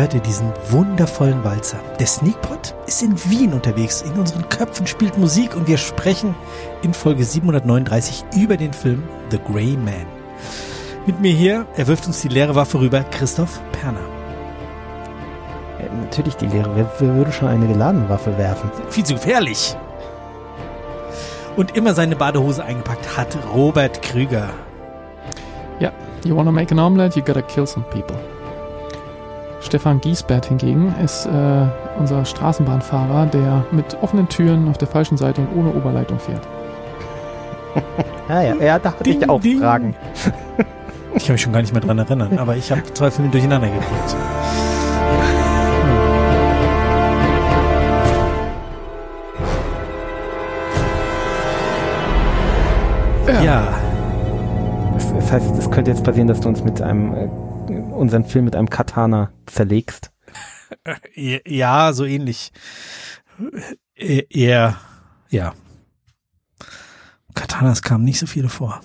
hört ihr diesen wundervollen Walzer. Der Sneakpot ist in Wien unterwegs. In unseren Köpfen spielt Musik und wir sprechen in Folge 739 über den Film The Grey Man. Mit mir hier, er wirft uns die leere Waffe rüber, Christoph Perner. Ja, natürlich die leere. Wer, wer würde schon eine geladene Waffe werfen? Viel zu gefährlich. Und immer seine Badehose eingepackt hat Robert Krüger. Ja, you wanna make an omelette, you gotta kill some people. Stefan Giesbert hingegen ist äh, unser Straßenbahnfahrer, der mit offenen Türen auf der falschen Seite und ohne Oberleitung fährt. Ja, ja, ja da hatte Ding, ich auch ding. Fragen. Ich kann mich schon gar nicht mehr dran erinnern, aber ich habe zwei Filme durcheinander gebracht. Ja, Das, das heißt, es könnte jetzt passieren, dass du uns mit einem, äh, unseren Film mit einem Katana zerlegst. ja, so ähnlich. E- Eher, ja. Katanas kamen nicht so viele vor.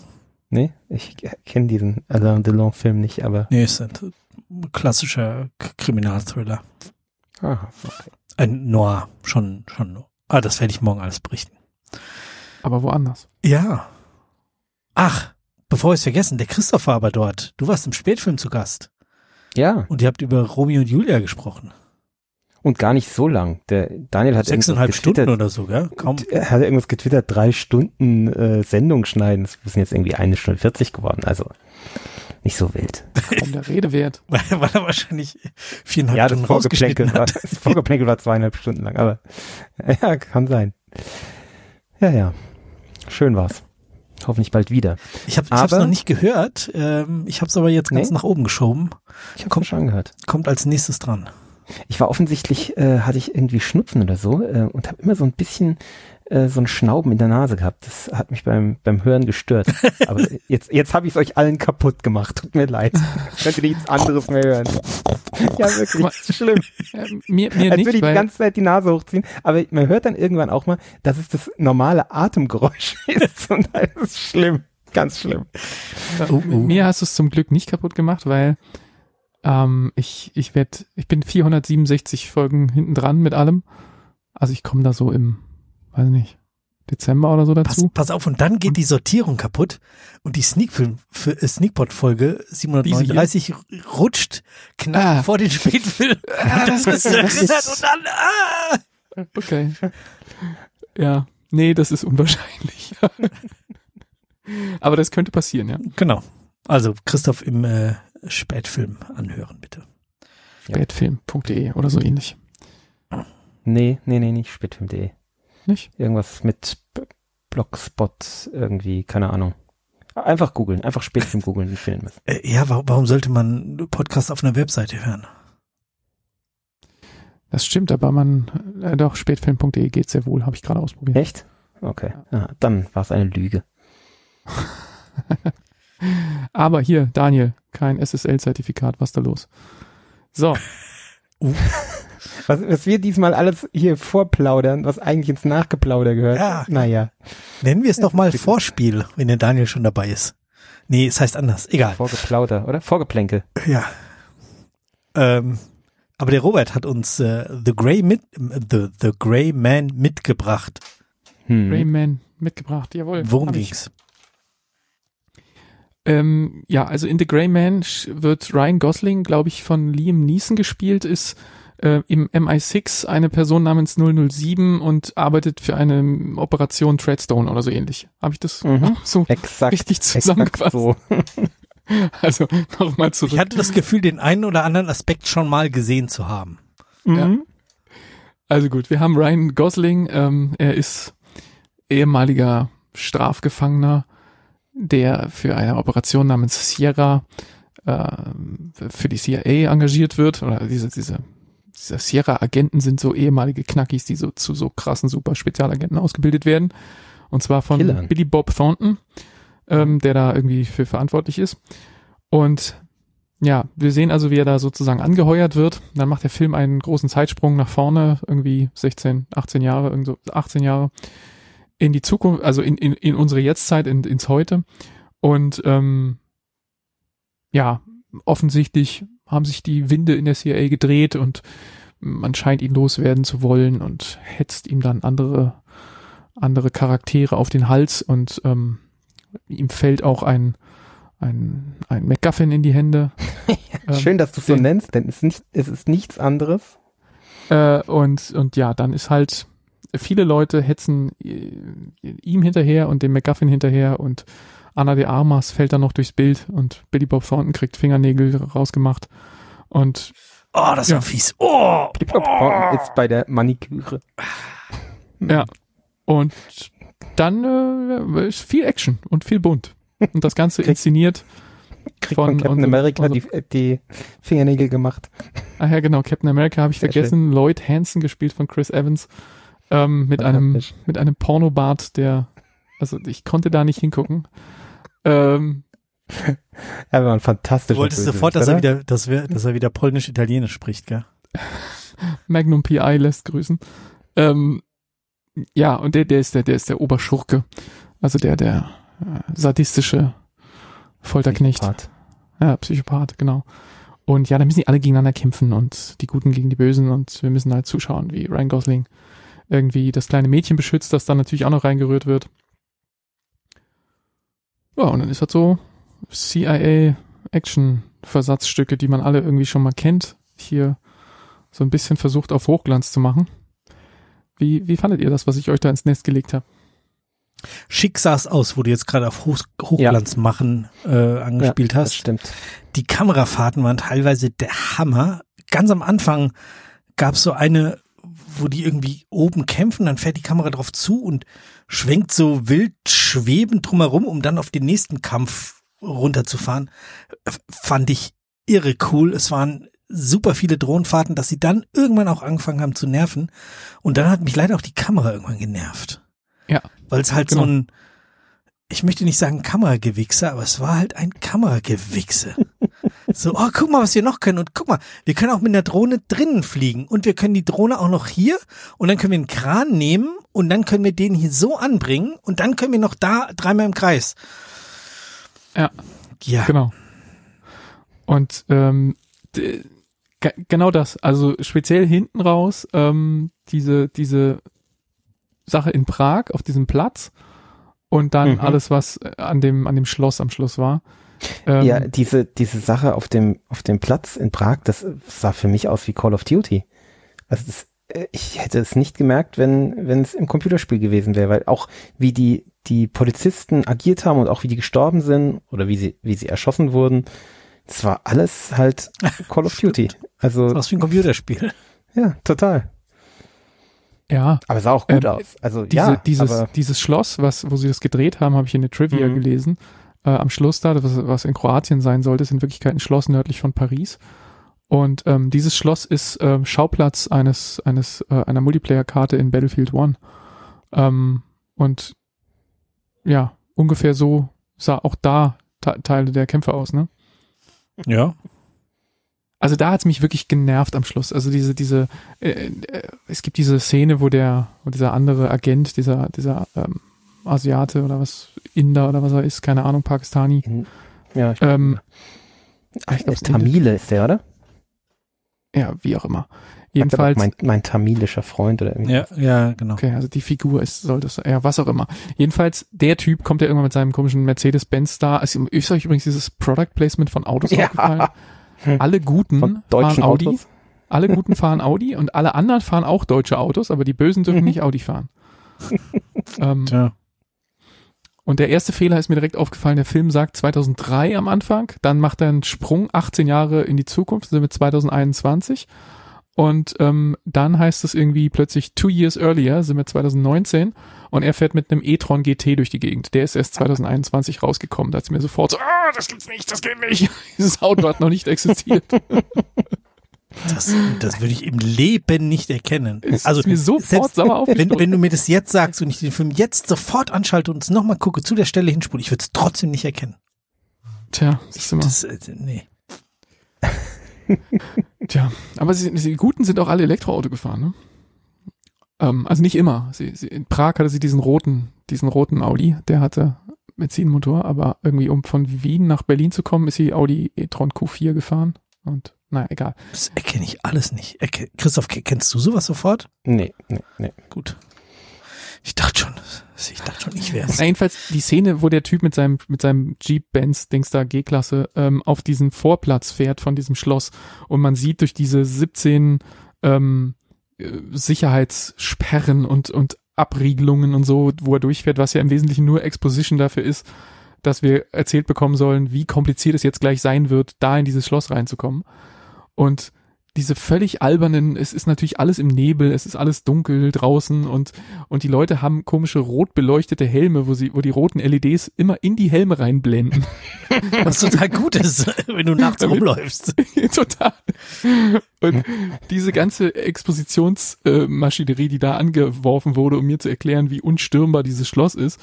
Nee, ich kenne diesen Alain Delon Film nicht, aber. Nee, ist ein klassischer Kriminalthriller. Aha, okay. Ein Noir, schon, schon. Ah, das werde ich morgen alles berichten. Aber woanders. Ja. Ach, bevor ich es vergessen, der Christoph war aber dort. Du warst im Spätfilm zu Gast. Ja, Und ihr habt über Romeo und Julia gesprochen. und gar nicht so lang. Der Daniel hat Sechseinhalb Stunden oder so, gell? Kaum. Er hat irgendwas getwittert, drei Stunden äh, Sendung schneiden. Das sind jetzt irgendwie eine Stunde 40 geworden. Also nicht so wild. Um der Rede wert. Weil, weil er wahrscheinlich viereinhalb Ja, Stunden rausgeschnitten war, hat. das Vorgeplänkel war zweieinhalb Stunden lang, aber ja, kann sein. Ja, ja. Schön war's. Hoffentlich bald wieder. Ich habe es noch nicht gehört. Ähm, ich habe es aber jetzt ganz Nee? nach oben geschoben. Ich habe schon angehört. Kommt als nächstes dran. Ich war offensichtlich, äh, hatte ich irgendwie Schnupfen oder so äh, und habe immer so ein bisschen äh, so ein Schnauben in der Nase gehabt. Das hat mich beim, beim Hören gestört. Aber jetzt, jetzt habe ich es euch allen kaputt gemacht. Tut mir leid. Könnt ihr nichts anderes mehr hören. Ja, wirklich. mal. Das ist schlimm. Äh, mir mir Als würde ich die ganze Zeit die Nase hochziehen. Aber man hört dann irgendwann auch mal, dass es das normale Atemgeräusch ist. Und das ist schlimm. Ganz schlimm. Oh, oh. mir hast du es zum Glück nicht kaputt gemacht, weil ähm, ich ich werd, ich bin 467 Folgen hinten dran mit allem. Also ich komme da so im, weiß nicht, Dezember oder so Pass, dazu. pass auf, und dann geht die Sortierung kaputt und die Sneakfilm für äh, Sneakpot-Folge 739 rutscht knapp Ah. vor den Spätfilm. Ah, das ist- das ist- und dann, ah! Okay. Ja, nee, das ist unwahrscheinlich. Aber das könnte passieren, ja. Genau. Also Christoph im äh, Spätfilm anhören, bitte. Spätfilm.de oder so ähnlich. Nee, nee, nee, nicht spätfilm.de. Nicht? Irgendwas mit Blogspot irgendwie, keine Ahnung. Einfach googeln, einfach Spätfilm googeln, die finden es. Äh, ja, warum, sollte man Podcast auf einer Webseite hören? Das stimmt, aber man, äh, doch, spätfilm.de geht sehr wohl, habe ich gerade ausprobiert. Echt? Okay. Ah, dann war es eine Lüge. Aber hier, Daniel, kein SSL-Zertifikat, was da los? So, Was, was wir diesmal alles hier vorplaudern, was eigentlich ins Nachgeplauder gehört. Ja. Naja, Nennen wir es doch mal. Vorspiel, wenn der Daniel schon dabei ist. Nee, es heißt anders. Egal. Vorgeplauder, oder? Vorgeplänkel. Ja. Ähm, aber der Robert hat uns äh, The Grey mit The The Grey Man mitgebracht. Hm. Rayman mitgebracht, jawohl. Worum ging's? Ähm, ja, also in The Grey Man wird Ryan Gosling, glaube ich, von Liam Neeson gespielt, ist äh, im MI6 eine Person namens 007 und arbeitet für eine Operation Treadstone oder so ähnlich. Habe ich das Mhm. so Exakt. richtig Exakt zusammengefasst? so. Also nochmal zurück. Ich hatte das Gefühl, den einen oder anderen Aspekt schon mal gesehen zu haben. Mhm. Also gut, wir haben Ryan Gosling, ähm, er ist ehemaliger Strafgefangener, der für eine Operation namens Sierra äh, für die CIA engagiert wird. Oder diese, diese, diese Sierra-Agenten sind so ehemalige Knackis, die so zu so krassen Super-Spezialagenten ausgebildet werden. Und zwar von Killern. Billy Bob Thornton, ähm, der da irgendwie für verantwortlich ist. Und ja, wir sehen also, wie er da sozusagen angeheuert wird. Dann macht der Film einen großen Zeitsprung nach vorne, irgendwie 16, 18 Jahre, irgend so 18 Jahre in die Zukunft, also in, in, in unsere Jetztzeit, in, ins Heute. Und ähm, ja, offensichtlich haben sich die Winde in der CIA gedreht und man scheint ihn loswerden zu wollen und hetzt ihm dann andere, andere Charaktere auf den Hals und ähm, ihm fällt auch ein, ein, ein MacGuffin in die Hände. Ähm, Schön, dass du es so nennst, denn es ist, nicht, es ist nichts anderes. Äh, und, und ja, dann ist halt, viele Leute hetzen äh, ihm hinterher und dem MacGuffin hinterher und Anna de Armas fällt dann noch durchs Bild und Billy Bob Thornton kriegt Fingernägel rausgemacht und Oh, das ja. war fies. Oh, Billy Bob Thornton ist bei der Maniküre. Ja. Und dann äh, ist viel Action und viel bunt. Und das Ganze inszeniert Kriegt von, von Captain unser, America unser, die, die, Fingernägel gemacht. Ah ja, genau, Captain America habe ich Sehr vergessen. Schön. Lloyd Hansen gespielt von Chris Evans ähm, mit einem mit einem Pornobart, der also ich konnte da nicht hingucken. Ähm, er war ein fantastischer. Du wolltest sofort, dass er wieder, dass, wir, dass er wieder polnisch-italienisch spricht, gell? Magnum PI lässt grüßen. Ähm, ja, und der, der ist der, der ist der Oberschurke. Also der, der äh, sadistische Folterknecht. Psychopath. Ja, Psychopath, genau. Und ja, da müssen die alle gegeneinander kämpfen und die Guten gegen die Bösen und wir müssen halt zuschauen, wie Ryan Gosling irgendwie das kleine Mädchen beschützt, das dann natürlich auch noch reingerührt wird. Ja, und dann ist halt so CIA-Action-Versatzstücke, die man alle irgendwie schon mal kennt, hier so ein bisschen versucht auf Hochglanz zu machen. Wie, wie fandet ihr das, was ich euch da ins Nest gelegt habe? Schick sah's aus, wo du jetzt gerade auf Hoch Hochglanz ja. machen äh, angespielt ja, hast. Das stimmt. Die Kamerafahrten waren teilweise der Hammer. Ganz am Anfang gab's so eine, wo die irgendwie oben kämpfen, dann fährt die Kamera drauf zu und schwenkt so wild schwebend drumherum, um dann auf den nächsten Kampf runterzufahren. Fand ich irre cool. Es waren super viele Drohnenfahrten, dass sie dann irgendwann auch angefangen haben zu nerven. Und dann hat mich leider auch die Kamera irgendwann genervt. Ja. Weil es halt genau. so ein, ich möchte nicht sagen Kameragewichse, aber es war halt ein Kameragewichse. so, oh, guck mal, was wir noch können. Und guck mal, wir können auch mit einer Drohne drinnen fliegen. Und wir können die Drohne auch noch hier. Und dann können wir einen Kran nehmen. Und dann können wir den hier so anbringen. Und dann können wir noch da dreimal im Kreis. Ja. Ja. Genau. Und ähm, genau das. Also speziell hinten raus ähm, diese diese Sache in Prag auf diesem Platz und dann mhm. alles, was an dem, an dem Schloss am Schluss war. Ähm, ja, diese, diese Sache auf dem, auf dem Platz in Prag, das sah für mich aus wie Call of Duty. Also das, äh, ich hätte es nicht gemerkt, wenn, wenn es im Computerspiel gewesen wäre, weil auch wie die, die Polizisten agiert haben und auch wie die gestorben sind oder wie sie, wie sie erschossen wurden, das war alles halt Call of Duty. Also. Das war wie ein Computerspiel. Ja, total. Ja. Aber sah auch gut ähm, aus. Also diese, ja, dieses, dieses Schloss, was, wo sie das gedreht haben, habe ich in der Trivia mhm. gelesen. Äh, am Schluss da, was, was in Kroatien sein sollte, ist in Wirklichkeit ein Schloss nördlich von Paris. Und ähm, dieses Schloss ist ähm, Schauplatz eines, eines äh, einer Multiplayer-Karte in Battlefield One. Ähm, und ja, ungefähr so sah auch da Teile der Kämpfe aus, ne? Ja, also da hat's mich wirklich genervt am Schluss. Also diese, diese, äh, äh, es gibt diese Szene, wo der, wo dieser andere Agent, dieser, dieser ähm, Asiate oder was, Inder oder was er ist, keine Ahnung, Pakistani. Ja, ich, ähm, ich glaube, Tamile ist der, oder? Ja, wie auch immer. Jedenfalls. Mein, mein tamilischer Freund oder irgendwie. Ja, ja, genau. Okay, also die Figur ist, soll das, ja, was auch immer. Jedenfalls, der Typ kommt ja irgendwann mit seinem komischen Mercedes-Benz da. Also, ist euch übrigens dieses Product Placement von Autos ja. aufgefallen? Hm. Alle Guten fahren Audi. Autos. Alle Guten fahren Audi und alle anderen fahren auch deutsche Autos, aber die Bösen dürfen mhm. nicht Audi fahren. ähm, Tja. Und der erste Fehler ist mir direkt aufgefallen. Der Film sagt 2003 am Anfang, dann macht er einen Sprung 18 Jahre in die Zukunft, sind wir 2021. Und ähm, dann heißt es irgendwie plötzlich two years earlier, sind wir 2019 und er fährt mit einem e-tron GT durch die Gegend. Der ist erst 2021 rausgekommen. Da hat mir sofort so, ah, das gibt's nicht, das geht nicht. Dieses Auto hat noch nicht existiert. Das, das würde ich im Leben nicht erkennen. Es also mir sofort sauer wenn, wenn du mir das jetzt sagst und ich den Film jetzt sofort anschalte und es nochmal gucke, zu der Stelle hinspule, ich würde es trotzdem nicht erkennen. Tja, siehst du mal. Das, äh, nee. Tja, aber sie, die Guten sind auch alle Elektroauto gefahren, ne? Ähm, also nicht immer. Sie, sie, in Prag hatte sie diesen roten, diesen roten Audi, der hatte Benzinmotor, aber irgendwie um von Wien nach Berlin zu kommen, ist sie Audi e-tron Q4 gefahren Und naja, egal. Das erkenne ich alles nicht. Erke Christoph, kennst du sowas sofort? Nee, nee, nee. Gut. Ich dachte schon, ich dachte schon, ich wär's. Jedenfalls die Szene, wo der Typ mit seinem mit seinem Jeep Benz Dings da G-Klasse ähm, auf diesen Vorplatz fährt von diesem Schloss und man sieht durch diese 17 ähm, äh, Sicherheitssperren und und Abriegelungen und so, wo er durchfährt, was ja im Wesentlichen nur Exposition dafür ist, dass wir erzählt bekommen sollen, wie kompliziert es jetzt gleich sein wird, da in dieses Schloss reinzukommen. Und diese völlig albernen, es ist natürlich alles im Nebel, es ist alles dunkel draußen und, und die Leute haben komische rot beleuchtete Helme, wo sie, wo die roten LEDs immer in die Helme reinblenden. Was total gut ist, wenn du nachts rumläufst. total. Und diese ganze Expositionsmaschinerie, die da angeworfen wurde, um mir zu erklären, wie unstürmbar dieses Schloss ist,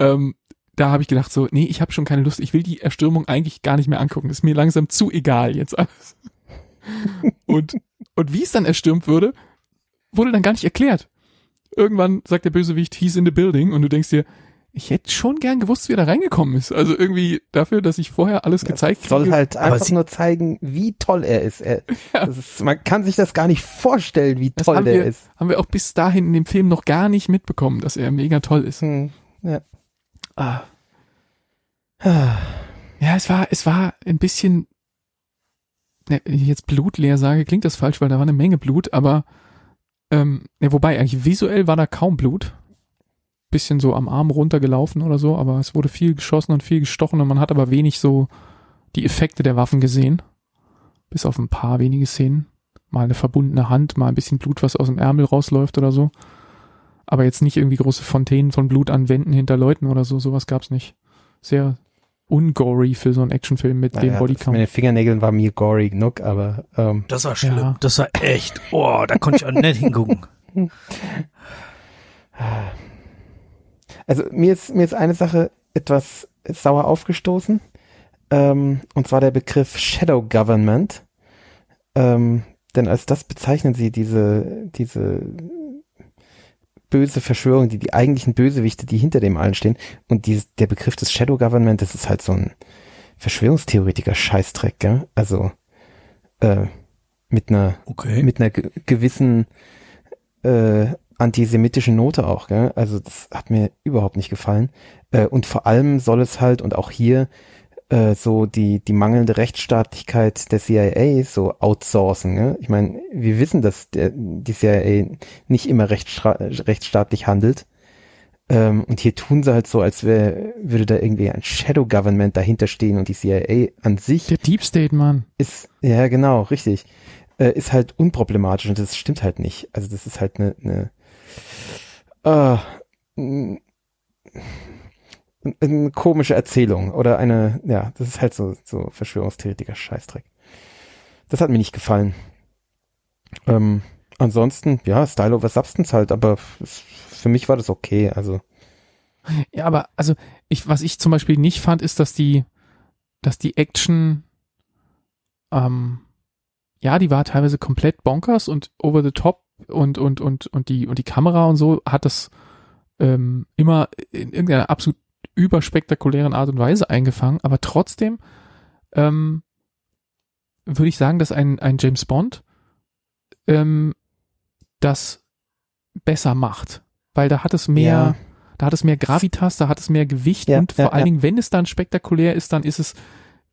ähm, da habe ich gedacht so, nee, ich habe schon keine Lust, ich will die Erstürmung eigentlich gar nicht mehr angucken. ist mir langsam zu egal jetzt alles. Und, und wie es dann erstürmt würde, wurde dann gar nicht erklärt. Irgendwann sagt der Bösewicht, he's in the building und du denkst dir, ich hätte schon gern gewusst, wie er da reingekommen ist. Also irgendwie dafür, dass ich vorher alles gezeigt habe. Soll halt einfach nur zeigen, wie toll er ist. Er, ja. ist. Man kann sich das gar nicht vorstellen, wie toll der wir, ist. Haben wir auch bis dahin in dem Film noch gar nicht mitbekommen, dass er mega toll ist. Hm, ja. Ah. Ja, es war, es war ein bisschen wenn ich jetzt blutleer sage, klingt das falsch, weil da war eine Menge Blut, aber ähm, ja, wobei eigentlich visuell war da kaum Blut. Bisschen so am Arm runtergelaufen oder so, aber es wurde viel geschossen und viel gestochen und man hat aber wenig so die Effekte der Waffen gesehen. Bis auf ein paar wenige Szenen. Mal eine verbundene Hand, mal ein bisschen Blut, was aus dem Ärmel rausläuft oder so. Aber jetzt nicht irgendwie große Fontänen von Blut an Wänden hinter Leuten oder so, sowas gab's nicht. Sehr ungory für so einen Actionfilm mit naja, dem Bodycount. Mit den Fingernägeln war mir gory genug, aber ähm, das war schlimm. Ja. Das war echt. Oh, da konnte ich auch nicht hingucken. Also mir ist mir ist eine Sache etwas sauer aufgestoßen, ähm, und zwar der Begriff Shadow Government. Ähm, denn als das bezeichnen sie diese diese böse Verschwörung, die die eigentlichen Bösewichte, die hinter dem allen stehen. Und dieses, der Begriff des Shadow Government, das ist halt so ein Verschwörungstheoretiker-Scheißdreck, gell? Also äh, mit einer okay. mit einer gewissen äh, antisemitischen Note auch, gell? Also das hat mir überhaupt nicht gefallen. Äh, und vor allem soll es halt, und auch hier äh, so die, die mangelnde Rechtsstaatlichkeit der CIA so outsourcen. Ne? Ich meine, wir wissen, dass der, die CIA nicht immer rechtsstaatlich handelt. Ähm, und hier tun sie halt so, als wär, würde da irgendwie ein Shadow Government dahinter stehen und die CIA an sich. Der Deep State, Mann. Ist, ja genau, richtig. Äh, ist halt unproblematisch und das stimmt halt nicht. Also das ist halt eine, eine äh, eine komische Erzählung oder eine, ja, das ist halt so, so Verschwörungstheoretiker Scheißdreck. Das hat mir nicht gefallen. Ähm, ansonsten, ja, Style over Substance halt, aber für mich war das okay, also. Ja, aber, also, ich, was ich zum Beispiel nicht fand, ist, dass die, dass die Action, ähm, ja, die war teilweise komplett bonkers und over the top und, und, und, und die, und die Kamera und so hat das, ähm, immer in irgendeiner absolut überspektakulären Art und Weise eingefangen, aber trotzdem ähm, würde ich sagen, dass ein, ein James Bond ähm, das besser macht, weil da hat es mehr, ja. da hat es mehr Gravitas, da hat es mehr Gewicht ja, und vor ja, allen Dingen, wenn es dann spektakulär ist, dann ist es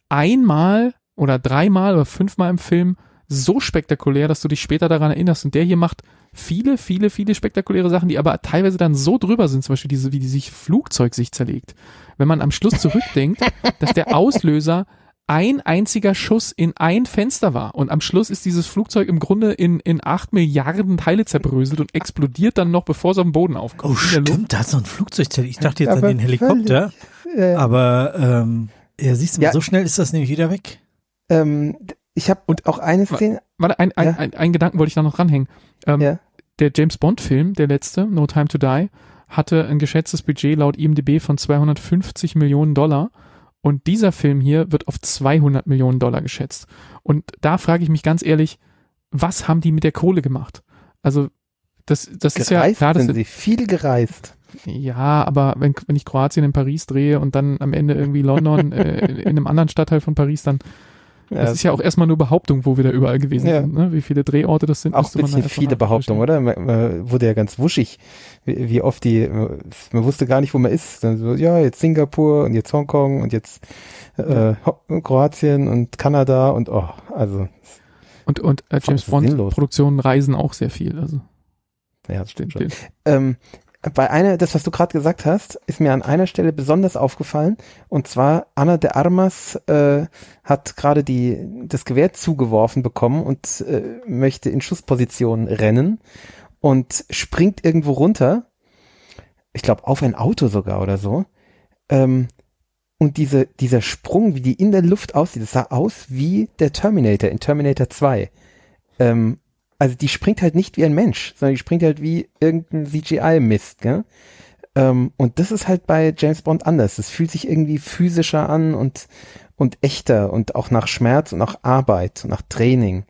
einmal oder dreimal oder fünfmal im Film so spektakulär, dass du dich später daran erinnerst. Und der hier macht viele, viele, viele spektakuläre Sachen, die aber teilweise dann so drüber sind, zum Beispiel diese, wie die sich Flugzeug sich zerlegt. Wenn man am Schluss zurückdenkt, dass der Auslöser ein einziger Schuss in ein Fenster war und am Schluss ist dieses Flugzeug im Grunde in, in acht Milliarden Teile zerbröselt und explodiert dann noch, bevor es auf dem Boden aufkommt. Oh stimmt, da hat so ein Flugzeug zerlegt. Ich dachte jetzt aber an den Helikopter, völlig, äh, aber ähm, ja, siehst du, ja. so schnell ist das nämlich wieder weg. Ähm, ich habe und auch eine Szene. Warte, ein, ein, ja. ein, ein Gedanken wollte ich da noch dranhängen. Ähm, ja. Der James Bond-Film, der letzte, No Time to Die, hatte ein geschätztes Budget laut IMDb von 250 Millionen Dollar. Und dieser Film hier wird auf 200 Millionen Dollar geschätzt. Und da frage ich mich ganz ehrlich, was haben die mit der Kohle gemacht? Also, das, das ist ja klar, das sind sie viel gereist. Ja, aber wenn, wenn ich Kroatien in Paris drehe und dann am Ende irgendwie London äh, in einem anderen Stadtteil von Paris, dann Das ist ja auch erstmal nur Behauptung, wo wir da überall gewesen Ja. sind. Ne? Wie viele Drehorte das sind. Auch ein bisschen viele Behauptungen, oder? Man, man wurde ja ganz wuschig, wie, wie oft die, man wusste gar nicht, wo man ist. Dann so, ja, jetzt Singapur und jetzt Hongkong und jetzt äh, Kroatien und Kanada und oh, also Und, und äh, James ist Bond sinnlos. Produktionen reisen auch sehr viel. Also ja, das stimmt schon. Ähm, bei einer, das, was du gerade gesagt hast, ist mir an einer Stelle besonders aufgefallen. Und zwar Anna de Armas äh, hat gerade die das Gewehr zugeworfen bekommen und äh, möchte in Schussposition rennen und springt irgendwo runter. Ich glaube auf ein Auto sogar oder so. Ähm, und diese, dieser Sprung, wie die in der Luft aussieht, das sah aus wie der Terminator in Terminator 2. Ähm, also die springt halt nicht wie ein Mensch, sondern die springt halt wie irgendein CGI-Mist, gell? Ähm, und das ist halt bei James Bond anders. Das fühlt sich irgendwie physischer an und, und echter und auch nach Schmerz und nach Arbeit und nach Training.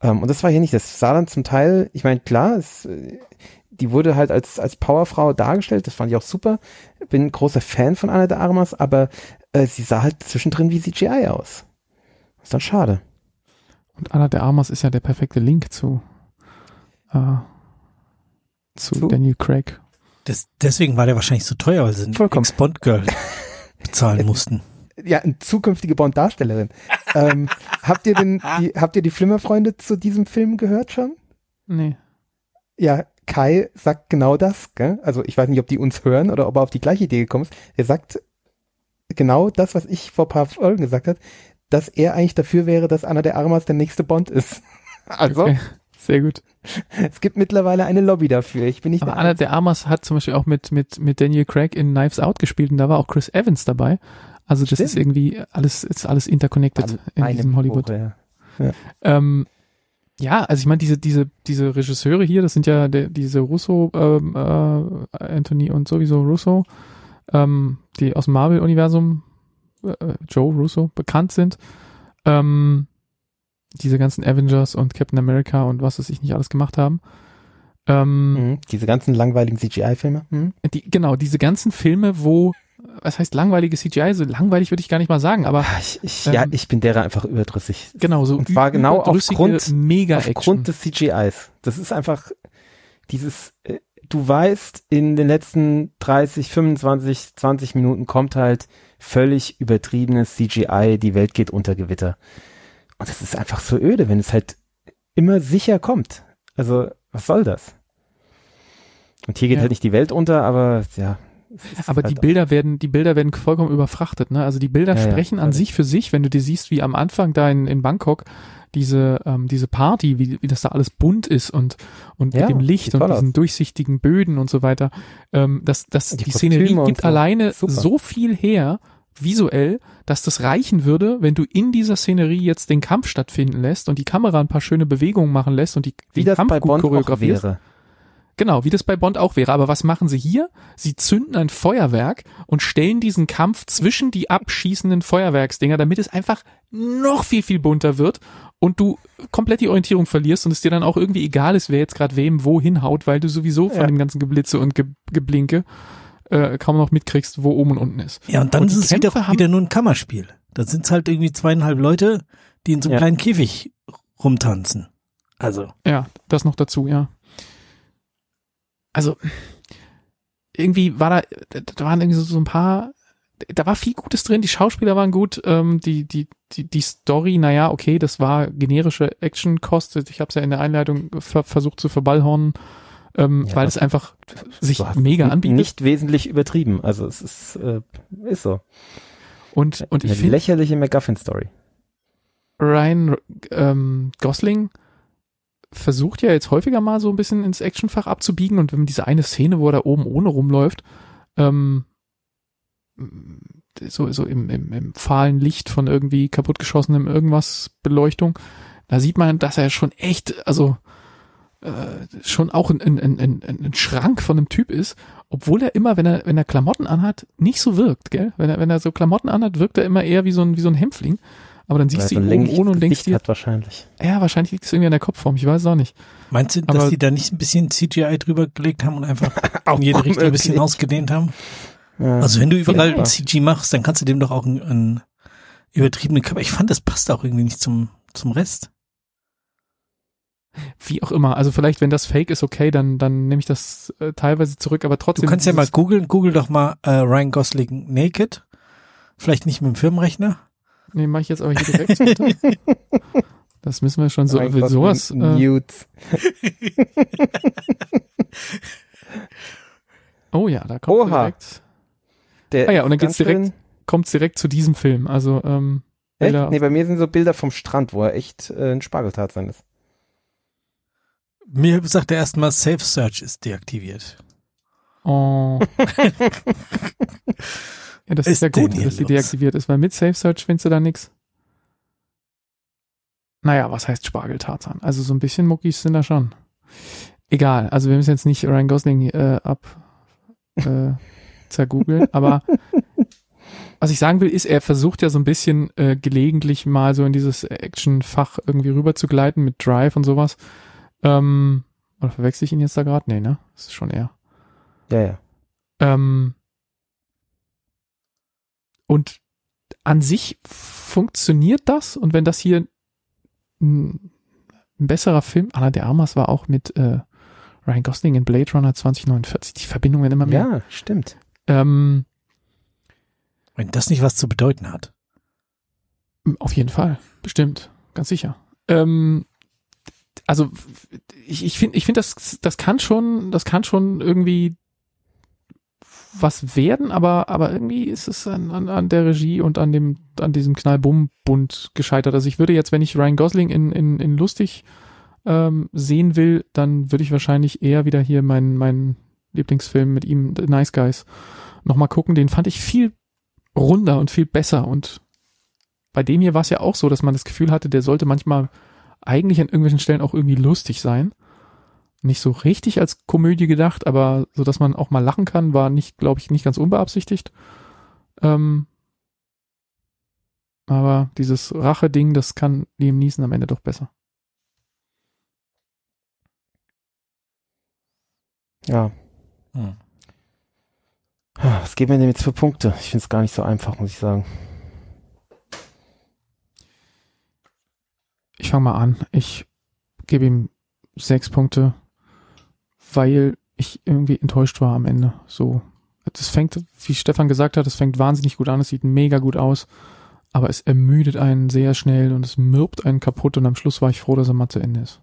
Ähm, und das war hier nicht. Das sah dann zum Teil, ich meine, klar, es, die wurde halt als, als Powerfrau dargestellt, das fand ich auch super. Bin ein großer Fan von Anna de Armas, aber äh, sie sah halt zwischendrin wie CGI aus. Ist dann schade. Und Anna de Armas ist ja der perfekte Link zu, äh, zu, Zu? Daniel Craig. Das, deswegen war der wahrscheinlich so teuer, weil sie ein Vollkommen. Ex-Bond-Girl bezahlen mussten. ja, eine zukünftige Bond-Darstellerin. ähm, habt ihr denn die, habt ihr die Flimmerfreunde zu diesem Film gehört schon? Nee. Ja, Kai sagt genau das, gell? Also ich weiß nicht, ob die uns hören oder ob er auf die gleiche Idee gekommen ist. Er sagt genau das, was ich vor ein paar Folgen gesagt habe, dass er eigentlich dafür wäre, dass Anna der Armas der nächste Bond ist. Also, Okay. Sehr gut. es gibt mittlerweile eine Lobby dafür. Ich bin nicht Aber der Anna de Armas hat zum Beispiel auch mit, mit, mit Daniel Craig in Knives Out gespielt und da war auch Chris Evans dabei. Also das Stimmt. ist irgendwie alles, ist alles interconnected in eine diesem Hollywood. Woche, ja. Ähm, ja, also ich meine, diese, diese, diese Regisseure hier, das sind ja der, diese Russo, ähm, äh, Anthony und sowieso Russo, ähm, die aus dem Marvel-Universum, äh, Joe Russo, bekannt sind. Ähm, diese ganzen Avengers und Captain America und was es ich nicht alles gemacht haben. Ähm, Mhm. Diese ganzen langweiligen CGI-Filme. Mhm. die, genau, diese ganzen Filme, wo, was heißt langweilige CGI? So langweilig würde ich gar nicht mal sagen, aber Ich, ich, ja, Ähm, ich bin derer einfach überdrüssig. genau, so Und zwar genau aufgrund- Mega-Action. Aufgrund des CGIs. Das ist einfach dieses, äh, du weißt, in den letzten 30, 25, 20 Minuten kommt halt völlig übertriebenes CGI, die Welt geht unter Gewitter. Und das ist einfach so öde, wenn es halt immer sicher kommt. Also, was soll das? Und hier geht Ja. halt nicht die Welt unter, aber ja. Aber halt die Bilder werden, die Bilder werden vollkommen überfrachtet, ne? Also die Bilder Ja, ja, sprechen an völlig. sich für sich, wenn du dir siehst, wie am Anfang da in, in Bangkok diese, ähm, diese Party, wie, wie das da alles bunt ist und, und Ja, mit dem Licht und diesen aus. durchsichtigen Böden und so weiter, ähm, dass, dass Die die, Szenerie gibt so. alleine Super. so viel her, visuell, dass das reichen würde, wenn du in dieser Szenerie jetzt den Kampf stattfinden lässt und die Kamera ein paar schöne Bewegungen machen lässt und die, das Kampf gut Bond choreografierst. wäre. Genau, wie das bei Bond auch wäre. Aber was machen sie hier? Sie zünden ein Feuerwerk und stellen diesen Kampf zwischen die abschießenden Feuerwerksdinger, damit es einfach noch viel, viel bunter wird und du komplett die Orientierung verlierst und es dir dann auch irgendwie egal ist, wer jetzt gerade wem wo hinhaut, weil du sowieso von Ja. dem ganzen Geblitze und Ge Geblinke äh, kaum noch mitkriegst, wo oben und unten ist. Ja, und dann Und ist es wieder, Kämpfe wieder nur ein Kammerspiel. Da sind es halt irgendwie zweieinhalb Leute, die in so einem Ja. kleinen Käfig rumtanzen. Also, Ja, das noch dazu, ja. Also, irgendwie war da, da waren irgendwie so, so ein paar, da war viel Gutes drin, die Schauspieler waren gut, ähm, die, die, die, die Story, naja, okay, das war generische Action kostet. Ich habe es ja in der Einleitung ver versucht zu verballhornen, ähm, Ja, weil es einfach sich mega anbietet. Nicht wesentlich übertrieben. Also es ist, äh, ist so. und, und ich Eine finde, lächerliche MacGuffin-Story. Ryan ähm, Gosling versucht ja jetzt häufiger mal so ein bisschen ins Actionfach abzubiegen und wenn diese eine Szene, wo er da oben ohne rumläuft, ähm, so, so im, im, im fahlen Licht von irgendwie kaputtgeschossenem irgendwas Beleuchtung, da sieht man, dass er schon echt, also äh, schon auch ein, ein, ein, ein, ein Schrank von einem Typ ist, obwohl er immer, wenn er, wenn er Klamotten anhat, nicht so wirkt, gell? Wenn er, wenn er so Klamotten anhat, wirkt er immer eher wie so ein, wie so ein Hämpfling. Aber dann siehst Weil du ihn ein oben ohne und denkst dir, hat wahrscheinlich. ja, wahrscheinlich liegt es irgendwie an der Kopfform, ich weiß es auch nicht. meinst du, dass Aber- die da nicht ein bisschen CGI drüber gelegt haben und einfach in jede Richtung ein bisschen ausgedehnt haben? Ja. Also wenn du überall Vielleicht. CG machst, dann kannst du dem doch auch ein, ein übertriebene Körper. Ich fand, das passt auch irgendwie nicht zum, zum Rest. Wie auch immer. Also vielleicht, wenn das Fake ist, okay, dann, dann nehme ich das äh, teilweise zurück, aber trotzdem. Du kannst ja mal googeln, google doch mal äh, Ryan Gosling Naked. Vielleicht nicht mit dem Firmenrechner. Nee, mache ich jetzt aber hier direkt. Bitte. Das müssen wir schon so, für Gott, sowas. Äh, Nudes. oh ja, da kommt Oha. direkt, Der Ah ja, und dann geht's direkt- kommt's direkt zu diesem Film. Also, ähm, Echt? Bilder- Nee, bei mir sind so Bilder vom Strand, wo er echt äh, ein Spargeltarzan ist. Mir sagt er erstmal, Safe Search ist deaktiviert. oh. ja, das Ist ist ja gut, dass die deaktiviert ist, weil mit Safe Search findest du da nix. Naja, was heißt Spargeltarzan? Also so ein bisschen Muckis sind da schon. Egal, also wir müssen jetzt nicht Ryan Gosling äh, ab äh, zergoogeln, aber was ich sagen will, ist, er versucht ja so ein bisschen äh, gelegentlich mal so in dieses Action-Fach irgendwie rüber zu gleiten mit Drive und sowas. Ähm, oder verwechsel ich ihn jetzt da gerade? Nee, ne? Das ist schon er. Ja, ja. Ähm, und an sich funktioniert das und wenn das hier ein, ein besserer Film, Anna de Armas war auch mit äh, Ryan Gosling in Blade Runner 2049, die Verbindungen werden immer mehr. Ja, stimmt. Ähm, Wenn das nicht was zu bedeuten hat. Auf jeden Fall, bestimmt, ganz sicher. Ähm, also ich, ich finde, ich finde, das, das kann schon, das kann schon irgendwie was werden, aber, aber irgendwie ist es an, an, an der Regie und an dem, an diesem Knallbumm-Bund gescheitert. Also ich würde jetzt, wenn ich Ryan Gosling in, in, in lustig ähm, sehen will, dann würde ich wahrscheinlich eher wieder hier meinen, meinen Lieblingsfilm mit ihm, The Nice Guys, nochmal gucken. Den fand ich viel runder und viel besser und bei dem hier war es ja auch so, dass man das Gefühl hatte, der sollte manchmal eigentlich an irgendwelchen Stellen auch irgendwie lustig sein. Nicht so richtig als Komödie gedacht, aber so, dass man auch mal lachen kann, war nicht, glaube ich, nicht ganz unbeabsichtigt. Ähm, aber dieses Rache-Ding, das kann Liam Neeson am Ende doch besser. Ja. Hm. Ah, Was geben wir denn jetzt für Punkte? Ich finde es gar nicht so einfach, muss ich sagen. Ich fange mal an. Ich gebe ihm sechs Punkte, weil ich irgendwie enttäuscht war am Ende. So, das fängt, wie Stefan gesagt hat, es fängt wahnsinnig gut an, es sieht mega gut aus, aber es ermüdet einen sehr schnell und es mürbt einen kaputt und am Schluss war ich froh, dass er mal zu Ende ist.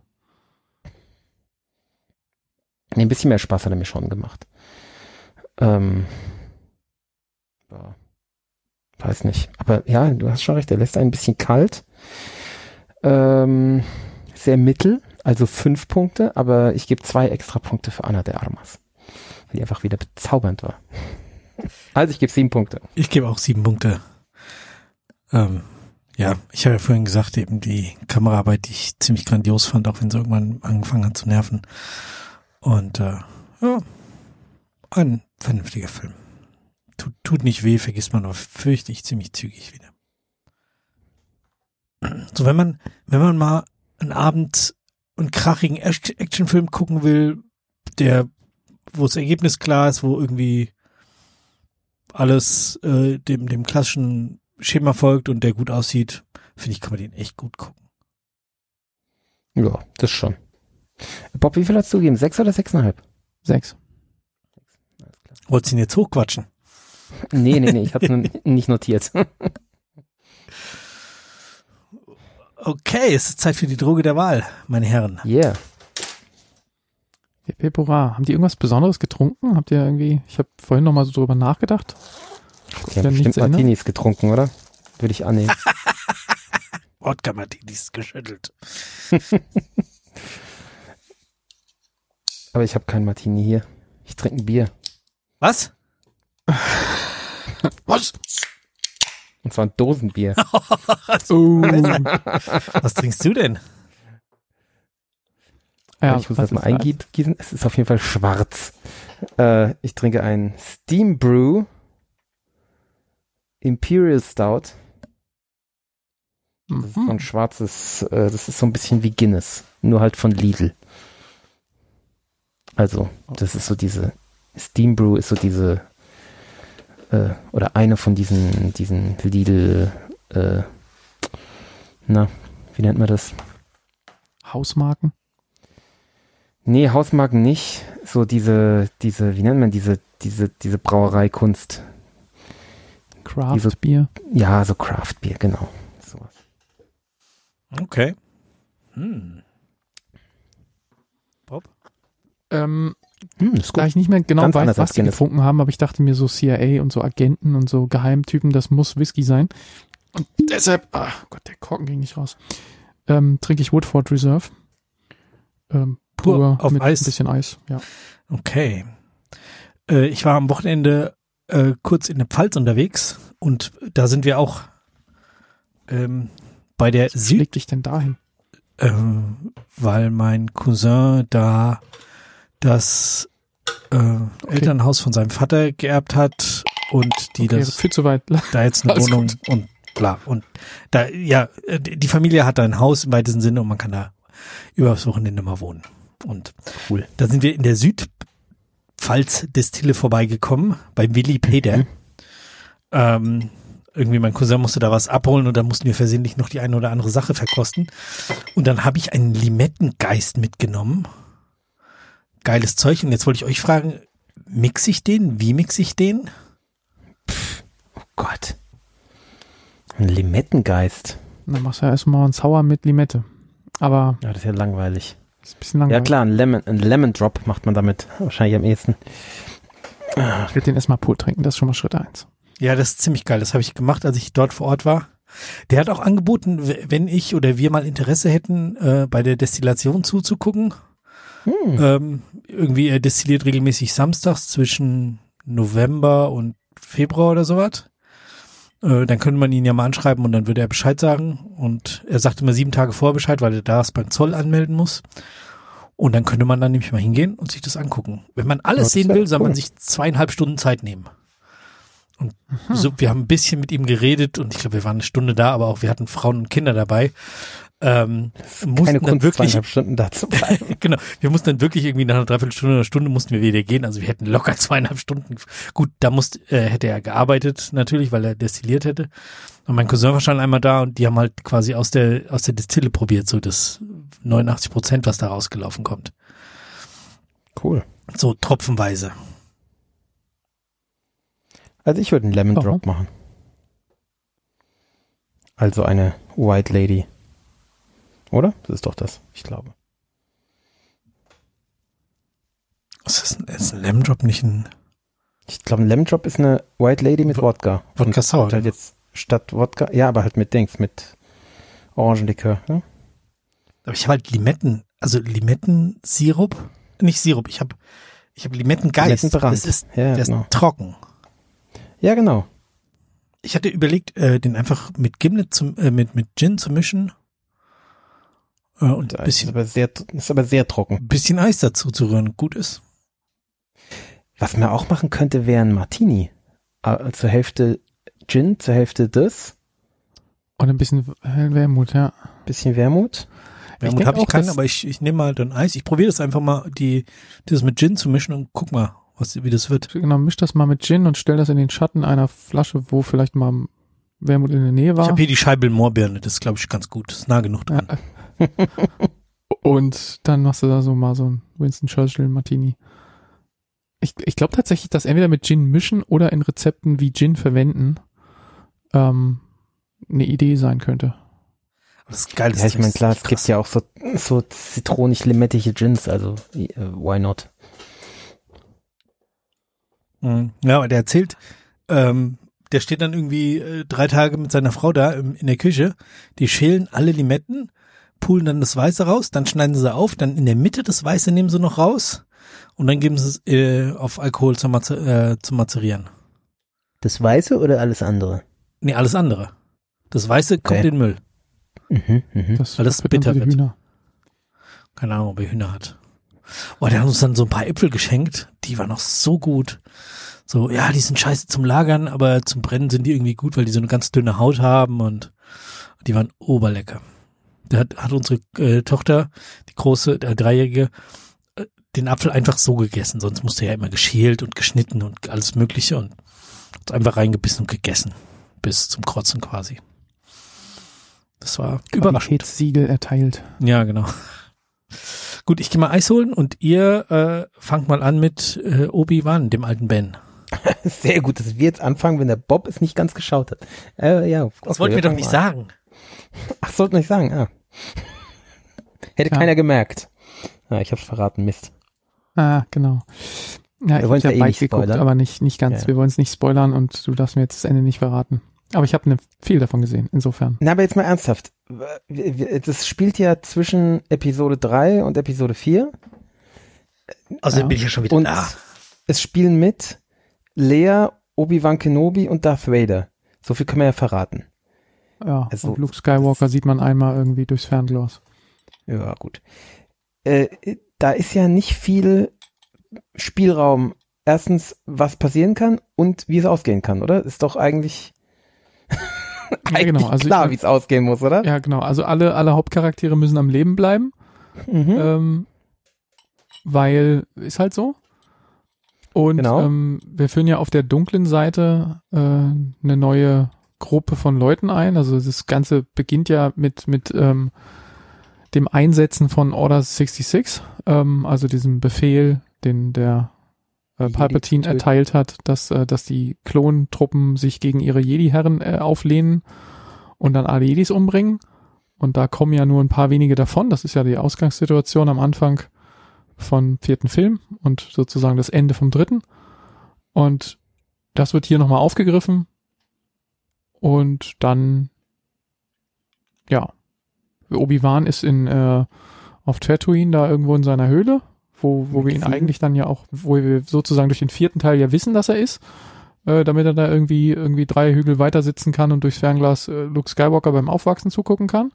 Nee, ein bisschen mehr Spaß hat er mir schon gemacht. Ähm, ja, weiß nicht. Aber ja, du hast schon recht, er lässt einen ein bisschen kalt. Ähm, sehr mittel, also fünf Punkte, aber ich gebe zwei extra Punkte für Anna de Armas. Weil die einfach wieder bezaubernd war. Also ich gebe sieben Punkte. Ich gebe auch sieben Punkte. Ähm, ja, ich habe ja vorhin gesagt, eben die Kameraarbeit, die ich ziemlich grandios fand, auch wenn sie irgendwann angefangen hat zu nerven. Und äh, ja, ein vernünftiger Film. Tut, tut nicht weh, vergisst man aber fürchte ich ziemlich zügig wieder. So, wenn man, wenn man mal einen Abend einen krachigen Act- Actionfilm gucken will, der, wo das Ergebnis klar ist, wo irgendwie alles äh, dem, dem klassischen Schema folgt und der gut aussieht, finde ich, kann man den echt gut gucken. Ja, das schon. Bob, wie viel hast du gegeben? Sechs oder sechseinhalb? Sechs. Wolltest du ihn jetzt hochquatschen? Nee, nee, nee, ich habe nicht notiert. Okay, es ist Zeit für die Droge der Wahl, meine Herren. Yeah. Der Pepora. Haben die irgendwas Besonderes getrunken? Habt ihr irgendwie, ich habe vorhin noch mal so drüber nachgedacht. Die haben bestimmt? Martinis getrunken, oder? Würde ich annehmen. Wodka Martinis geschüttelt. Aber ich habe kein Martini hier. Ich trinke ein Bier. Was? Was? Und zwar ein Dosenbier. Oh. Was trinkst du denn? Ja, ich muss das mal eingießen. Es ist auf jeden Fall schwarz. Äh, ich trinke ein Steam Brew Imperial Stout. Das ist so ein Mhm. schwarzes, äh, das ist so ein bisschen wie Guinness. Nur halt von Lidl. Also, das ist so diese, Steam Brew ist so diese, äh, oder eine von diesen, diesen Lidl äh, na, wie nennt man das? Hausmarken? Nee, Hausmarken nicht. So diese, diese, wie nennt man diese, diese, diese Brauereikunst? Craft Diese- Bier. Ja, so Craft Beer, genau. Sowas. Okay. Hm. Bob? Ähm, Hm, ist da ich nicht mehr genau Ganz weiß, was die Guinness. getrunken haben, aber ich dachte mir so CIA und so Agenten und so Geheimtypen, das muss Whisky sein. Und deshalb, ah Gott, der Korken ging nicht raus. Ähm, trinke ich Woodford Reserve. Ähm, Pur pur auf mit Eis. ein bisschen Eis. Ja. Okay. Äh, ich war am Wochenende äh, kurz in der Pfalz unterwegs und da sind wir auch ähm, bei der Was Süd, schlägt dich denn dahin? ähm, weil mein Cousin da das äh, Elternhaus von seinem Vater geerbt hat und die Okay, das viel zu weit. da jetzt eine Wohnung gut. und bla und da ja die Familie hat da ein Haus im weitesten Sinne und man kann da übers Wochenende mal wohnen und Cool. da sind wir in der Südpfalz Destille vorbeigekommen bei Willi Peter. Mhm. Ähm, irgendwie mein Cousin musste da was abholen und dann mussten wir versehentlich noch die eine oder andere Sache verkosten. Und dann habe ich einen Limettengeist mitgenommen. Geiles Zeug. Und jetzt wollte ich euch fragen, mix ich den? Wie mix ich den? Oh Gott. Ein Limettengeist. Dann machst du ja erstmal einen Sauer mit Limette. Aber Ja, das ist ja langweilig. ist ein bisschen Ja langweilig. klar, ein Lemon, ein Lemon Drop macht man damit wahrscheinlich am ehesten. Ah, Ich werde den erstmal pur trinken, das ist schon mal Schritt eins. Ja, das ist ziemlich geil. Das habe ich gemacht, als ich dort vor Ort war. Der hat auch angeboten, wenn ich oder wir mal Interesse hätten, äh, bei der Destillation zuzugucken. Hm. Ähm, irgendwie, er destilliert regelmäßig samstags zwischen November und Februar oder sowas. Äh, dann könnte man ihn ja mal anschreiben und dann würde er Bescheid sagen. Und er sagt immer sieben Tage vor Bescheid, weil er da es beim Zoll anmelden muss. Und dann könnte man dann nämlich mal hingehen und sich das angucken. Wenn man alles das sehen will, soll man sich zweieinhalb Stunden Zeit nehmen. Und so, wir haben ein bisschen mit ihm geredet und ich glaube, wir waren eine Stunde da, aber auch wir hatten Frauen und Kinder dabei. Ähm, mussten Keine dann Kunst, wirklich zweieinhalb Stunden da zu bleiben. genau. Wir mussten dann wirklich irgendwie nach einer Dreiviertelstunde oder Stunde mussten wir wieder gehen. Also wir hätten locker zweieinhalb Stunden. Gut, da musste, äh, hätte er gearbeitet natürlich, weil er destilliert hätte. Und mein Cousin war schon einmal da und die haben halt quasi aus der, aus der Destille probiert, so das 89 Prozent, was da rausgelaufen kommt. Cool. So tropfenweise. Also ich würde einen Lemon? Drop machen. Also eine White Lady. Oder? Das ist doch das, ich glaube. Ist, ein- ist ein Lemon Drop nicht ein Ich glaube, ein Lemon Drop ist eine White Lady mit Wo- Wodka. Wodka Sour? Halt jetzt statt Wodka, ja, aber halt mit Dings, mit Orangenlikör. Ne? Aber ich habe halt Limetten, also Limettensirup, nicht Sirup, ich habe ich habe Limettengeist. Limettenbrand. Das ist, Ja, der ist genau. trocken. Ja, genau. Ich hatte überlegt, äh, den einfach mit Gimlet zum, äh, mit, mit Gin zu mischen. Äh, und ein Das ist bisschen, aber sehr, ist aber sehr trocken. bisschen Eis dazu zu rühren. Gut ist. Was man auch machen könnte, wäre ein Martini. Äh, Zur Hälfte Gin, zur Hälfte das. Und ein bisschen Wermut, ja. Bisschen Wermut. Denk habe ich auch, keinen, aber ich, ich nehme mal dann Eis. Ich probiere das einfach mal, die, das mit Gin zu mischen und guck mal, was, wie das wird. Genau, misch das mal mit Gin und stell das in den Schatten einer Flasche, wo vielleicht mal Wermut in der Nähe Ich war. habe hier die Scheibel Moorbirne, das ist, glaube ich, ganz gut. Das ist nah genug dran. Ja. Und dann machst du da so mal so ein Winston Churchill Martini. Ich, ich glaube tatsächlich, dass entweder mit Gin mischen oder in Rezepten wie Gin verwenden ähm, eine Idee sein könnte. Das ist geil. das Ja, ich meine, klar, es krass. gibt ja auch so, so zitronig-limettige Gins, also äh, why not? Mhm. Ja, aber der erzählt, ähm, der steht dann irgendwie äh, drei Tage mit seiner Frau da im, in der Küche. Die schälen alle Limetten, pulen dann das Weiße raus, dann schneiden sie auf, dann in der Mitte das Weiße nehmen sie noch raus und dann geben sie es äh, auf Alkohol zum, äh, zum Mazerieren. Das Weiße oder alles andere? Nee, alles andere. Das Weiße kommt Okay. in den Müll. Mhm, mhm. Das Weil das bitter wird. Hühner. Keine Ahnung, ob er Hühner hat. Oh, der hat uns dann so ein paar Äpfel geschenkt. Die waren noch so gut. So, ja, die sind scheiße zum Lagern, aber zum Brennen sind die irgendwie gut, weil die so eine ganz dünne Haut haben und die waren oberlecker. Der hat, hat unsere äh, Tochter, die große, der Dreijährige, äh, den Apfel einfach so gegessen. Sonst musste er ja immer geschält und geschnitten und alles Mögliche und hat einfach reingebissen und gegessen. Bis zum Krotzen quasi. Das war überraschend. Qualitätssiegel erteilt. Ja, genau. Gut, ich gehe mal Eis holen und ihr äh, fangt mal an mit äh, Obi-Wan, dem alten Ben. Sehr gut, dass wir jetzt anfangen, wenn der Bob es nicht ganz geschaut hat. Äh, ja, Das okay, wollten wir doch nicht mal an. sagen. Ach, sollten nicht sagen, ah. Hätte Ja. keiner gemerkt. Ah, ich hab's verraten, Mist. Ah, genau. Ja, ich wollen's habe ja ja eh geguckt, spoilern. aber nicht, nicht ganz. Ja. Wir wollen es nicht spoilern und du darfst mir jetzt das Ende nicht verraten. Aber ich habe ne, viel davon gesehen, insofern. Na, aber jetzt mal ernsthaft. Das spielt ja zwischen Episode 3 und Episode 4 Also Ja. bin ich ja schon wieder und da. es spielen mit Lea, Obi-Wan Kenobi und Darth Vader. So viel können wir ja verraten. Ja, Also, und Luke Skywalker sieht man einmal irgendwie durchs Fernglas. Ja, gut. Äh, da ist ja nicht viel Spielraum. Erstens, was passieren kann und wie es ausgehen kann, oder? Ist doch eigentlich, Ja, eigentlich genau, also klar, wie es ausgehen muss, oder? Ja, genau. Also alle, alle Hauptcharaktere müssen am Leben bleiben, Mhm. ähm, weil ist halt so. Und Genau. ähm, wir führen ja auf der dunklen Seite äh, eine neue Gruppe von Leuten ein. Also das Ganze beginnt ja mit mit ähm, dem Einsetzen von Order 66, ähm, also diesem Befehl, den der äh, Palpatine erteilt hat, dass äh, dass die Klontruppen sich gegen ihre Jedi-Herren äh, auflehnen und dann alle Jedis umbringen. Und da kommen ja nur ein paar wenige davon. Das ist ja die Ausgangssituation am Anfang vom vierten Film und sozusagen das Ende vom dritten. Und das wird hier nochmal aufgegriffen. Und dann, ja, Obi-Wan ist in, äh, auf Tatooine da irgendwo in seiner Höhle, wo, wo wir ihn sieben. eigentlich dann ja auch, wo wir sozusagen durch den vierten Teil ja wissen, dass er ist, äh, damit er da irgendwie, irgendwie drei Hügel weiter sitzen kann und durchs Fernglas äh, Luke Skywalker beim Aufwachsen zugucken kann.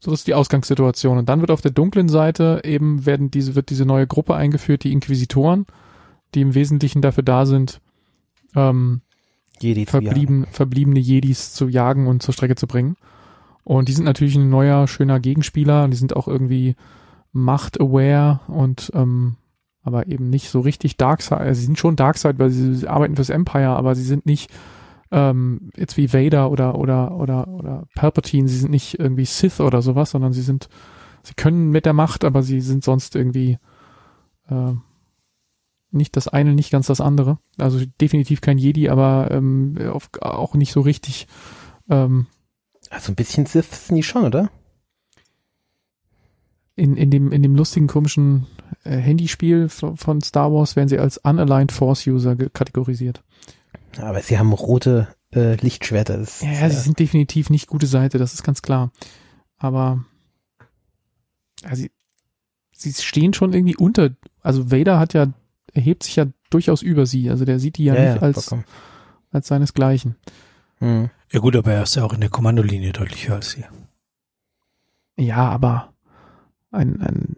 So das ist die Ausgangssituation. Und dann wird auf der dunklen Seite eben werden diese, wird diese neue Gruppe eingeführt, die Inquisitoren, die im Wesentlichen dafür da sind, ähm, Jedi verblieben, verbliebene Jedis zu jagen und zur Strecke zu bringen. Und die sind natürlich ein neuer, schöner Gegenspieler die sind auch irgendwie macht-aware und ähm, aber eben nicht so richtig Darkseid. Also sie sind schon Darkseid, weil sie, sie arbeiten fürs Empire, aber sie sind nicht ähm, jetzt wie Vader oder oder oder oder Palpatine. Sie sind nicht irgendwie Sith oder sowas, sondern sie sind, sie können mit der Macht, aber sie sind sonst irgendwie äh, nicht das eine, nicht ganz das andere. Also definitiv kein Jedi, aber ähm, auf, auch nicht so richtig. Ähm, Also ein bisschen Sith sind die schon, oder? in, in, dem, in dem lustigen, komischen äh, Handyspiel von, Star Wars werden sie als Unaligned Force User kategorisiert. Aber sie haben rote äh, Lichtschwerter. Das Ja, ja, sie sind definitiv nicht gute Seite, das ist ganz klar. Aber ja, sie, sie stehen schon irgendwie unter. Also Vader hat ja, erhebt sich ja durchaus über sie. Also der sieht die ja, nicht als, vollkommen. als seinesgleichen. Hm. Ja gut, aber er ist ja auch in der Kommandolinie deutlich höher als sie. Ja, aber ein, ein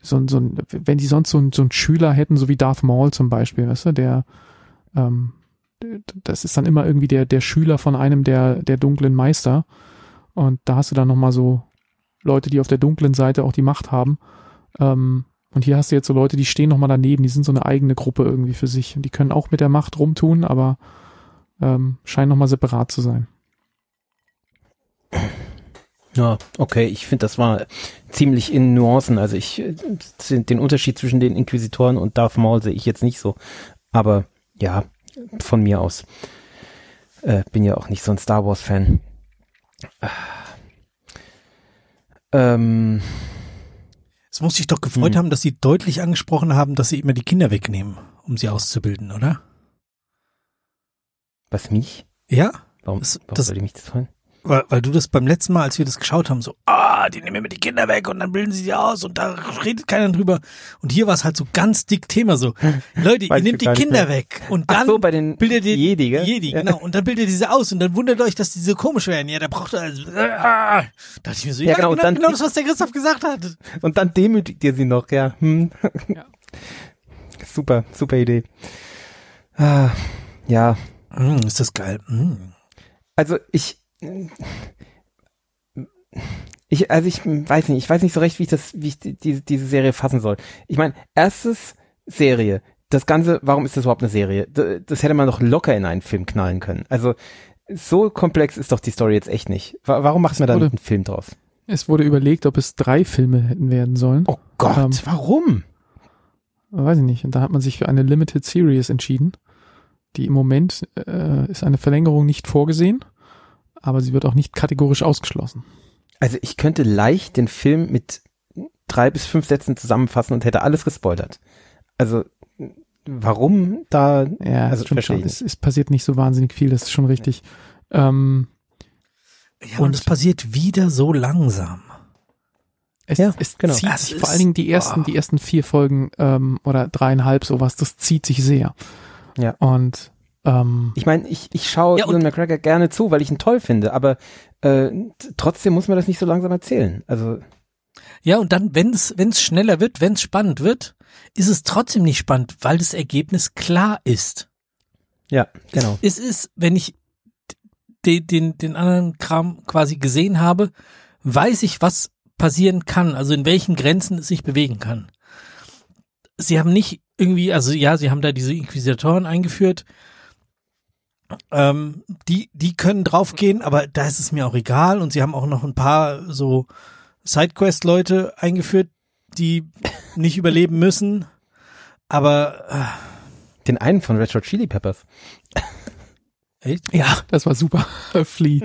so ein, so ein, wenn die sonst so ein, so ein Schüler hätten, so wie Darth Maul zum Beispiel, weißt du, der, ähm, das ist dann immer irgendwie der, der Schüler von einem der, der dunklen Meister. Und da hast du dann nochmal so Leute, die auf der dunklen Seite auch die Macht haben. Ähm, und hier hast du jetzt so Leute, die stehen nochmal daneben, die sind so eine eigene Gruppe irgendwie für sich. Und die können auch mit der Macht rumtun, aber ähm, scheinen nochmal separat zu sein. Ja, okay, ich finde, das war ziemlich in Nuancen. Also ich äh, den Unterschied zwischen den Inquisitoren und Darth Maul sehe ich jetzt nicht so. Aber ja, von mir aus. Äh, bin ja auch nicht so ein Star Wars Fan. Ähm, Es muss sich doch gefreut Hm. haben, dass sie deutlich angesprochen haben, dass sie immer die Kinder wegnehmen, um sie auszubilden, oder? was mich? Ja, Warum, Das- warum das- sollte ich mich das freuen? Weil, weil du das beim letzten Mal, als wir das geschaut haben, so, ah, die nehmen immer die Kinder weg und dann bilden sie sie aus und da redet keiner drüber. Und hier war es halt so ganz dick Thema so, Leute, ihr nehmt die Kinder mehr. weg und Ach dann so, bei den bildet ihr Jedi, gell? Jedi, Ja. genau. Und dann bildet ihr sie aus und dann wundert euch, dass die so komisch werden. Ja, da braucht er, also, ah, dachte ich mir so, ja, Ja, genau, genau, und dann- genau das, was der Christoph gesagt hat. Und dann demütigt ihr sie noch, ja. Hm. Ja. Super, super Idee. Ah, ja, Mm, ist das geil. Mm. also ich, ich, also ich weiß nicht, ich weiß nicht so recht, wie ich das, wie ich die, diese, diese Serie fassen soll. Ich meine, erstes Serie, das Ganze, warum ist das überhaupt eine Serie? Das hätte man doch locker in einen Film knallen können. Also so komplex ist doch die Story jetzt echt nicht. Wa- Warum macht man da einen Film draus? Es wurde überlegt, ob es drei Filme hätten werden sollen. Oh Gott, Ähm, warum? Weiß ich nicht. Und da hat man sich für eine Limited Series entschieden. Die im Moment äh, ist eine Verlängerung nicht vorgesehen, aber sie wird auch nicht kategorisch ausgeschlossen. Also ich könnte leicht den Film mit drei bis fünf Sätzen zusammenfassen und hätte alles gespoilert. Also warum da? Ja, Also, stimmt schon. Es, es passiert nicht so wahnsinnig viel, das ist schon richtig. Ähm, Ja, und, Und- es passiert wieder so langsam. es, Ja, es genau. zieht sich ist- vor allen Dingen die ersten, oh. die ersten vier Folgen ähm, oder dreieinhalb sowas, das zieht sich sehr. Ja. Und ähm, Ich meine, ich, ich schaue Ja, Ewan McGregor gerne zu, weil ich ihn toll finde, aber äh, trotzdem muss man das nicht so langsam erzählen. Also Ja, und dann, wenn es wenn es schneller wird, wenn es spannend wird, ist es trotzdem nicht spannend, weil das Ergebnis klar ist. ja, genau. Es ist, wenn ich den, den, den anderen Kram quasi gesehen habe, weiß ich, was passieren kann, also in welchen Grenzen es sich bewegen kann. Sie haben nicht irgendwie, also ja, sie haben da diese Inquisitoren eingeführt. Ähm, die, die können draufgehen, aber da ist es mir auch egal. Und sie haben auch noch ein paar so Sidequest-Leute eingeführt, die nicht überleben müssen. Aber Den einen von Red Hot Chili Peppers. äh, echt? ja, das war super, Flea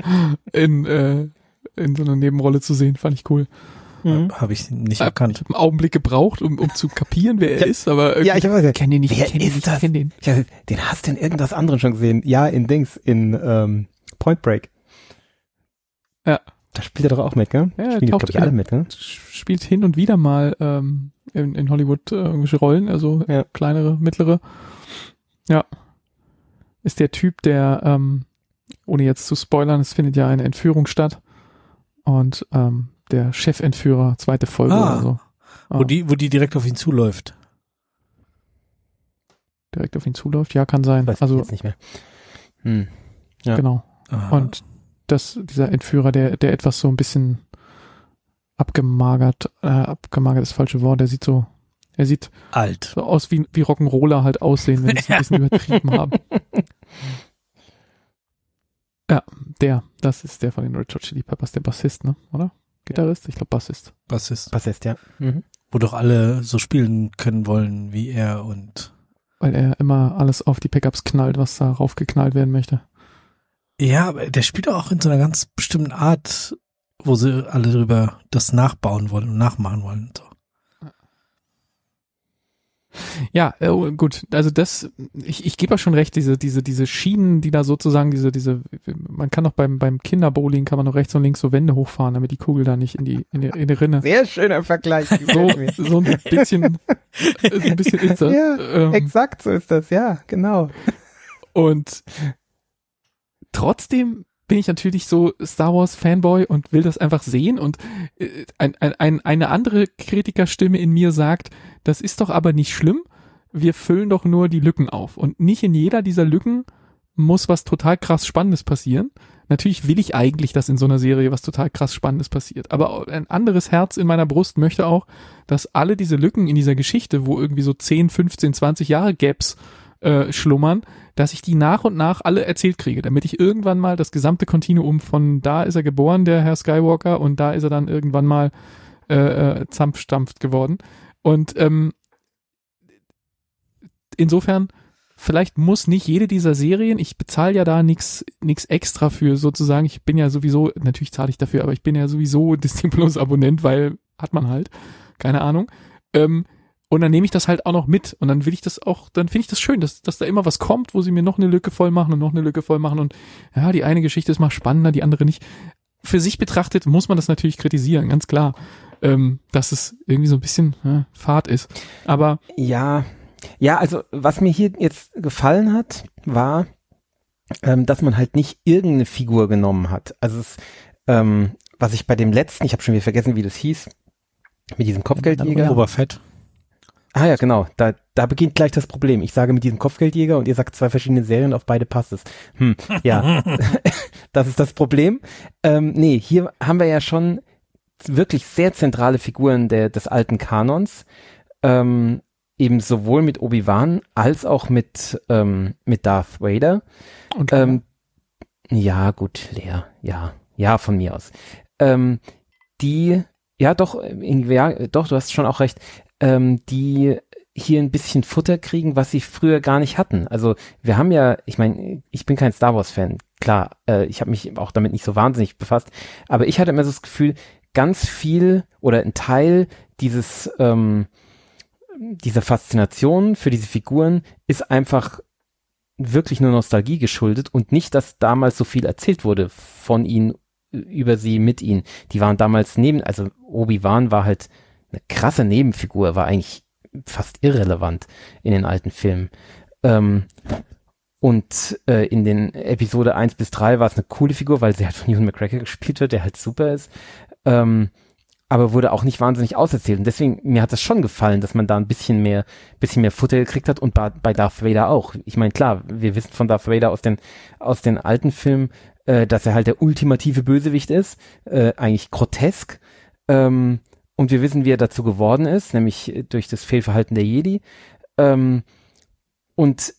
in, äh, in so einer Nebenrolle zu sehen, fand ich cool. Habe ich nicht Ich erkannt. habe einen Augenblick gebraucht, um, um zu kapieren, wer er ist, aber Ja, ich habe gesagt, kenne den nicht, wer ich den ist nicht, das? ich kenne den. ich hab, den hast du in irgendwas anderem schon gesehen. Ja, in Dings, in ähm, Point Break. Ja. Da spielt er doch auch mit, gell? Ja, er Spielen, taucht ich, alle mit, ne? Spielt hin und wieder mal ähm, in, in Hollywood äh, irgendwelche Rollen, also Ja. kleinere, mittlere. Ja. Ist der Typ, der, ähm, ohne jetzt zu spoilern, es findet ja eine Entführung statt. Und ähm, der Chefentführer, zweite Folge Ah. oder so. Wo Ah, die, wo die direkt auf ihn zuläuft. direkt auf ihn zuläuft. Ja, kann sein. Weiß ich also jetzt nicht mehr. Hm. Ja. genau. Aha. Und das, dieser Entführer, der, der etwas so ein bisschen abgemagert, äh, abgemagert ist das falsche Wort, der sieht so, er sieht alt. so aus wie, wie Rock'n'Roller halt aussehen, wenn sie es ein bisschen übertrieben haben. Ja, der, das ist der von den Red Hot Chili Peppers, der Bassist, ne? Oder? Gitarrist? Ich glaube Bassist. Was ist? Was ist, ja. Mhm. Wo doch alle so spielen können wollen wie er und Weil er immer alles auf die Pickups knallt, was da raufgeknallt werden möchte. ja, aber der spielt auch in so einer ganz bestimmten Art, wo sie alle drüber das nachbauen wollen und nachmachen wollen. und So. Ja, äh, gut, also das, ich, ich gebe auch schon recht, diese, diese, diese Schienen, die da sozusagen, diese, diese, man kann doch beim, beim Kinderbowling kann man noch rechts und links so Wände hochfahren, damit die Kugel da nicht in die, in die, in die Rinne. Sehr schöner Vergleich. So, so ein bisschen, so ein bisschen ist das. Ja, ähm, Exakt so ist das, ja, genau. Und trotzdem bin ich natürlich so Star Wars Fanboy und will das einfach sehen und äh, ein, ein, ein, eine andere Kritikerstimme in mir sagt, das ist doch aber nicht schlimm, wir füllen doch nur die Lücken auf und nicht in jeder dieser Lücken muss was total krass Spannendes passieren. Natürlich will ich eigentlich, dass in so einer Serie was total krass Spannendes passiert, aber ein anderes Herz in meiner Brust möchte auch, dass alle diese Lücken in dieser Geschichte, wo irgendwie so 10, 15, 20 Jahre Gaps äh, schlummern, dass ich die nach und nach alle erzählt kriege, damit ich irgendwann mal das gesamte Kontinuum von da ist er geboren, der Herr Skywalker, und da ist er dann irgendwann mal äh, äh, zampfstampft geworden. Und ähm, insofern, vielleicht muss nicht jede dieser Serien, ich bezahle ja da nichts nix extra für sozusagen, ich bin ja sowieso, natürlich zahle ich dafür, aber ich bin ja sowieso Disney Plus Abonnent, weil hat man halt, keine Ahnung. Ähm, und dann nehme ich das halt auch noch mit und dann will ich das auch, dann finde ich das schön, dass, dass da immer was kommt, wo sie mir noch eine Lücke voll machen und noch eine Lücke voll machen und ja, die eine Geschichte ist mal spannender, die andere nicht. Für sich betrachtet muss man das natürlich kritisieren, ganz klar, ähm, dass es irgendwie so ein bisschen ja, Fahrt ist. Aber Ja, ja, also was mir hier jetzt gefallen hat, war, ähm, dass man halt nicht irgendeine Figur genommen hat. Also es, ähm, was ich bei dem letzten, ich habe schon wieder vergessen, wie das hieß, mit diesem Kopfgeldjäger. Oberfett. Ah ja, genau. Da, da beginnt gleich das Problem. Ich sage mit diesem Kopfgeldjäger und ihr sagt zwei verschiedene Serien, auf beide passt es. Hm, ja, das ist das Problem. Ähm, nee, hier haben wir ja schon wirklich sehr zentrale Figuren der, des alten Kanons. Ähm, eben sowohl mit Obi-Wan als auch mit, ähm, mit Darth Vader. und Ähm, Ja, gut, Lea. Ja, ja, von mir aus. Ähm, die, ja, doch, irgendwie, ja, doch, du hast schon auch recht. Ähm, die hier ein bisschen Futter kriegen, was sie früher gar nicht hatten. Also wir haben ja, ich meine, ich bin kein Star Wars Fan, klar, äh, ich habe mich auch damit nicht so wahnsinnig befasst, aber ich hatte immer so das Gefühl, ganz viel oder ein Teil dieses ähm, dieser Faszination für diese Figuren ist einfach wirklich nur Nostalgie geschuldet und nicht, dass damals so viel erzählt wurde von ihnen, über sie, mit ihnen. Die waren damals neben, also Obi-Wan war halt eine krasse Nebenfigur, war eigentlich fast irrelevant in den alten Filmen. Ähm, und äh, in den Episode 1 bis 3 war es eine coole Figur, weil sie halt von Ewan McGregor gespielt wird, der halt super ist. Ähm, aber wurde auch nicht wahnsinnig auserzählt. Und deswegen, mir hat das schon gefallen, dass man da ein bisschen mehr, bisschen mehr Futter gekriegt hat und bei, Darth Vader auch. Ich meine, klar, wir wissen von Darth Vader aus den, aus den alten Filmen, äh, dass er halt der ultimative Bösewicht ist, äh, eigentlich grotesk. Ähm, und wir wissen, wie er dazu geworden ist, nämlich durch das Fehlverhalten der Jedi. Ähm, und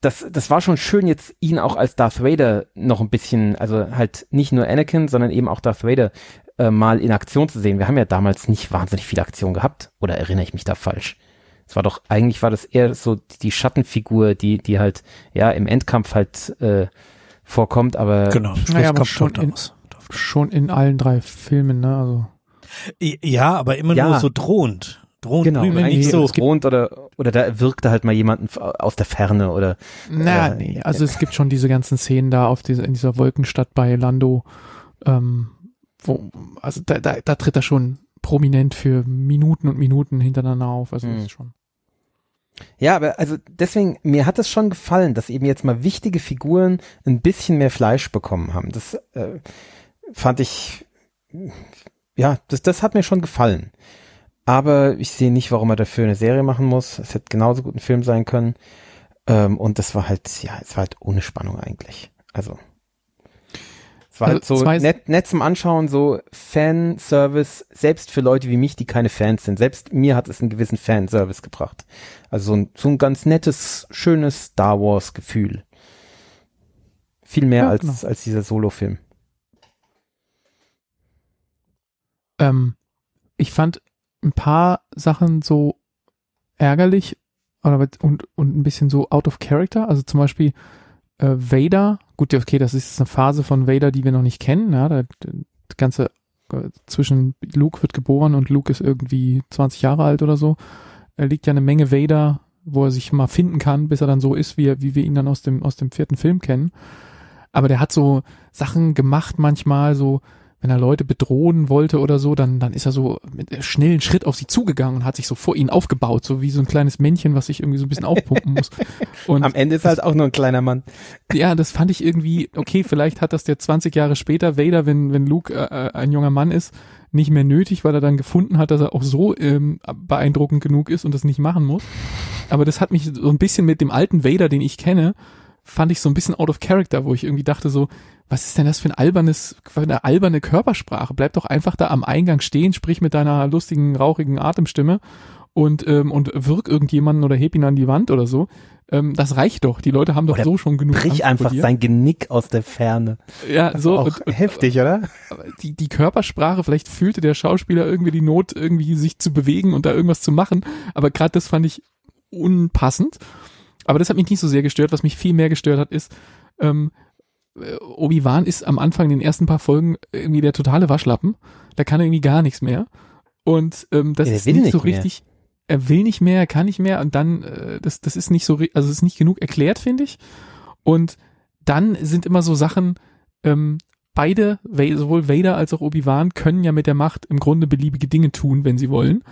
das, das war schon schön, jetzt ihn auch als Darth Vader noch ein bisschen, also halt nicht nur Anakin, sondern eben auch Darth Vader äh, mal in Aktion zu sehen. Wir haben ja damals nicht wahnsinnig viele Aktionen gehabt. Oder erinnere ich mich da falsch? Es war doch, eigentlich war das eher so die Schattenfigur, die, die halt, ja, im Endkampf halt äh, vorkommt, aber. Genau, naja, aber schon in, schon in allen drei Filmen, ne? Also. Ja, aber immer ja. nur so drohend. Drohend genau, drüben, nicht so drohend oder oder da wirkte halt mal jemanden aus der Ferne oder. Na, äh, nee, also es gibt schon diese ganzen Szenen da auf diese, in dieser Wolkenstadt bei Lando, ähm, wo, also da, da, da tritt er schon prominent für Minuten und Minuten hintereinander auf. Also mhm. das ist schon. Ja, aber also deswegen, mir hat es schon gefallen, dass eben jetzt mal wichtige Figuren ein bisschen mehr Fleisch bekommen haben. Das äh, fand ich, ja, das, das hat mir schon gefallen. Aber ich sehe nicht, warum er dafür eine Serie machen muss. Es hätte genauso gut ein Film sein können. Ähm, und das war halt, ja, es war halt ohne Spannung eigentlich. Also. Es war also halt so nett, nett zum Anschauen, so Fanservice, selbst für Leute wie mich, die keine Fans sind. Selbst mir hat es einen gewissen Fanservice gebracht. Also so ein, so ein ganz nettes, schönes Star Wars Gefühl. Viel mehr ja, als, genau. als dieser Solo-Film. Ähm, ich fand ein paar Sachen so ärgerlich oder und, und ein bisschen so out of character. Also zum Beispiel äh, Vader, gut, okay, das ist eine Phase von Vader, die wir noch nicht kennen. Ja, das ganze äh, zwischen Luke wird geboren und Luke ist irgendwie 20 Jahre alt oder so. Er liegt ja eine Menge Vader, wo er sich mal finden kann, bis er dann so ist, wie, wie wir ihn dann aus dem, aus dem vierten Film kennen. Aber der hat so Sachen gemacht manchmal, so wenn er Leute bedrohen wollte oder so, dann, dann ist er so mit schnellen Schritt auf sie zugegangen und hat sich so vor ihnen aufgebaut, so wie so ein kleines Männchen, was sich irgendwie so ein bisschen aufpumpen muss. Und Am Ende ist er halt auch nur ein kleiner Mann. Ja, das fand ich irgendwie, okay, vielleicht hat das der 20 Jahre später Vader, wenn, wenn Luke äh, äh, ein junger Mann ist, nicht mehr nötig, weil er dann gefunden hat, dass er auch so ähm, beeindruckend genug ist und das nicht machen muss. Aber das hat mich so ein bisschen mit dem alten Vader, den ich kenne, fand ich so ein bisschen out of character, wo ich irgendwie dachte so, was ist denn das für ein albernes, für eine alberne Körpersprache? Bleib doch einfach da am Eingang stehen, sprich mit deiner lustigen, rauchigen Atemstimme und, ähm, und wirk irgendjemanden oder heb ihn an die Wand oder so. Ähm, das reicht doch. Die Leute haben doch oder so schon genug. Brich einfach sein Genick aus der Ferne. Ja, so. Auch und, heftig, oder? Die, die Körpersprache, vielleicht fühlte der Schauspieler irgendwie die Not, irgendwie sich zu bewegen und da irgendwas zu machen. Aber gerade das fand ich unpassend. Aber das hat mich nicht so sehr gestört. Was mich viel mehr gestört hat, ist, ähm, äh, Obi-Wan ist am Anfang in den ersten paar Folgen irgendwie der totale Waschlappen. Da kann er irgendwie gar nichts mehr. Und ähm, das ja, ist nicht, nicht so mehr. richtig. Er will nicht mehr, er kann nicht mehr und dann, äh, das, das ist nicht so, also es ist nicht genug erklärt, finde ich. Und dann sind immer so Sachen, ähm, beide, sowohl Vader als auch Obi-Wan, können ja mit der Macht im Grunde beliebige Dinge tun, wenn sie wollen.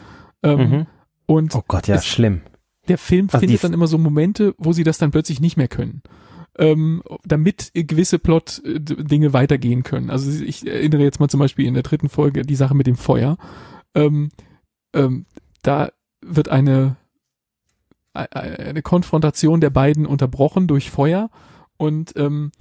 Ähm, mhm. Und oh Gott, ja, es, schlimm. Der Film also findet dann immer so Momente, wo sie das dann plötzlich nicht mehr können ähm, damit gewisse Plot-Dinge weitergehen können. Also ich erinnere jetzt mal zum Beispiel in der dritten Folge die Sache mit dem Feuer. Ähm, ähm, da wird eine eine Konfrontation der beiden unterbrochen durch Feuer und ähm,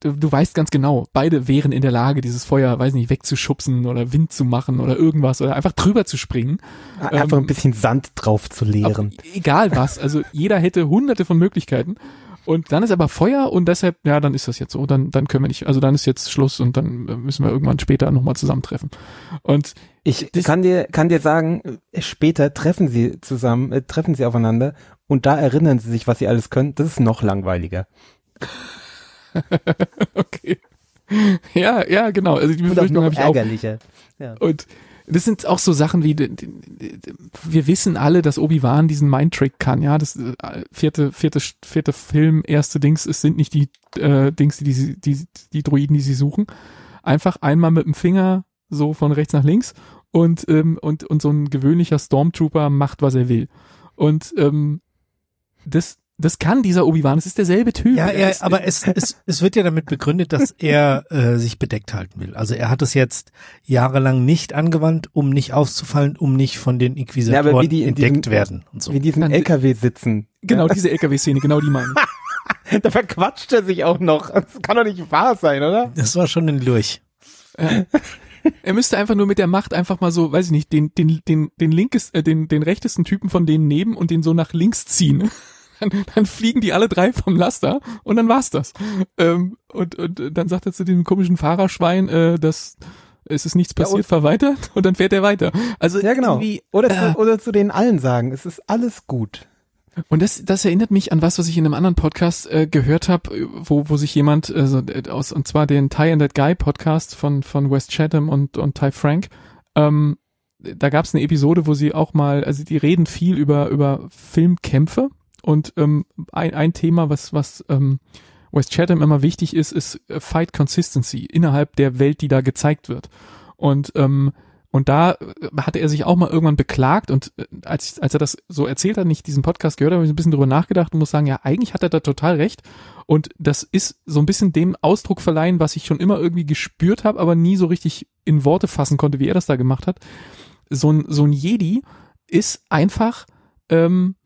du, du weißt ganz genau, beide wären in der Lage, dieses Feuer, weiß nicht, wegzuschubsen oder Wind zu machen oder irgendwas oder einfach drüber zu springen. Einfach ähm, ein bisschen Sand drauf zu leeren. Egal was, also jeder hätte hunderte von Möglichkeiten Und dann ist aber Feuer und deshalb, ja, dann ist das jetzt so. Dann, dann können wir nicht, also dann ist jetzt Schluss und dann äh, müssen wir irgendwann später nochmal zusammentreffen. Und Ich kann dir, kann dir sagen, äh, später treffen sie zusammen, äh, treffen sie aufeinander und da erinnern sie sich, was sie alles können. Das ist noch langweiliger. okay. Ja, ja, genau. Also die auch Befürchtung habe ich auch. ärgerlicher. Ja. Und das sind auch so Sachen wie, wir wissen alle, dass Obi-Wan diesen Mind-Trick kann, ja, das äh, vierte, vierte, vierte Film, erste Dings, es sind nicht die äh, Dings, die, die, die, die Droiden, die sie suchen. Einfach einmal mit dem Finger so von rechts nach links und, ähm, und, und so ein gewöhnlicher Stormtrooper macht, was er will. Und ähm, das, das kann dieser Obi-Wan, es ist derselbe Typ. Ja, Er ja, ist- aber es, es, es wird ja damit begründet, dass er äh, sich bedeckt halten will. Also er hat es jetzt jahrelang nicht angewandt, um nicht aufzufallen, um nicht von den Ja, Inquisitoren wie die in entdeckt diesem- werden und so. Wie diesen Dann- LKW sitzen. Genau, diese LKW-Szene, genau die meine ich. Da verquatscht er sich auch noch. Das kann doch nicht wahr sein, oder? Das war schon ein Lurch. Ja. Er müsste einfach nur mit der Macht einfach mal so, weiß ich nicht, den, den, den, den linkes, äh, den, den rechtesten Typen von denen nehmen und den so nach links ziehen. Dann, dann fliegen die alle drei vom Laster und dann war's das. Ähm, und, und dann sagt er zu dem komischen Fahrerschwein, äh, dass es ist nichts Ja, passiert, und- fahr weiter und dann fährt er weiter. Also Ja, genau. Oder, äh, zu, oder zu denen allen sagen, es ist alles gut. Und das, das erinnert mich an was, was ich in einem anderen Podcast äh, gehört habe, wo, wo sich jemand äh, so, äh, aus, und zwar den Ty and That Guy Podcast von, von West Chatham und, und Ty Frank. Ähm, da gab es eine Episode, wo sie auch mal, also die reden viel über, über Filmkämpfe und ähm, ein, ein Thema, was, was ähm, West Chatham immer wichtig ist, ist äh, Fight Consistency innerhalb der Welt, die da gezeigt wird. Und ähm, und da äh, hatte er sich auch mal irgendwann beklagt und äh, als, als er das so erzählt hat, nicht diesen Podcast gehört, habe ich ein bisschen drüber nachgedacht und muss sagen, ja, eigentlich hat er da total recht. Und das ist so ein bisschen dem Ausdruck verleihen, was ich schon immer irgendwie gespürt habe, aber nie so richtig in Worte fassen konnte, wie er das da gemacht hat. So ein, so ein Jedi ist einfach ähm,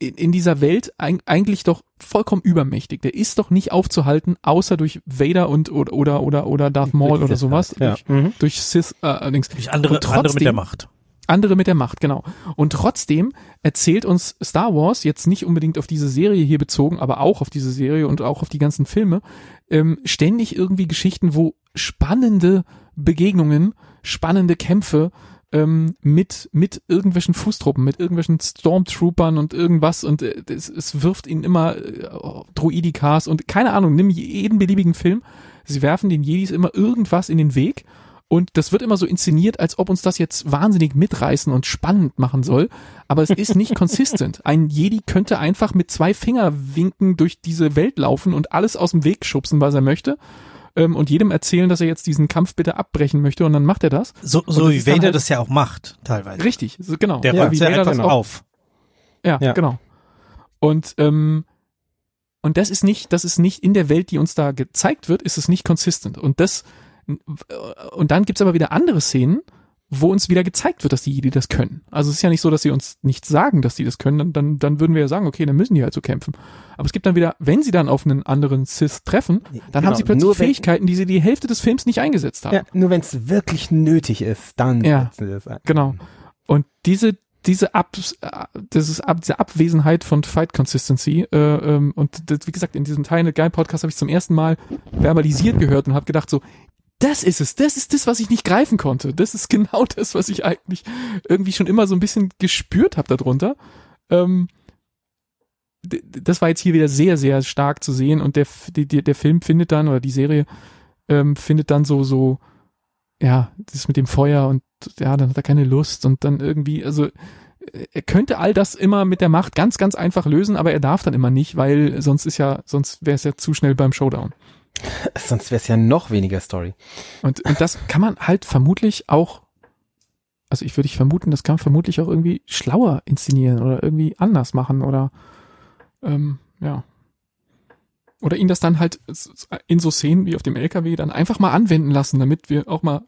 in, in dieser Welt eig- eigentlich doch vollkommen übermächtig. Der ist doch nicht aufzuhalten, außer durch Vader und oder oder oder, oder Darth Maul oder sowas. Ja. Durch, Mhm. durch Sith äh, allerdings Durch andere, andere mit der Macht. andere mit der Macht, genau. Und trotzdem erzählt uns Star Wars jetzt nicht unbedingt auf diese Serie hier bezogen, aber auch auf diese Serie und auch auf die ganzen Filme, ähm, ständig irgendwie Geschichten, wo spannende Begegnungen, spannende Kämpfe ähm, mit mit irgendwelchen Fußtruppen, mit irgendwelchen Stormtroopern und irgendwas und äh, es, es wirft ihnen immer äh, Droidikas und keine Ahnung, nimm jeden beliebigen Film, sie werfen den Jedis immer irgendwas in den Weg und das wird immer so inszeniert, als ob uns das jetzt wahnsinnig mitreißen und spannend machen soll. Aber es ist nicht consistent. Ein Jedi könnte einfach mit zwei Fingerwinken durch diese Welt laufen und alles aus dem Weg schubsen, was er möchte. Ähm, und jedem erzählen, dass er jetzt diesen Kampf bitte abbrechen möchte. Und dann macht er das. So, so das wie Vader halt- das ja auch macht, teilweise. Richtig, so, genau. Der Ja, räumt ja einfach das auch- auf. Ja, Ja. genau. Und ähm, und das ist nicht, das ist nicht in der Welt, die uns da gezeigt wird, ist es nicht consistent. Und das und dann gibt's aber wieder andere Szenen, wo uns wieder gezeigt wird, dass die Jedi das können. Also es ist ja nicht so, dass sie uns nicht sagen, dass die das können, dann, dann, dann würden wir ja sagen, okay, dann müssen die halt so kämpfen. Aber es gibt dann wieder, wenn sie dann auf einen anderen Sith treffen, dann Genau, haben sie plötzlich Fähigkeiten, die sie die Hälfte des Films nicht eingesetzt haben. Ja, nur wenn es wirklich nötig ist, dann Ja. setzen sie das ein. Genau. Und diese diese Ab, das ist ab, diese Abwesenheit von Fight Consistency äh, ähm, und das, wie gesagt in diesem Teil Guy Podcast habe ich zum ersten Mal verbalisiert gehört und habe gedacht so das ist es, das ist das, was ich nicht greifen konnte. Das ist genau das, was ich eigentlich irgendwie schon immer so ein bisschen gespürt habe darunter. Ähm, das war jetzt hier wieder sehr, sehr stark zu sehen und der, die, der Film findet dann oder die Serie ähm, findet dann so, so, ja, das mit dem Feuer und ja, dann hat er keine Lust und dann irgendwie, also er könnte all das immer mit der Macht ganz, ganz einfach lösen, aber er darf dann immer nicht, weil sonst ist ja, sonst wäre es ja zu schnell beim Showdown. Sonst wäre es ja noch weniger Story. Und, und das kann man halt vermutlich auch, also ich würde ich vermuten, das kann man vermutlich auch irgendwie schlauer inszenieren oder irgendwie anders machen oder ähm, ja. Oder ihn das dann halt in so Szenen wie auf dem LKW dann einfach mal anwenden lassen, damit wir auch mal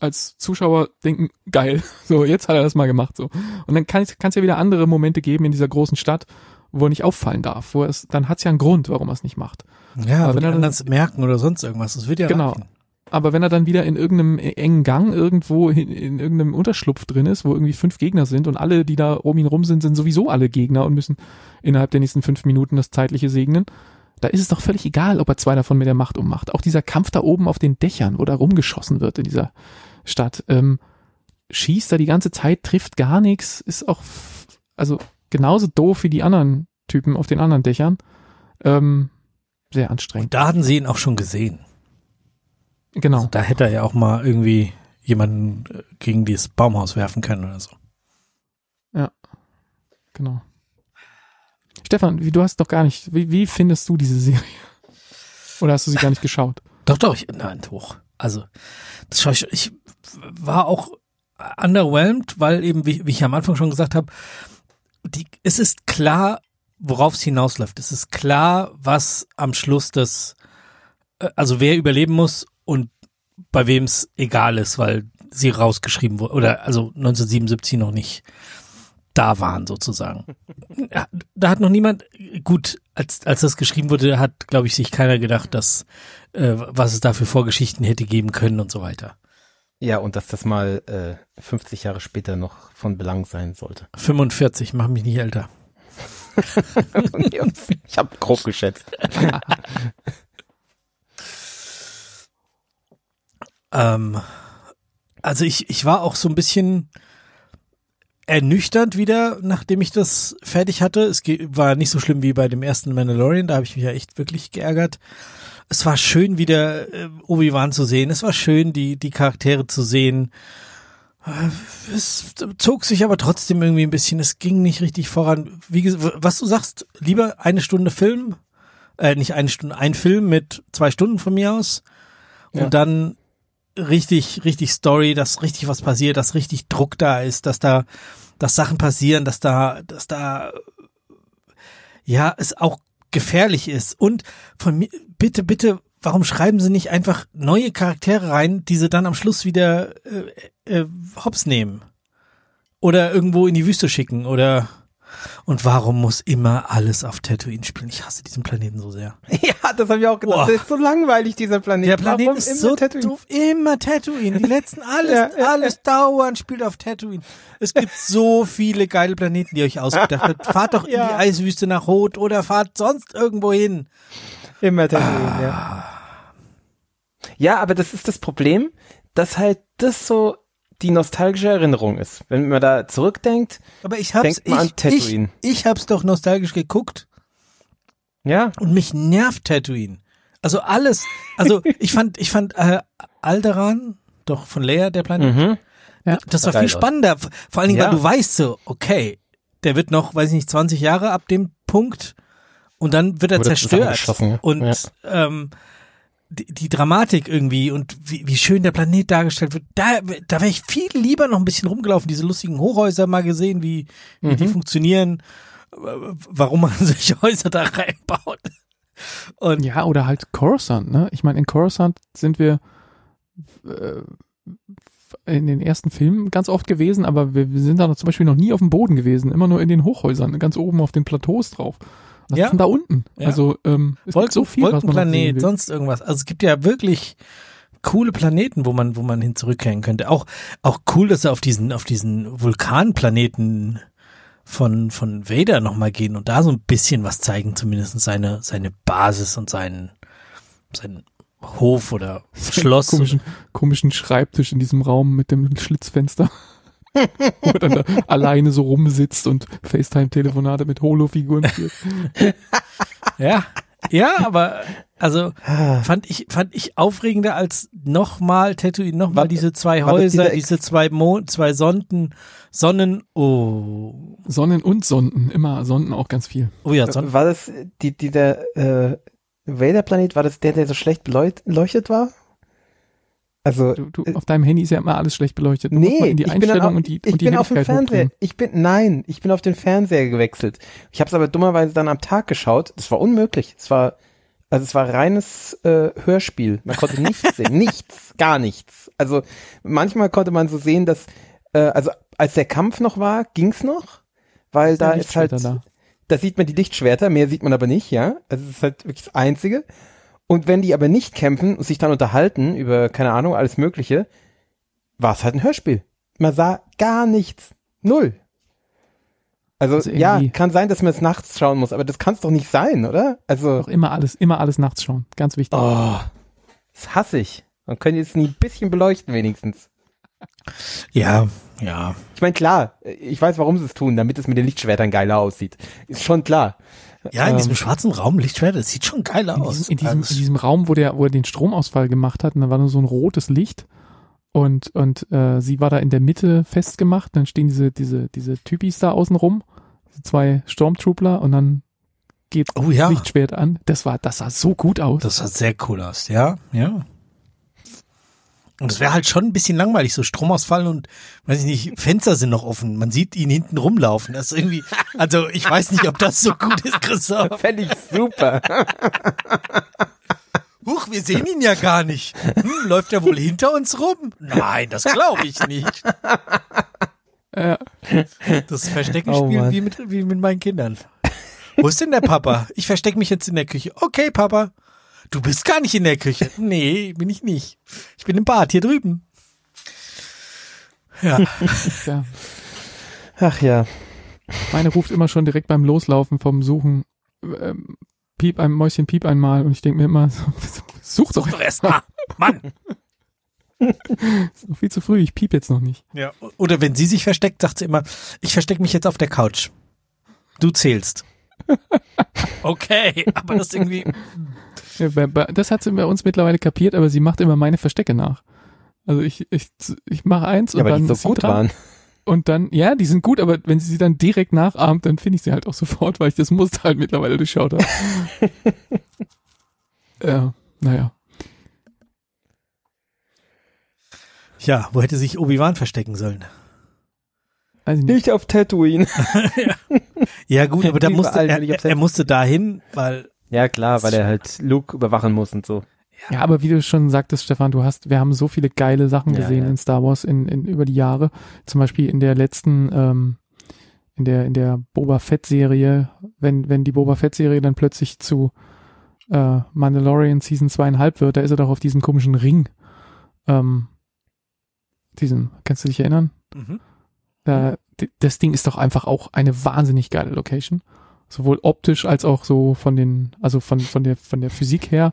als Zuschauer denken, geil, so, jetzt hat er das mal gemacht, so. Und dann kann es ja wieder andere Momente geben in dieser großen Stadt, wo er nicht auffallen darf, wo es, dann hat es ja einen Grund, warum er es nicht macht. Ja, Aber wenn er anderen merken oder sonst irgendwas, das wird ja Genau. reichen. aber wenn er dann wieder in irgendeinem engen Gang irgendwo in, in irgendeinem Unterschlupf drin ist, wo irgendwie fünf Gegner sind und alle, die da um ihn rum sind, sind sowieso alle Gegner und müssen innerhalb der nächsten fünf Minuten das Zeitliche segnen, da ist es doch völlig egal, ob er zwei davon mit der Macht ummacht. Auch dieser Kampf da oben auf den Dächern, wo da rumgeschossen wird in dieser Stadt, ähm, schießt da die ganze Zeit, trifft gar nichts, ist auch also genauso doof wie die anderen Typen auf den anderen Dächern. Ähm, sehr anstrengend. Und da hatten sie ihn auch schon gesehen. Genau. Also da hätte er ja auch mal irgendwie jemanden äh, gegen dieses Baumhaus werfen können oder so. Genau. Stefan, wie, du hast doch gar nicht, wie, wie findest du diese Serie? Oder hast du sie gar nicht geschaut? Doch, doch, ich, nein, hoch. Also, das schaue ich, ich war auch underwhelmed, weil eben, wie, wie ich am Anfang schon gesagt habe, die, es ist klar, worauf es hinausläuft. Es ist klar, was am Schluss das, äh, also wer überleben muss und bei wem es egal ist, weil sie rausgeschrieben wurde, oder also 1977 noch nicht da waren sozusagen. Da hat noch niemand, gut, als, als das geschrieben wurde, hat, glaube ich, sich keiner gedacht, dass, äh, was es da für Vorgeschichten hätte geben können und so weiter. Ja, und dass das mal äh, 50 Jahre später noch von Belang sein sollte. 45, mach mich nicht älter. ich habe grob geschätzt. Ähm, also ich, ich war auch so ein bisschen ernüchternd wieder, nachdem ich das fertig hatte. Es war nicht so schlimm wie bei dem ersten Mandalorian, da habe ich mich ja echt wirklich geärgert. Es war schön wieder äh, Obi-Wan zu sehen. Es war schön, die, die Charaktere zu sehen. Äh, Es zog sich aber trotzdem irgendwie ein bisschen. Es ging nicht richtig voran. Wie, ges- was du sagst, lieber eine Stunde Film, äh, nicht eine Stunde, ein Film mit zwei Stunden von mir aus. Und Ja. dann richtig, richtig Story, dass richtig was passiert, dass richtig Druck da ist, dass da, dass Sachen passieren, dass da, dass da, ja, es auch gefährlich ist. Und von mir, bitte, bitte, warum schreiben sie nicht einfach neue Charaktere rein, die sie dann am Schluss wieder äh, äh, hops nehmen? Oder irgendwo in die Wüste schicken oder und warum muss immer alles auf Tatooine spielen? Ich hasse diesen Planeten so sehr. ja, das habe ich auch gedacht. Boah. Das ist so langweilig, dieser Planet. Der Planet Warum ist so Tatooine? doof. Immer Tatooine. Die letzten, alles, Ja, ja, alles dauernd spielt auf Tatooine. Es gibt so viele geile Planeten, die ihr euch ausgedacht habt. Fahrt doch in die Eiswüste nach Hoth oder fahrt sonst irgendwo hin. Immer Tatooine, ja. Ja, aber das ist das Problem, dass halt das so die nostalgische Erinnerung ist. Wenn man da zurückdenkt, Aber ich hab's, Denkt mal an ich, ich, Tatooine. ich hab's doch nostalgisch geguckt ja, und mich nervt Tatooine. Also alles, also ich fand, ich fand äh, Alderan, doch von Leia, der Planet, mhm. Ja. Das war viel spannender. Vor allen Dingen, Ja. weil du weißt so, okay, der wird noch, weiß ich nicht, 20 Jahre ab dem Punkt und dann wird er Wurde zerstört. Und Ja. ähm, die, die Dramatik irgendwie und wie, wie schön der Planet dargestellt wird, da, da wäre ich viel lieber noch ein bisschen rumgelaufen, diese lustigen Hochhäuser mal gesehen, wie, wie Mhm. die funktionieren, warum man solche Häuser da reinbaut. Und Ja, oder halt Coruscant, ne? Ich meine, in Coruscant sind wir äh, in den ersten Filmen ganz oft gewesen, aber wir, wir sind da zum Beispiel noch nie auf dem Boden gewesen, immer nur in den Hochhäusern, ganz oben auf den Plateaus drauf. Was Ja. ist denn da unten? Ja. Also ähm, es Wolken, gibt so viel, Wolkenplanet, sonst irgendwas. Also es gibt ja wirklich coole Planeten, wo man, wo man hin zurückkehren könnte. Auch, auch cool, dass sie auf diesen, auf diesen Vulkanplaneten von, von Vader nochmal gehen und da so ein bisschen was zeigen, zumindest seine, seine Basis und seinen, seinen Hof oder Schloss. komischen, komischen Schreibtisch in diesem Raum mit dem Schlitzfenster. Wo er dann da alleine so rumsitzt und FaceTime-Telefonate mit Holo-Figuren führt. Ja, ja, aber also fand ich fand ich aufregender als nochmal Tatooine, nochmal War- diese zwei Häuser, diese zwei Mo zwei Sonden, Sonnen. Oh, Sonnen und Sonden, immer Sonden auch ganz viel. oh ja, Sonnen. war das die, die der äh, Vader-Planet, war das der, der so schlecht beleucht- beleuchtet war? Also, Du, du, auf deinem Handy ist ja immer alles schlecht beleuchtet. Du nee, in die ich bin, auf, und die, ich und die bin auf dem Fernseher. Ich bin, nein, ich bin auf den Fernseher gewechselt. Ich habe es aber dummerweise dann am Tag geschaut. Das war unmöglich. Es war, also es war reines äh, Hörspiel. Man konnte nichts sehen. Nichts, gar nichts. Also manchmal konnte man so sehen, dass, äh, also als der Kampf noch war, ging's noch, weil da Sind ist halt, Lichtschwerter da. sieht man die Lichtschwerter, mehr sieht man aber nicht, ja. Also es ist halt wirklich das Einzige. Und wenn die aber nicht kämpfen und sich dann unterhalten über, keine Ahnung, alles Mögliche, war es halt ein Hörspiel. Man sah gar nichts. Null. Also, Also ja, kann sein, dass man es nachts schauen muss, aber das kann es doch nicht sein, oder? Also, Auch immer alles, immer alles nachts schauen. Ganz wichtig. oh, das hasse ich. Man könnte jetzt nie ein bisschen beleuchten wenigstens. Ja, ja. Ich meine, klar, ich weiß, warum sie es tun, damit es mit den Lichtschwertern geiler aussieht. Ist schon klar. Ja, in Ähm, diesem schwarzen Raum, Lichtschwert, das sieht schon geil in aus. diesem, in, diesem, Also, in diesem Raum, wo der, wo er den Stromausfall gemacht hat, und da war nur so ein rotes Licht und und äh, sie war da in der Mitte festgemacht. Dann stehen diese diese diese Typis da außen rum, diese zwei Stormtroopler und dann geht oh ja, das Lichtschwert an. Das war das sah so gut aus. das sah sehr cool aus, ja, ja. Und es wäre halt schon ein bisschen langweilig, so Stromausfall und, weiß ich nicht, Fenster sind noch offen. Man sieht ihn hinten rumlaufen. Das ist irgendwie, also ich weiß nicht, ob das so gut ist, Christoph. Fände ich super. Huch, wir sehen ihn ja gar nicht. Hm, läuft er wohl hinter uns rum? Nein, das glaube ich nicht. äh, Das Verstecken Oh, wie mit, wie mit meinen Kindern. Wo ist denn der Papa? Ich verstecke mich jetzt in der Küche. Okay, Papa. Du bist gar nicht in der Küche. Nee, bin ich nicht. Ich bin im Bad hier drüben. Ja, ja. Ach ja. Meine ruft immer schon direkt beim Loslaufen vom Suchen ähm, Piep ein Mäuschen Piep einmal und ich denke mir immer, such doch, doch erst mal. Mann. ist noch viel zu früh, ich piep jetzt noch nicht. Ja. Oder wenn sie sich versteckt, sagt sie immer, ich verstecke mich jetzt auf der Couch. Du zählst. Okay, aber das irgendwie. Ja, bei, das hat sie bei uns mittlerweile kapiert, aber sie macht immer meine Verstecke nach. Also ich, ich, ich mache eins Ja, und weil dann die so sie gut dran. waren. Und dann, ja, die sind gut, aber wenn sie sie dann direkt nachahmt, dann finde ich sie halt auch sofort, weil ich das Muster halt mittlerweile durchschaut habe. ja, naja. Ja, wo hätte sich Obi-Wan verstecken sollen? Nicht. Nicht auf Tatooine. Ja, gut, aber da musste, er, er musste dahin, weil Ja, klar, weil er halt Luke überwachen muss und so. Ja, aber wie du schon sagtest, Stefan, du hast, wir haben so viele geile Sachen Ja, gesehen ja. in Star Wars in, in über die Jahre. Zum Beispiel in der letzten, ähm, in der in der Boba Fett Serie, wenn wenn die Boba Fett Serie dann plötzlich zu äh, Mandalorian Season zweieinhalb wird, da ist er doch auf diesem komischen Ring. Ähm, diesen, kannst du dich erinnern? mhm. Da, das Ding ist doch einfach auch eine wahnsinnig geile Location. Sowohl optisch als auch so von den, also von, von der, von der Physik her,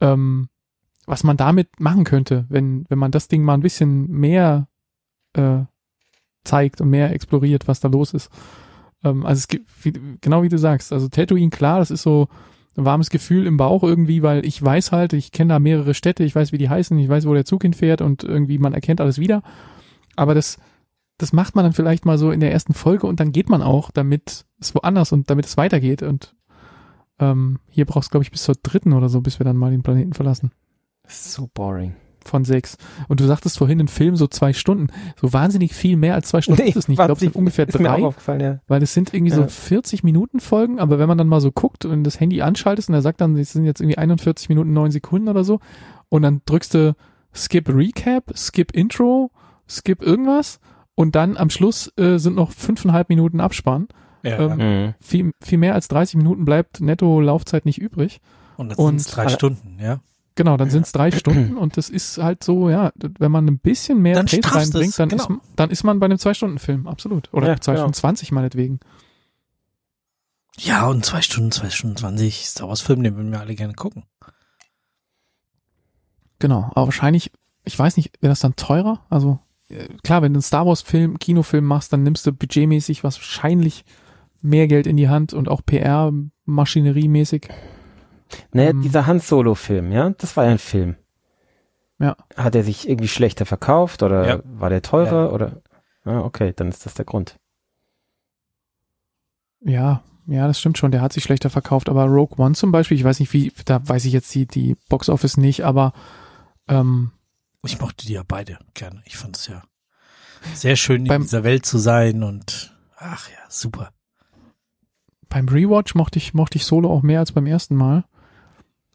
ähm, was man damit machen könnte, wenn, wenn man das Ding mal ein bisschen mehr äh, zeigt und mehr exploriert, was da los ist. Ähm, also es gibt, wie, genau wie du sagst, also Tatooine, klar, das ist so ein warmes Gefühl im Bauch irgendwie, weil ich weiß halt, ich kenne da mehrere Städte, ich weiß, wie die heißen, ich weiß, wo der Zug hinfährt und irgendwie man erkennt alles wieder. Aber das, das macht man dann vielleicht mal so in der ersten Folge und dann geht man auch, damit es woanders und damit es weitergeht. Und ähm, hier brauchst du, glaube ich, bis zur dritten oder so, bis wir dann mal den Planeten verlassen. So boring. Von sechs. Und du sagtest vorhin, ein Film so zwei Stunden. So wahnsinnig viel mehr als zwei Stunden ist es nicht. Ich glaube, es sind ungefähr ist mir auch drei, aufgefallen, ja. weil es sind irgendwie so Ja. 40 Minuten Folgen, aber wenn man dann mal so guckt und das Handy anschaltest und er sagt dann, es sind jetzt irgendwie 41 Minuten, 9 Sekunden oder so, und dann drückst du Skip Recap, Skip Intro, Skip irgendwas und dann am Schluss äh, sind noch fünfeinhalb Minuten Abspann. Ja, Ähm, ja. Mhm. Viel, viel mehr als 30 Minuten bleibt netto Laufzeit nicht übrig. Und das sind drei Stunden, ja. Genau, dann sind es drei Stunden und das ist halt so, ja, wenn man ein bisschen mehr Dann Pace reinbringt, dann, genau. ist, dann ist man bei einem Zwei-Stunden-Film, absolut. Oder Ja, zwei genau. Stunden 20 meinetwegen. Ja, und zwei Stunden, zwei Stunden zwanzig Star Wars Film, den würden wir alle gerne gucken. Genau, aber wahrscheinlich, ich weiß nicht, wäre das dann teurer? Also klar, wenn du einen Star Wars Film, Kinofilm machst, dann nimmst du budgetmäßig wahrscheinlich mehr Geld in die Hand und auch PR maschineriemäßig. Naja, Ähm. dieser Han Solo Film, ja, das war ja ein Film. Ja. Hat er sich irgendwie schlechter verkauft oder Ja. war der teurer Ja. oder? Ah, okay, dann ist das der Grund. Ja, ja, das stimmt schon, der hat sich schlechter verkauft, aber Rogue One zum Beispiel, ich weiß nicht wie, da weiß ich jetzt die, die Box Office nicht, aber ähm, Ich mochte die ja beide gerne. Ich fand es ja sehr schön, in Beim- dieser Welt zu sein und ach ja, super. beim Rewatch mochte ich, mochte ich Solo auch mehr als beim ersten Mal.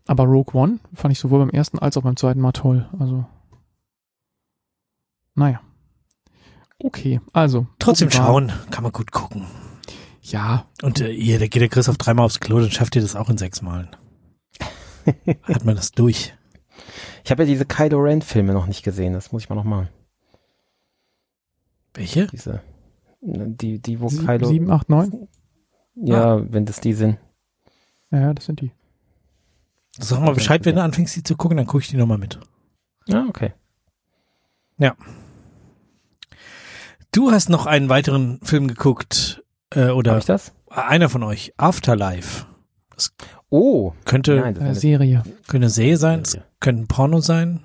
Aber Rogue One fand ich sowohl beim ersten als auch beim zweiten Mal toll. Also, naja. Okay, also. Trotzdem Obi-Wan. schauen, kann man gut gucken. Ja, Und äh, ihr, da geht der Chris auf dreimal aufs Klo, dann schafft ihr das auch in sechs Malen. hat man das durch. Ich habe ja diese Kylo Ren Filme noch nicht gesehen, das muss ich mal noch machen. Welche? Diese, die, die, wo Sie- Kylo. Sieben, acht, neun? Ja, wenn das die sind. Ja, das sind die. Sag mal Bescheid, wenn du anfängst, die zu gucken, dann gucke ich die nochmal mit. Ja, okay. Du hast noch einen weiteren Film geguckt, äh, Hab oder ich das? einer von euch, Afterlife. Oh, Könnte, nein, das ist Serie. könnte eine Serie sein, es Serie. könnte ein Porno sein.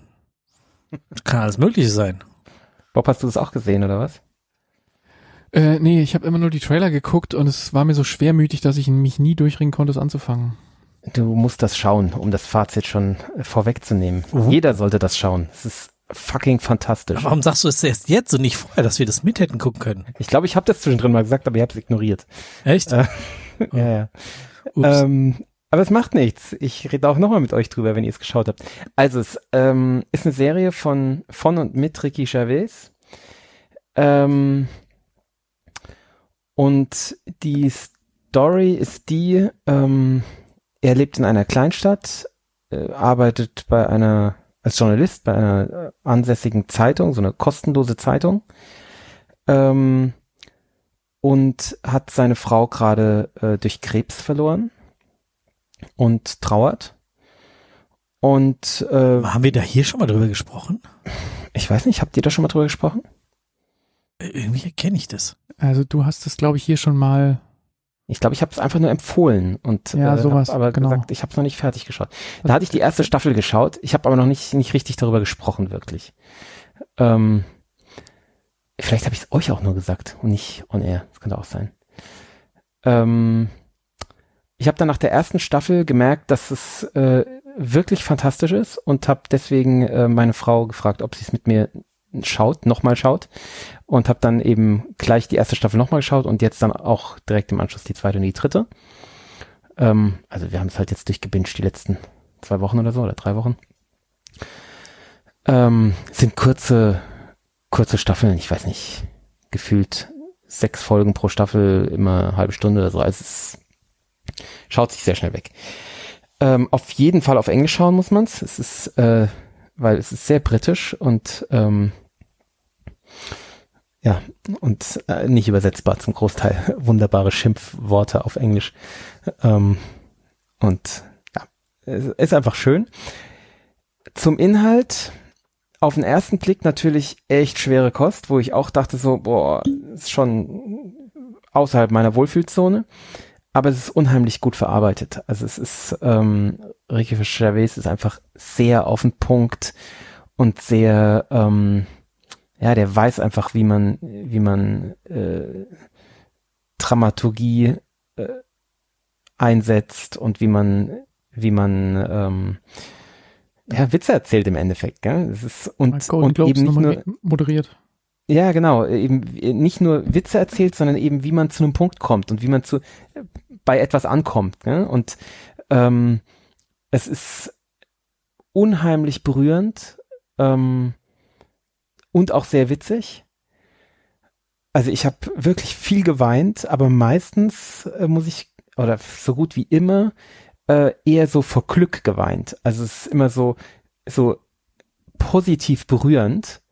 Kann alles Mögliche sein. Bob, hast du das auch gesehen, oder was? Äh, nee, ich habe immer nur die Trailer geguckt und es war mir so schwermütig, dass ich mich nie durchringen konnte, es anzufangen. Du musst das schauen, um das Fazit schon äh, vorwegzunehmen. Mhm. Jeder sollte das schauen. Es ist fucking fantastisch. Warum sagst du es erst jetzt und nicht vorher, dass wir das mit hätten gucken können? Ich glaube, ich habe das zwischendrin mal gesagt, aber ihr habt es ignoriert. Echt? Äh, Ja, ja. Ähm, aber es macht nichts. Ich rede auch nochmal mit euch drüber, wenn ihr es geschaut habt. Also es ähm, ist eine Serie von von und mit Ricky Chavez. Ähm, und die Story ist die, ähm, er lebt in einer Kleinstadt, äh, arbeitet bei einer als Journalist bei einer ansässigen Zeitung, so eine kostenlose Zeitung. Ähm, und hat seine Frau gerade äh, durch Krebs verloren und trauert. Und äh, Haben wir da hier schon mal drüber gesprochen? ich weiß nicht, habt ihr da schon mal drüber gesprochen? Äh, Irgendwie erkenne ich das. Also du hast es, glaube ich, hier schon mal. Ich glaube, ich habe es einfach nur empfohlen und Ja, äh, sowas, hab aber genau. gesagt, ich habe es noch nicht fertig geschaut. Da hatte ich die erste Staffel geschaut, ich habe aber noch nicht nicht richtig darüber gesprochen wirklich. Ähm, vielleicht habe ich es euch auch nur gesagt und nicht on air. Das könnte auch sein. Ähm, ich habe dann nach der ersten Staffel gemerkt, dass es äh, wirklich fantastisch ist und habe deswegen äh, meine Frau gefragt, ob sie es mit mir schaut, nochmal schaut und habe dann eben gleich die erste Staffel nochmal geschaut und jetzt dann auch direkt im Anschluss die zweite und die dritte. Ähm, also wir haben es halt jetzt durchgebinged die letzten zwei Wochen oder so oder drei Wochen. Ähm, sind kurze, kurze Staffeln, ich weiß nicht, gefühlt sechs Folgen pro Staffel, immer halbe Stunde oder so. Also es schaut sich sehr schnell weg. Ähm, auf jeden Fall auf Englisch schauen muss man's. Es ist, äh, weil es ist sehr britisch und ähm, ja, und äh, nicht übersetzbar zum Großteil. Wunderbare Schimpfworte auf Englisch. Ähm, und ja, es ist einfach schön. Zum Inhalt, auf den ersten Blick natürlich echt schwere Kost, wo ich auch dachte so, boah, ist schon außerhalb meiner Wohlfühlzone. Aber es ist unheimlich gut verarbeitet. Also es ist, ähm, Ricky Chavez ist einfach sehr auf den Punkt und sehr, ähm, ja, der weiß einfach, wie man, wie man äh, Dramaturgie äh, einsetzt und wie man, wie man ähm, ja, Witze erzählt im Endeffekt, gell? Es ist und, und eben nicht nur, moderiert. ja, genau, eben nicht nur Witze erzählt, sondern eben wie man zu einem Punkt kommt und wie man zu bei etwas ankommt. Gell? Und ähm, es ist unheimlich berührend ähm, und auch sehr witzig. Also ich habe wirklich viel geweint, aber meistens äh, muss ich oder so gut wie immer äh, eher so vor Glück geweint. Also es ist immer so so positiv berührend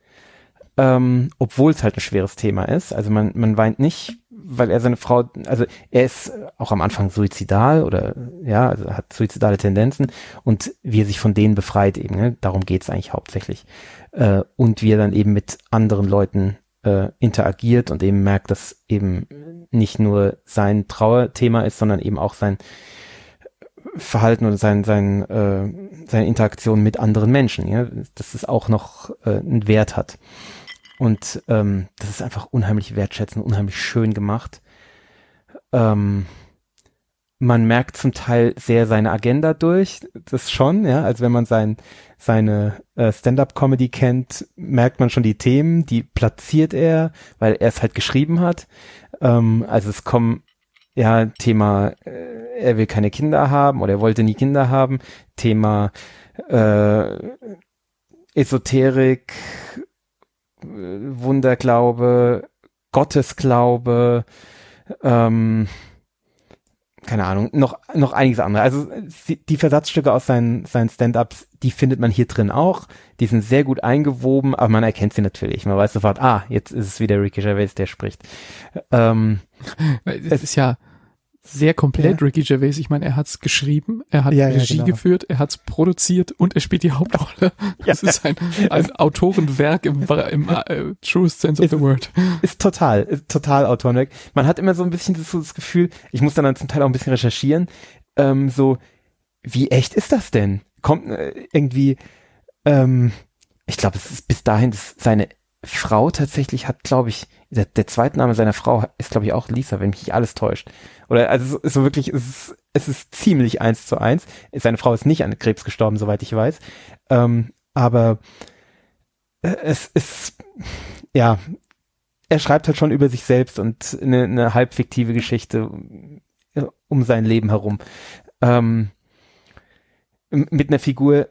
ähm, obwohl es halt ein schweres Thema ist. Also man, man weint nicht, weil er seine Frau, also er ist auch am Anfang suizidal oder ja, also hat suizidale Tendenzen und wie er sich von denen befreit eben, ne? darum geht's eigentlich hauptsächlich. Äh, und wie er dann eben mit anderen Leuten äh, interagiert und eben merkt, dass eben nicht nur sein Trauerthema ist, sondern eben auch sein Verhalten oder sein, sein, äh, seine Interaktion mit anderen Menschen, ja, dass es auch noch äh, einen Wert hat. Und ähm, das ist einfach unheimlich wertschätzend, unheimlich schön gemacht. Ähm, man merkt zum Teil sehr seine Agenda durch, das schon, ja. Also wenn man sein, seine äh, Stand-up-Comedy kennt, merkt man schon die Themen, die platziert er, weil er es halt geschrieben hat. Ähm, also es kommen ja Thema, äh, er will keine Kinder haben oder er wollte nie Kinder haben. Thema äh, Esoterik, äh, Wunderglaube, Gottesglaube, ähm, keine Ahnung, noch, noch einiges andere. Also die, Versatzstücke aus seinen, seinen Stand-ups, die findet man hier drin auch. Die sind sehr gut eingewoben, aber man erkennt sie natürlich. Man weiß sofort, ah, jetzt ist es wieder Ricky Gervais, der spricht. Ähm, es ist ja sehr komplett ja. Ricky Gervais. Ich meine, er hat's geschrieben, er hat ja, Regie ja, genau. geführt, er hat's produziert und er spielt die Hauptrolle. Das ist ein, ein Autorenwerk im, im uh, truest sense of the word. Ist total, ist total Autorenwerk. Man hat immer so ein bisschen das, so das Gefühl, ich muss dann, zum Teil auch ein bisschen recherchieren, ähm, so, wie echt ist das denn? Kommt äh, irgendwie, ähm, ich glaube, es ist bis dahin seine Frau tatsächlich hat, glaube ich, der, der zweite Name seiner Frau ist, glaube ich, auch Lisa, wenn mich nicht alles täuscht. Oder also es ist so wirklich, es ist, es ist ziemlich eins zu eins. Seine Frau ist nicht an Krebs gestorben, soweit ich weiß. Ähm, aber äh, es ist, ja, er schreibt halt schon über sich selbst und eine, eine halb fiktive Geschichte äh, um sein Leben herum. Ähm, mit einer Figur,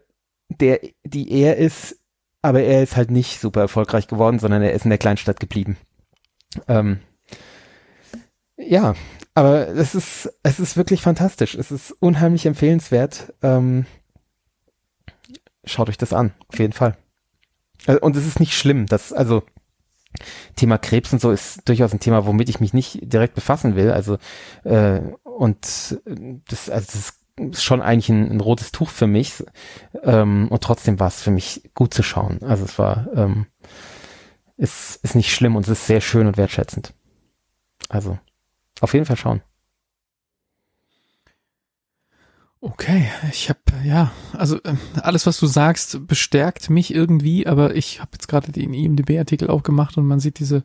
der, die er ist, aber er ist halt nicht super erfolgreich geworden, sondern er ist in der Kleinstadt geblieben. Ähm, ja, aber es ist, es ist wirklich fantastisch. Es ist unheimlich empfehlenswert. Ähm, schaut euch das an, auf jeden Fall. Äh, und es ist nicht schlimm, dass, also, Thema Krebs und so ist durchaus ein Thema, womit ich mich nicht direkt befassen will. Also, äh, und das, also das schon eigentlich ein, ein rotes Tuch für mich. Ähm, und trotzdem war es für mich gut zu schauen. Also es war, ähm, ist, ist nicht schlimm und es ist sehr schön und wertschätzend. Also, auf jeden Fall schauen. Okay, ich habe ja, also äh, alles, was du sagst, bestärkt mich irgendwie, aber ich habe jetzt gerade den IMDb-Artikel aufgemacht und man sieht diese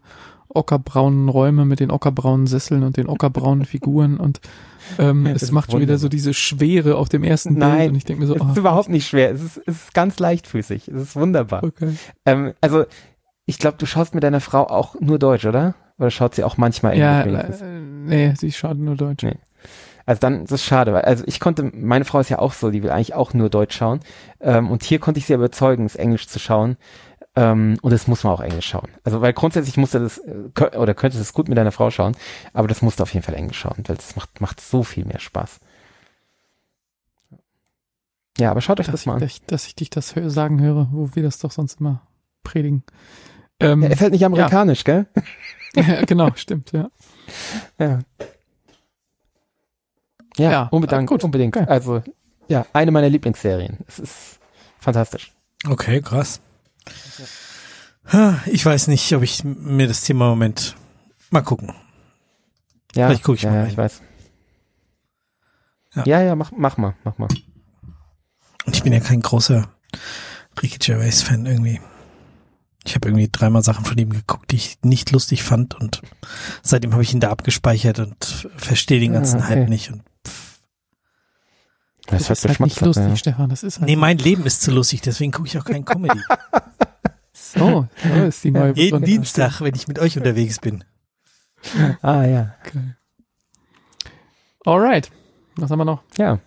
ockerbraunen Räume mit den ockerbraunen Sesseln und den ockerbraunen Figuren und ähm, es macht schon wieder so diese Schwere auf dem ersten Nein, Bild und ich denke mir so, es ist oh, überhaupt nicht schwer, es ist, es ist ganz leichtfüßig, es ist wunderbar. Okay. Ähm, also ich glaube, du schaust mit deiner Frau auch nur Deutsch, oder? Oder schaut sie auch manchmal Englisch? Ja, äh, nee, sie schaut nur Deutsch. Nee. Also dann, das ist schade, weil, also ich konnte, meine Frau ist ja auch so, die will eigentlich auch nur Deutsch schauen. Ähm, und hier konnte ich sie überzeugen, es Englisch zu schauen. Ähm, und das muss man auch Englisch schauen. Also, weil grundsätzlich musste das, äh, oder könnte es gut mit deiner Frau schauen, aber das musste auf jeden Fall Englisch schauen, weil das macht, macht so viel mehr Spaß. Ja, aber schaut euch dass das mal an. Ich, dass ich dich das sagen höre, wo wir das doch sonst immer predigen. Ähm, er ist halt nicht amerikanisch, ja. gell? ja, genau, stimmt, ja. Ja. Ja, ja unbedingt, gut. unbedingt. Okay. Also, ja, eine meiner Lieblingsserien. Es ist fantastisch. Okay, krass. Ich weiß nicht, ob ich mir das Thema im Moment mal gucken. Ja, Vielleicht gucke ich ja, mal. Ja, ich weiß. Ja, ja, ja mach, mach mal, mach mal. Und ich bin ja kein großer Ricky Gervais Fan irgendwie. Ich habe irgendwie dreimal Sachen von ihm geguckt, die ich nicht lustig fand und seitdem habe ich ihn da abgespeichert und verstehe den ganzen ah, okay. Hype nicht und das, das ist halt nicht lustig, ja. Stefan. Das ist halt nee, mein Leben ist zu lustig, deswegen gucke ich auch kein Comedy. so, so ist die neue Jeden Dienstag, wenn ich mit euch unterwegs bin. ah ja. Okay. Alright. Was haben wir noch? Ja.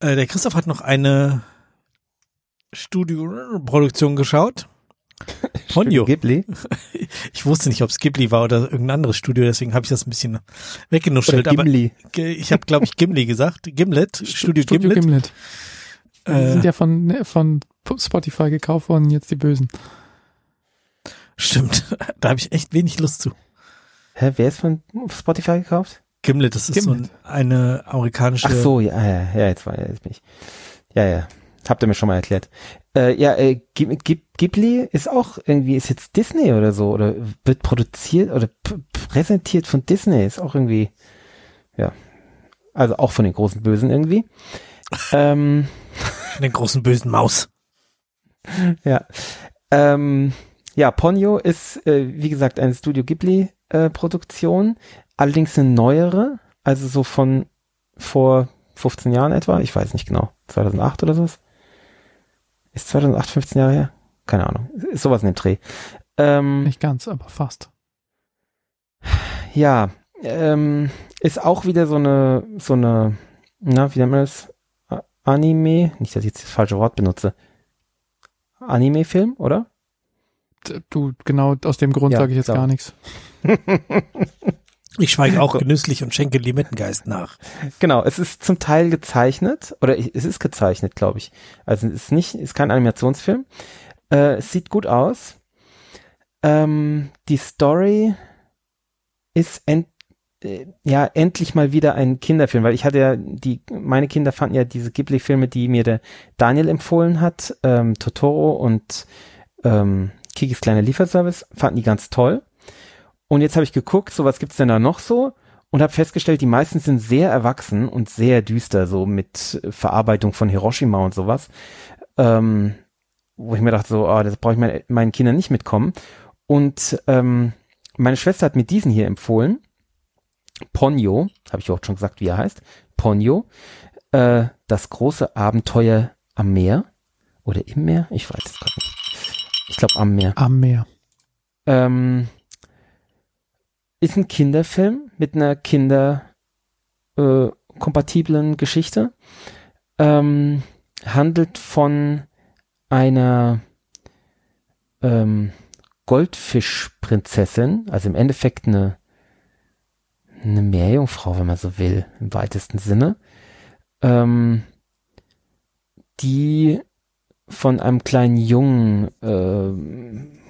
Äh, der Christoph hat noch eine Studioproduktion geschaut. Ponyo. Ghibli? Ich wusste nicht, ob es Ghibli war oder irgendein anderes Studio, deswegen habe ich das ein bisschen weggenuschelt. Oder Gimli. Aber ich habe, glaube ich, Gimli gesagt. Gimlet, Studio, Studio Gimlet. Gimlet. Die äh, sind ja von, ne, von Spotify gekauft worden, jetzt die Bösen. Stimmt, da habe ich echt wenig Lust zu. Hä, wer ist von Spotify gekauft? Gimlet, das ist Gimlet. so eine amerikanische. Ach so, ja, ja, ja, jetzt war, jetzt bin ich. Ja, ja. Habt ihr mir schon mal erklärt. Äh, ja, äh, Ghibli ist auch irgendwie, ist jetzt Disney oder so, oder wird produziert oder präsentiert von Disney, ist auch irgendwie, ja, also auch von den großen Bösen irgendwie. ähm, von den großen bösen Maus. ja. Ähm, ja, Ponyo ist, äh, wie gesagt, eine Studio Ghibli äh, allerdings eine neuere, also so von vor 15 Jahren etwa, ich weiß nicht genau, 2008 oder sowas. Ist 2008 15 Jahre her? Keine Ahnung. Ist sowas in dem Dreh. Ähm, Nicht ganz, aber fast. Ja, ähm, ist auch wieder so eine, so eine, na, wie nennt man das? Anime? Nicht, dass ich jetzt das falsche Wort benutze. Anime-Film, oder? Du, genau aus dem Grund ja, sage ich jetzt so. gar nichts. Ich schweige auch genüsslich und schenke Limettengeist nach. Genau, es ist zum Teil gezeichnet, oder es ist gezeichnet, glaube ich. Also es ist nicht, es ist kein Animationsfilm. Äh, es sieht gut aus. Ähm, die Story ist end, äh, ja endlich mal wieder ein Kinderfilm, weil ich hatte ja die, meine Kinder fanden ja diese Ghibli-Filme, die mir der Daniel empfohlen hat, ähm, Totoro und ähm, Kikis kleiner Lieferservice, fanden die ganz toll. Und jetzt habe ich geguckt, so was gibt's denn da noch so? Und habe festgestellt, die meisten sind sehr erwachsen und sehr düster, so mit Verarbeitung von Hiroshima und sowas. Ähm, wo ich mir dachte, so, oh, das brauche ich mein, meinen Kindern nicht mitkommen. Und ähm, meine Schwester hat mir diesen hier empfohlen. Ponyo, habe ich auch schon gesagt, wie er heißt. Ponyo, äh, das große Abenteuer am Meer oder im Meer, ich weiß es gerade nicht. Ich glaube am Meer. Am Meer. Ähm, ist ein Kinderfilm mit einer kinderkompatiblen äh, Geschichte. Ähm, handelt von einer ähm, Goldfischprinzessin, also im Endeffekt eine, eine Meerjungfrau, wenn man so will, im weitesten Sinne, ähm, die von einem kleinen Jungen äh,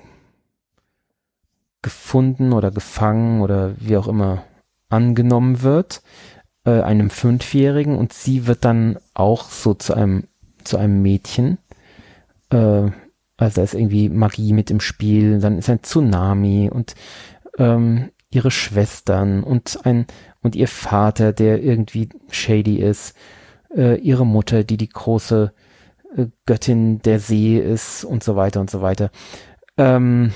gefunden oder gefangen oder wie auch immer angenommen wird, äh, einem Fünfjährigen und sie wird dann auch so zu einem zu einem Mädchen. Äh, also da ist irgendwie Magie mit im Spiel, dann ist ein Tsunami und ähm, ihre Schwestern und ein und ihr Vater, der irgendwie shady ist, äh, ihre Mutter, die die große äh, Göttin der See ist und so weiter und so weiter. Ähm,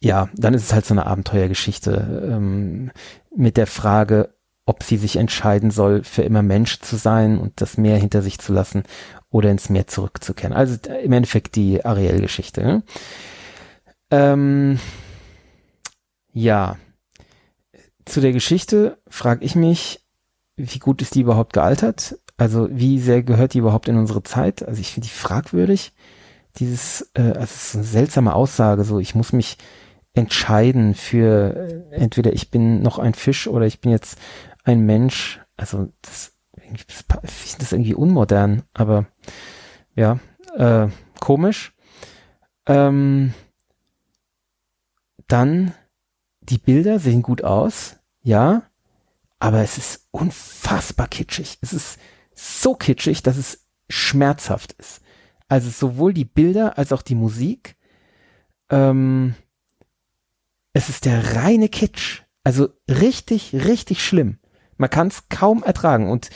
ja, dann ist es halt so eine Abenteuergeschichte ähm, mit der Frage, ob sie sich entscheiden soll, für immer Mensch zu sein und das Meer hinter sich zu lassen oder ins Meer zurückzukehren. Also äh, im Endeffekt die Ariel-Geschichte. Ne? Ähm, ja, zu der Geschichte frage ich mich, wie gut ist die überhaupt gealtert? Also wie sehr gehört die überhaupt in unsere Zeit? Also ich finde die fragwürdig. Dieses, äh, also es ist eine seltsame Aussage, so ich muss mich entscheiden für äh, entweder ich bin noch ein Fisch oder ich bin jetzt ein Mensch. Also das, finde das irgendwie unmodern, aber ja, äh, komisch. Ähm, dann die Bilder sehen gut aus, ja, aber es ist unfassbar kitschig. Es ist so kitschig, dass es schmerzhaft ist. Also sowohl die Bilder als auch die Musik. Ähm, es ist der reine Kitsch. Also richtig, richtig schlimm. Man kann es kaum ertragen. Und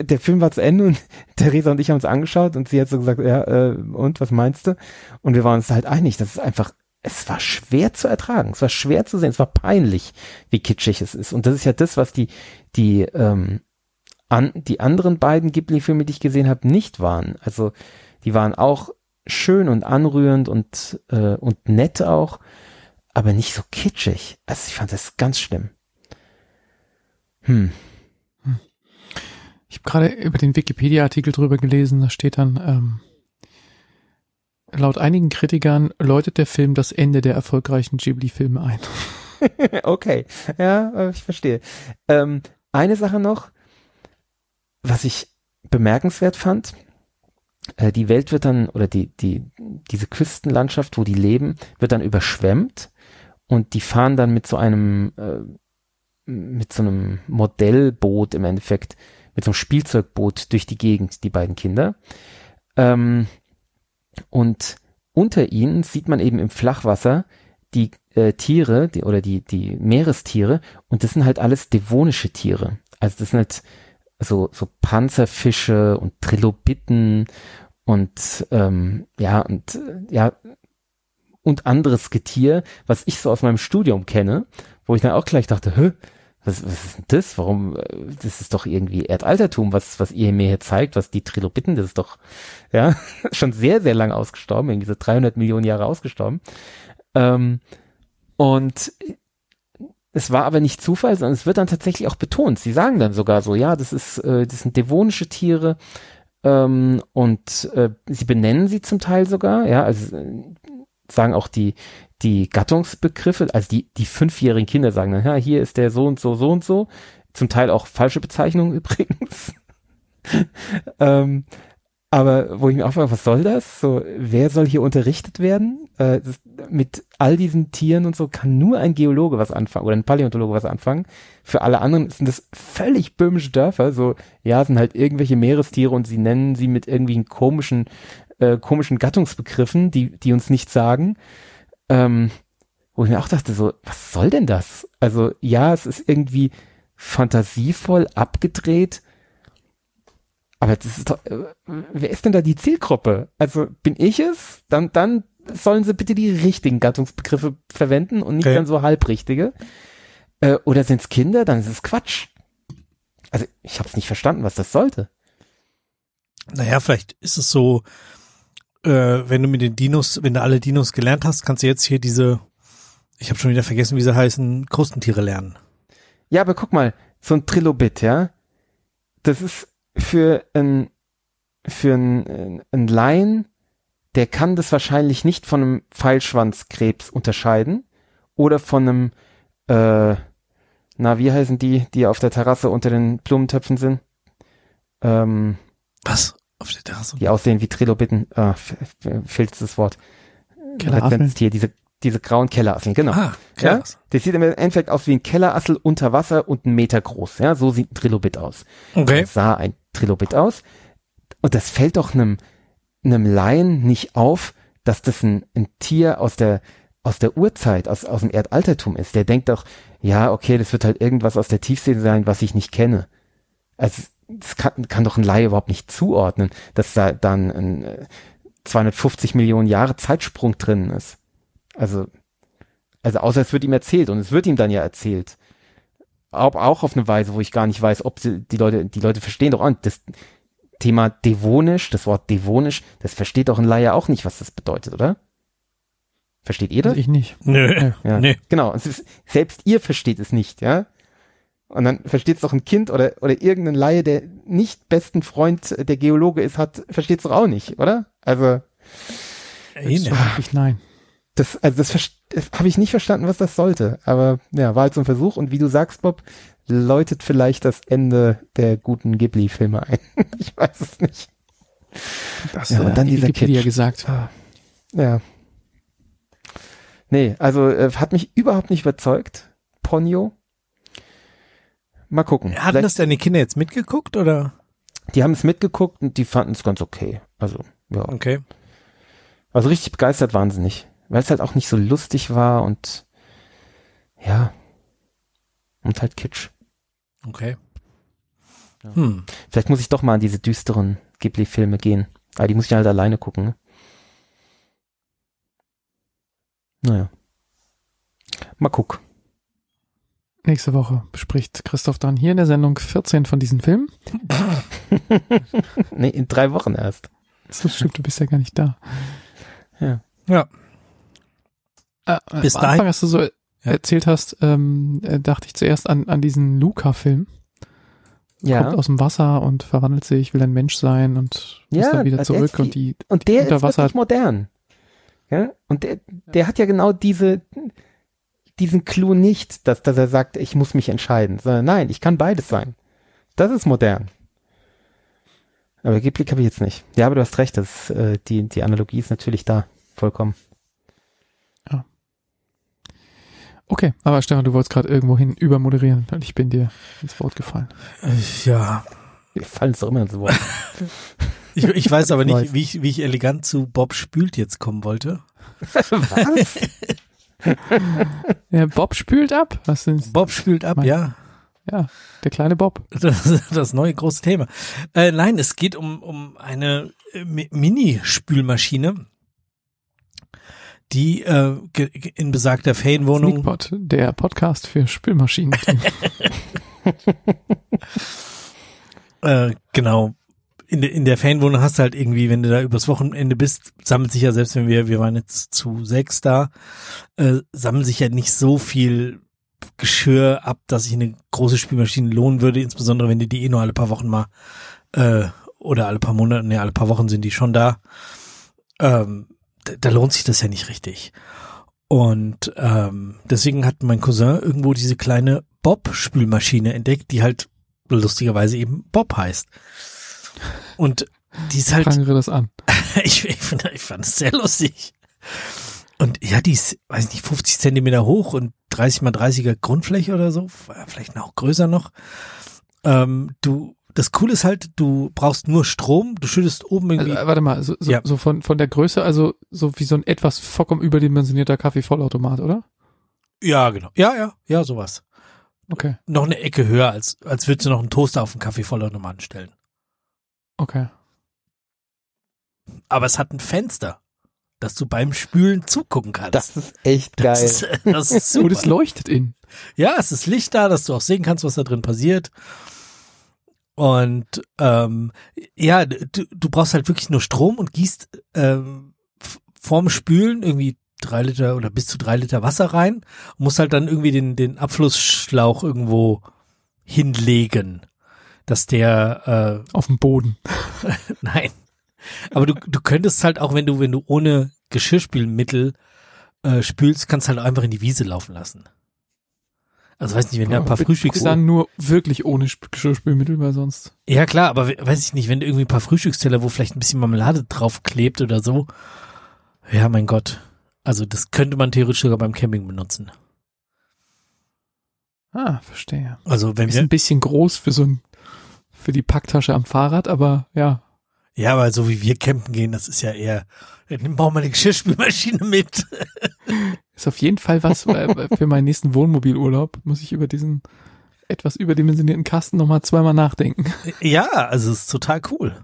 der Film war zu Ende und Theresa und ich haben uns angeschaut und sie hat so gesagt, ja, äh, und was meinst du? Und wir waren uns halt einig, das ist einfach, es war schwer zu ertragen. Es war schwer zu sehen. Es war peinlich, wie kitschig es ist. Und das ist ja das, was die, die, ähm, an, die anderen beiden Ghibli-Filme, die ich gesehen habe, nicht waren. Also die waren auch schön und anrührend und, äh, und nett auch aber nicht so kitschig. Also ich fand das ganz schlimm. Hm. Ich habe gerade über den Wikipedia-Artikel drüber gelesen, da steht dann, ähm, laut einigen Kritikern läutet der Film das Ende der erfolgreichen Ghibli-Filme ein. okay, ja, äh, ich verstehe. Ähm, eine Sache noch, was ich bemerkenswert fand, äh, die Welt wird dann, oder die, die, diese Küstenlandschaft, wo die leben, wird dann überschwemmt und die fahren dann mit so einem, äh, mit so einem Modellboot im Endeffekt, mit so einem Spielzeugboot durch die Gegend, die beiden Kinder. Ähm, und unter ihnen sieht man eben im Flachwasser die äh, Tiere die, oder die, die Meerestiere und das sind halt alles devonische Tiere. Also das sind halt so, so Panzerfische und Trilobiten und ähm, ja, und ja, und anderes Getier, was ich so aus meinem Studium kenne, wo ich dann auch gleich dachte, hä, was, was ist denn das? Warum, äh, das ist doch irgendwie Erdaltertum, was, was ihr mir hier zeigt, was die Trilobiten, das ist doch, ja, schon sehr, sehr lang ausgestorben, irgendwie so 300 Millionen Jahre ausgestorben. Ähm, und es war aber nicht Zufall, sondern es wird dann tatsächlich auch betont. Sie sagen dann sogar so, ja, das ist, äh, das sind devonische Tiere, ähm, und äh, sie benennen sie zum Teil sogar, ja, also sagen auch die, die Gattungsbegriffe, also die, die fünfjährigen Kinder sagen dann, ja, hier ist der so und so, so und so. Zum Teil auch falsche Bezeichnungen übrigens. ähm, aber wo ich mir auch frage, was soll das? So, wer soll hier unterrichtet werden? Äh, das, mit all diesen Tieren und so kann nur ein Geologe was anfangen oder ein Paläontologe was anfangen. Für alle anderen sind das völlig böhmische Dörfer. So, ja, sind halt irgendwelche Meerestiere und sie nennen sie mit irgendwie komischen, äh, komischen Gattungsbegriffen, die, die uns nichts sagen. Ähm, wo ich mir auch dachte, so, was soll denn das? Also, ja, es ist irgendwie fantasievoll abgedreht, aber das ist doch, äh, wer ist denn da die Zielgruppe? Also bin ich es? Dann, dann sollen sie bitte die richtigen Gattungsbegriffe verwenden und nicht Okay. dann so halbrichtige. Äh, oder sind es Kinder? Dann ist es Quatsch. Also ich habe es nicht verstanden, was das sollte. Naja, vielleicht ist es so, äh, wenn du mit den Dinos, wenn du alle Dinos gelernt hast, kannst du jetzt hier diese, ich habe schon wieder vergessen, wie sie heißen, Krustentiere lernen. Ja, aber guck mal, so ein Trilobit, ja, das ist für ein für ein, ein Laien, der kann das wahrscheinlich nicht von einem Pfeilschwanzkrebs unterscheiden oder von einem, äh, na, wie heißen die, die auf der Terrasse unter den Blumentöpfen sind? Ähm, Was? Auf der Terrasse? die aussehen wie Trilobiten, äh, f- f- fehlt das Wort. Kellerasseln. Referenztier, diese, diese grauen Kellerasseln, genau. Ah, Ja? Das sieht im Endeffekt aus wie ein Kellerassel unter Wasser und einen Meter groß. Ja, so sieht ein Trilobit aus. Okay. Das sah ein Trilobit aus. Und das fällt doch einem, einem Laien nicht auf, dass das ein, ein Tier aus der, aus der Urzeit, aus, aus dem Erdaltertum ist. Der denkt doch, ja, okay, das wird halt irgendwas aus der Tiefsee sein, was ich nicht kenne. Also, das kann, kann doch ein Laie überhaupt nicht zuordnen, dass da dann ein äh, 250 Millionen Jahre Zeitsprung drin ist. Also, also außer es wird ihm erzählt und es wird ihm dann ja erzählt. Auch, auf eine Weise, wo ich gar nicht weiß, ob sie, die Leute, die Leute verstehen doch, auch nicht. das Thema devonisch, das Wort devonisch, das versteht doch ein Laie auch nicht, was das bedeutet, oder? Versteht ihr das? Also ich nicht. Nö. Ja, Nee. genau. Es ist, selbst ihr versteht es nicht, ja. Und dann versteht es doch ein Kind oder, oder irgendein Laie, der nicht besten Freund der Geologe ist, hat, versteht es doch auch nicht, oder? Also, ne. Wirklich nein. Das, also das, das habe ich nicht verstanden, was das sollte. Aber ja, war halt so ein Versuch. Und wie du sagst, Bob, läutet vielleicht das Ende der guten Ghibli-Filme ein. ich weiß es nicht. Das Ja, und dann die dieser Wikipedia Kitsch. gesagt. Ja. Nee, also äh, hat mich überhaupt nicht überzeugt. Ponyo. Mal gucken. Hatten Vielleicht- das deine Kinder jetzt mitgeguckt oder? die haben es mitgeguckt und die fanden es ganz okay. Also, ja. Okay. Also richtig begeistert waren sie nicht. Weil es halt auch nicht so lustig war und ja. Und halt Kitsch. Okay. Ja. Hm. Vielleicht muss ich doch mal an diese düsteren Ghibli-Filme gehen. Aber die muss ich halt alleine gucken, ne? Naja. Mal guck. Nächste Woche bespricht Christoph dann hier in der Sendung 14 von diesen Filmen. nee, in drei Wochen erst. Das stimmt, du bist ja gar nicht da. Ja. Ja. Äh, Bis am dahin- Anfang, als du so erzählt hast, ähm, äh, dachte ich zuerst an, an diesen Luca-Film. Ja. Kommt aus dem Wasser und verwandelt sich, will ein Mensch sein und muss Ja, dann wieder der ist zurück die- und die Und der unter ist Wasser- wirklich modern. Ja? Und der, der hat ja genau diese, diesen Clou nicht, dass, dass er sagt, ich muss mich entscheiden, sondern nein, ich kann beides sein. Das ist modern. Aber Ghibli habe ich jetzt nicht. Ja, aber du hast recht, das, äh, die, die Analogie ist natürlich da. Vollkommen. Okay, aber Stefan, du wolltest gerade irgendwo hin übermoderieren und ich bin dir ins Wort gefallen. Ja. Wir fallen es doch immer ins Wort. Ich, ich weiß aber nicht, wie ich, wie ich elegant zu Bob Spült jetzt kommen wollte. Was? Ja, Bob spült ab. Was sind Bob spült ab, Mein- ja. ja, der kleine Bob. Das, das neue große Thema. Äh, nein, es geht um, um eine Mi- Mini-Spülmaschine, die äh, in besagter Ferienwohnung Sneakpot, der Podcast für Spülmaschinen. Äh, genau. In, der in der Fanwohnung hast du halt irgendwie, wenn du da übers Wochenende bist, sammelt sich ja, selbst wenn wir, wir waren jetzt zu sechs da, äh, sammelt sich ja nicht so viel Geschirr ab, dass sich eine große Spülmaschine lohnen würde, insbesondere wenn die die eh nur alle paar Wochen mal, äh, oder alle paar Monate, ne, alle paar Wochen sind die schon da. Ähm, da, lohnt sich das ja nicht richtig. Und ähm, deswegen hat mein Cousin irgendwo diese kleine Bob-Spülmaschine entdeckt, die halt lustigerweise eben Bob heißt. Und die ist halt. Prangere das an. ich, ich, find, ich fand es sehr lustig. Und ja, die ist, weiß nicht, 50 Zentimeter hoch und 30 mal 30er Grundfläche oder so, vielleicht noch größer noch. Ähm, du, das Coole ist halt, du brauchst nur Strom, du schüttest oben irgendwie. Also, warte mal, so, so, Ja. so von, von der Größe, also so wie so ein etwas vollkommen überdimensionierter Kaffeevollautomat, oder? ja, genau. Ja, ja, ja, sowas. Okay, Noch eine Ecke höher, als, als würdest du noch einen Toaster auf einen Kaffeevollautomaten stellen. okay. Aber es hat ein Fenster, dass du beim Spülen zugucken kannst. Das ist echt geil. Das ist, das ist super. Und es leuchtet in. Ja, es ist Licht da, dass du auch sehen kannst, was da drin passiert. Und ähm, ja, du, du brauchst halt wirklich nur Strom und gießt ähm, vorm Spülen irgendwie drei Liter oder bis zu drei Liter Wasser rein und musst halt dann irgendwie den, den Abflussschlauch irgendwo hinlegen, dass der äh, Auf dem Boden. Nein. Aber du, du könntest halt auch, wenn du, wenn du ohne Geschirrspülmittel äh, spülst, kannst halt einfach in die Wiese laufen lassen. Also weiß nicht, wenn du ein paar Frühstücks... Dann nur wirklich ohne Sp- Geschirrspülmittel, weil sonst. Ja klar, aber we- weiß ich nicht, wenn du irgendwie ein paar Frühstücksteller, wo vielleicht ein bisschen Marmelade drauf klebt oder so. Ja, mein Gott. Also das könnte man theoretisch sogar beim Camping benutzen. Ah, verstehe. Also wenn Ist wir... ein bisschen groß für so ein, für die Packtasche am Fahrrad, aber ja. Ja, aber so wie wir campen gehen, das ist ja eher... Nimm auch mal eine Geschirrspülmaschine mit. Ist auf jeden Fall was weil für meinen nächsten Wohnmobilurlaub. Muss ich über diesen etwas überdimensionierten Kasten nochmal zweimal nachdenken. ja, also es ist total cool.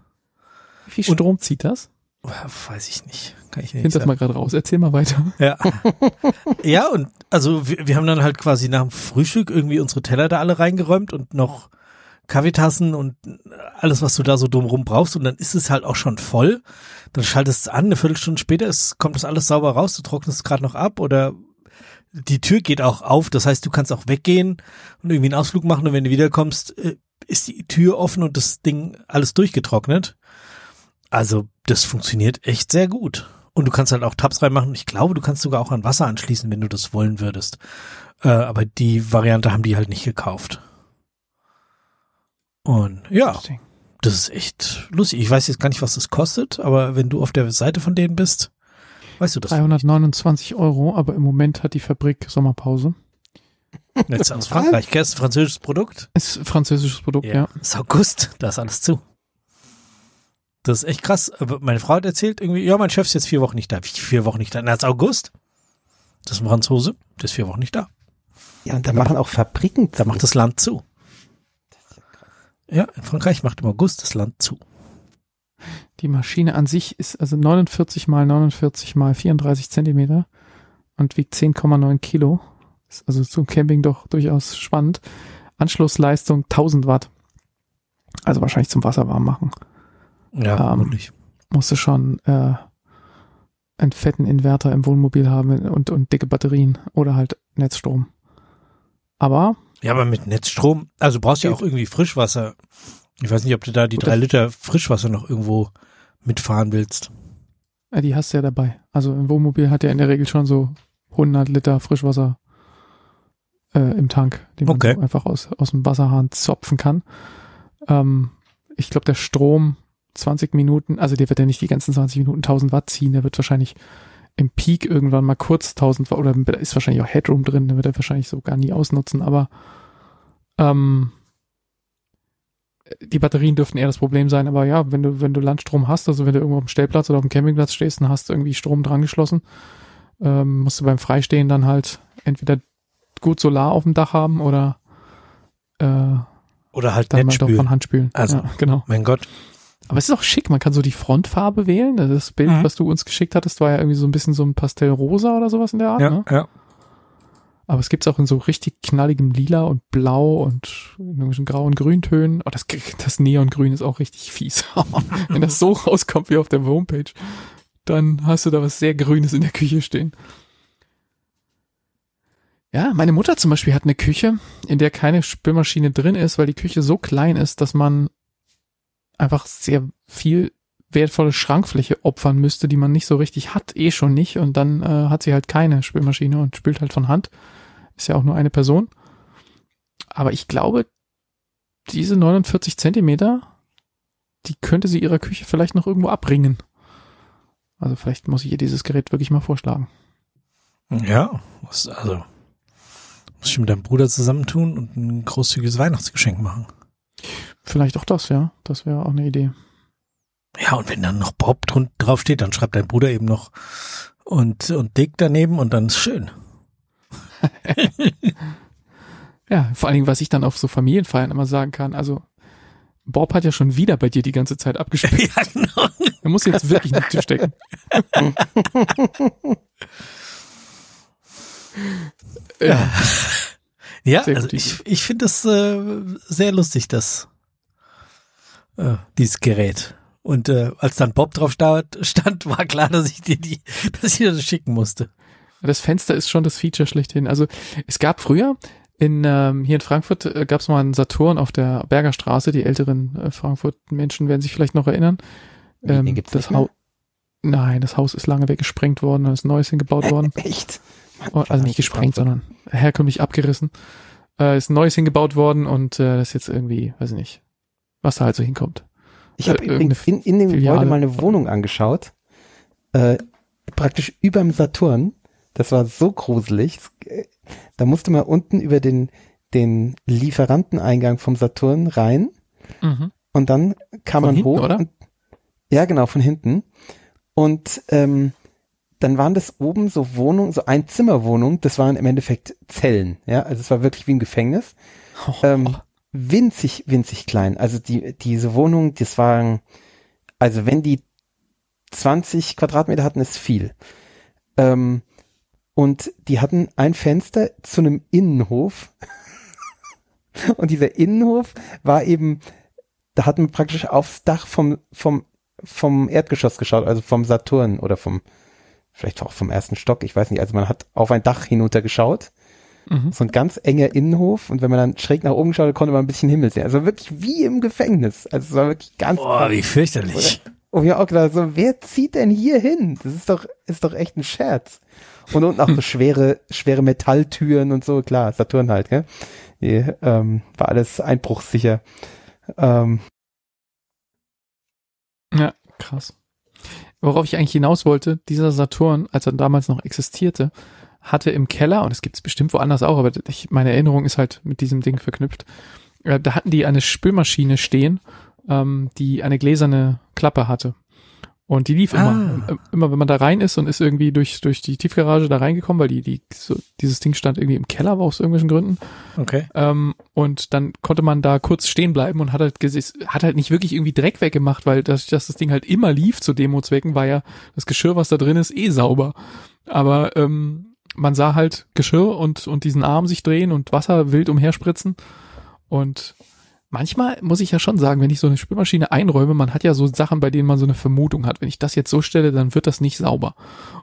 Wie viel Strom zieht das? Weiß ich nicht. Kann ich Ich nicht finde das mal gerade raus. Erzähl mal weiter. Ja. ja, und also wir, wir haben dann halt quasi nach dem Frühstück irgendwie unsere Teller da alle reingeräumt und noch Kaffeetassen und alles, was du da so drumrum brauchst. Und dann ist es halt auch schon voll. Dann schaltest es an, eine Viertelstunde später ist, kommt das alles sauber raus, du trocknest es gerade noch ab oder die Tür geht auch auf. Das heißt, du kannst auch weggehen und irgendwie einen Ausflug machen und wenn du wiederkommst, äh, ist die Tür offen und das Ding alles durchgetrocknet. Also das funktioniert echt sehr gut. Und du kannst halt auch Tabs reinmachen. Ich glaube, du kannst sogar auch an Wasser anschließen, wenn du das wollen würdest. Äh, aber die Variante haben die halt nicht gekauft. Und ja, das ist echt lustig. Ich weiß jetzt gar nicht, was das kostet, aber wenn du auf der Seite von denen bist, weißt du das. 329 Euro, aber im Moment hat die Fabrik Sommerpause. Jetzt aus Frankreich, gell? Ist ein französisches Produkt. Ist ein französisches Produkt, ja. Ist August, da ist alles zu. Das ist echt krass. Aber meine Frau hat erzählt, irgendwie, ja, mein Chef ist jetzt vier Wochen nicht da. Wie vier Wochen nicht da? Na, ist August. Das ist ein Franzose, der ist vier Wochen nicht da. Ja, und da machen auch Fabriken Da zu. macht das Land zu. Ja, in Frankreich macht im August das Land zu. Die Maschine an sich ist also 49 mal 49 mal 34 Zentimeter und wiegt 10,9 Kilo. Ist also zum Camping doch durchaus spannend. Anschlussleistung 1000 Watt. Also wahrscheinlich zum Wasser warm machen. Ja, Ähm, vermutlich. Musste schon äh, einen fetten Inverter im Wohnmobil haben und, und dicke Batterien oder halt Netzstrom. Aber Ja, aber mit Netzstrom, also du brauchst ja auch irgendwie Frischwasser. Ich weiß nicht, ob du da die Gut, drei Liter Frischwasser noch irgendwo mitfahren willst. äh, die hast du ja dabei. Also ein Wohnmobil hat ja in der Regel schon so 100 Liter Frischwasser äh, im Tank, den man Okay. so einfach aus, aus dem Wasserhahn zopfen kann. Ähm, ich glaube, der Strom 20 Minuten, also der wird ja nicht die ganzen 20 Minuten 1000 Watt ziehen, der wird wahrscheinlich im Peak irgendwann mal kurz 1000 Watt, oder da ist wahrscheinlich auch Headroom drin, den wird er wahrscheinlich so gar nie ausnutzen, aber ähm, die Batterien dürften eher das Problem sein, aber ja, wenn du, wenn du Landstrom hast, also wenn du irgendwo auf dem Stellplatz oder auf dem Campingplatz stehst und hast irgendwie Strom dran geschlossen, ähm, musst du beim Freistehen dann halt entweder gut Solar auf dem Dach haben oder äh, Oder halt dann mal doch Netzspül. von Hand spülen. Also. ja, genau. Mein Gott. Aber es ist auch schick, man kann so die Frontfarbe wählen. Das Bild, Mhm. was du uns geschickt hattest, war ja irgendwie so ein bisschen so ein Pastellrosa oder sowas in der Art. Ja, Ne? ja. Aber es gibt's auch in so richtig knalligem Lila und Blau und in irgendwelchen Grau- und Grüntönen. Oh, das, das Neongrün ist auch richtig fies. Wenn das so rauskommt wie auf der Homepage, dann hast du da was sehr Grünes in der Küche stehen. Ja, meine Mutter zum Beispiel hat eine Küche, in der keine Spülmaschine drin ist, weil die Küche so klein ist, dass man einfach sehr viel wertvolle Schrankfläche opfern müsste, die man nicht so richtig hat, eh schon nicht. Und dann äh, hat sie halt keine Spülmaschine und spült halt von Hand. Ist ja auch nur eine Person. Aber ich glaube, diese 49 Zentimeter, die könnte sie ihrer Küche vielleicht noch irgendwo abbringen. Also vielleicht muss ich ihr dieses Gerät wirklich mal vorschlagen. Ja, also muss ich mit deinem Bruder zusammentun und ein großzügiges Weihnachtsgeschenk machen. Vielleicht auch das, ja. Das wäre auch eine Idee. Ja, und wenn dann noch Bob drun- drauf steht, dann schreibt dein Bruder eben noch und, und Dick daneben und dann ist schön. Ja, vor allen Dingen, was ich dann auf so Familienfeiern immer sagen kann, also Bob hat ja schon wieder bei dir die ganze Zeit abgespielt. ja, genau. Er muss jetzt wirklich nicht stecken. ja, Ja, also ich, ich finde das äh, sehr lustig, das äh, dieses Gerät. Und äh, als dann Bob drauf stand, war klar, dass ich dir die, dass ich dir das schicken musste. das Fenster ist schon das Feature schlechthin. Also es gab früher in ähm, hier in Frankfurt äh, gab es mal einen Saturn auf der Berger Straße. Die älteren äh, Frankfurt-Menschen werden sich vielleicht noch erinnern. Ähm, den gibt's das? Haus. Nein, das Haus ist lange weggesprengt worden, da ist neues hingebaut worden. Echt? Oh, also nicht gesprengt, sondern herkömmlich abgerissen. Äh, ist neues hingebaut worden und äh, das ist jetzt irgendwie, weiß ich nicht, was da halt so hinkommt. Ich habe Äh, übrigens in, in dem Filiale. Gebäude mal eine Wohnung angeschaut. Äh, praktisch überm Saturn. Das war so gruselig. Äh, Da musste man unten über den, den Lieferanteneingang vom Saturn rein Mhm. und dann kam Von man hinten, hoch. oder? Und, ja, genau, von hinten. Und ähm, dann waren das oben so Wohnungen, so Einzimmerwohnungen, das waren im Endeffekt Zellen, ja, also es war wirklich wie ein Gefängnis. Oh, Ähm, winzig, winzig klein. Also die, diese Wohnung, das waren, also wenn die 20 Quadratmeter hatten, ist viel. Ähm, und die hatten ein Fenster zu einem Innenhof. und dieser Innenhof war eben, da hat man praktisch aufs Dach vom, vom, vom Erdgeschoss geschaut, also vom Saturn oder vom, vielleicht auch vom ersten Stock, ich weiß nicht. Also man hat auf ein Dach hinunter geschaut Mhm. so ein ganz enger Innenhof und wenn man dann schräg nach oben schaute, konnte man ein bisschen Himmel sehen. Also wirklich wie im Gefängnis. Also es war wirklich ganz Boah, wie fürchterlich. und wir auch gedacht, so, wer zieht denn hier hin? Das ist doch, ist doch echt ein Scherz. Und unten auch so schwere, schwere Metalltüren und so, klar, Saturn halt, gell? Die, ähm, war alles einbruchssicher. Ähm, Ja, krass. Worauf ich eigentlich hinaus wollte, dieser Saturn, als er damals noch existierte, hatte im Keller, und es gibt es bestimmt woanders auch, aber ich, meine Erinnerung ist halt mit diesem Ding verknüpft, äh, da hatten die eine Spülmaschine stehen, ähm, die eine gläserne Klappe hatte. Und die lief immer. Ah. Äh, Immer wenn man da rein ist und ist irgendwie durch, durch die Tiefgarage da reingekommen, weil die, die, so, dieses Ding stand irgendwie im Keller, war aus irgendwelchen Gründen. Okay. Ähm, und dann konnte man da kurz stehen bleiben und hat halt, hat halt nicht wirklich irgendwie Dreck weggemacht, weil das, dass das Ding halt immer lief zu Demo-Zwecken, war ja das Geschirr, was da drin ist, eh sauber. Aber ähm, man sah halt Geschirr und, und diesen Arm sich drehen und Wasser wild umherspritzen. Und manchmal muss ich ja schon sagen, wenn ich so eine Spülmaschine einräume, man hat ja so Sachen, bei denen man so eine Vermutung hat. Wenn ich das jetzt so stelle, dann wird das nicht sauber.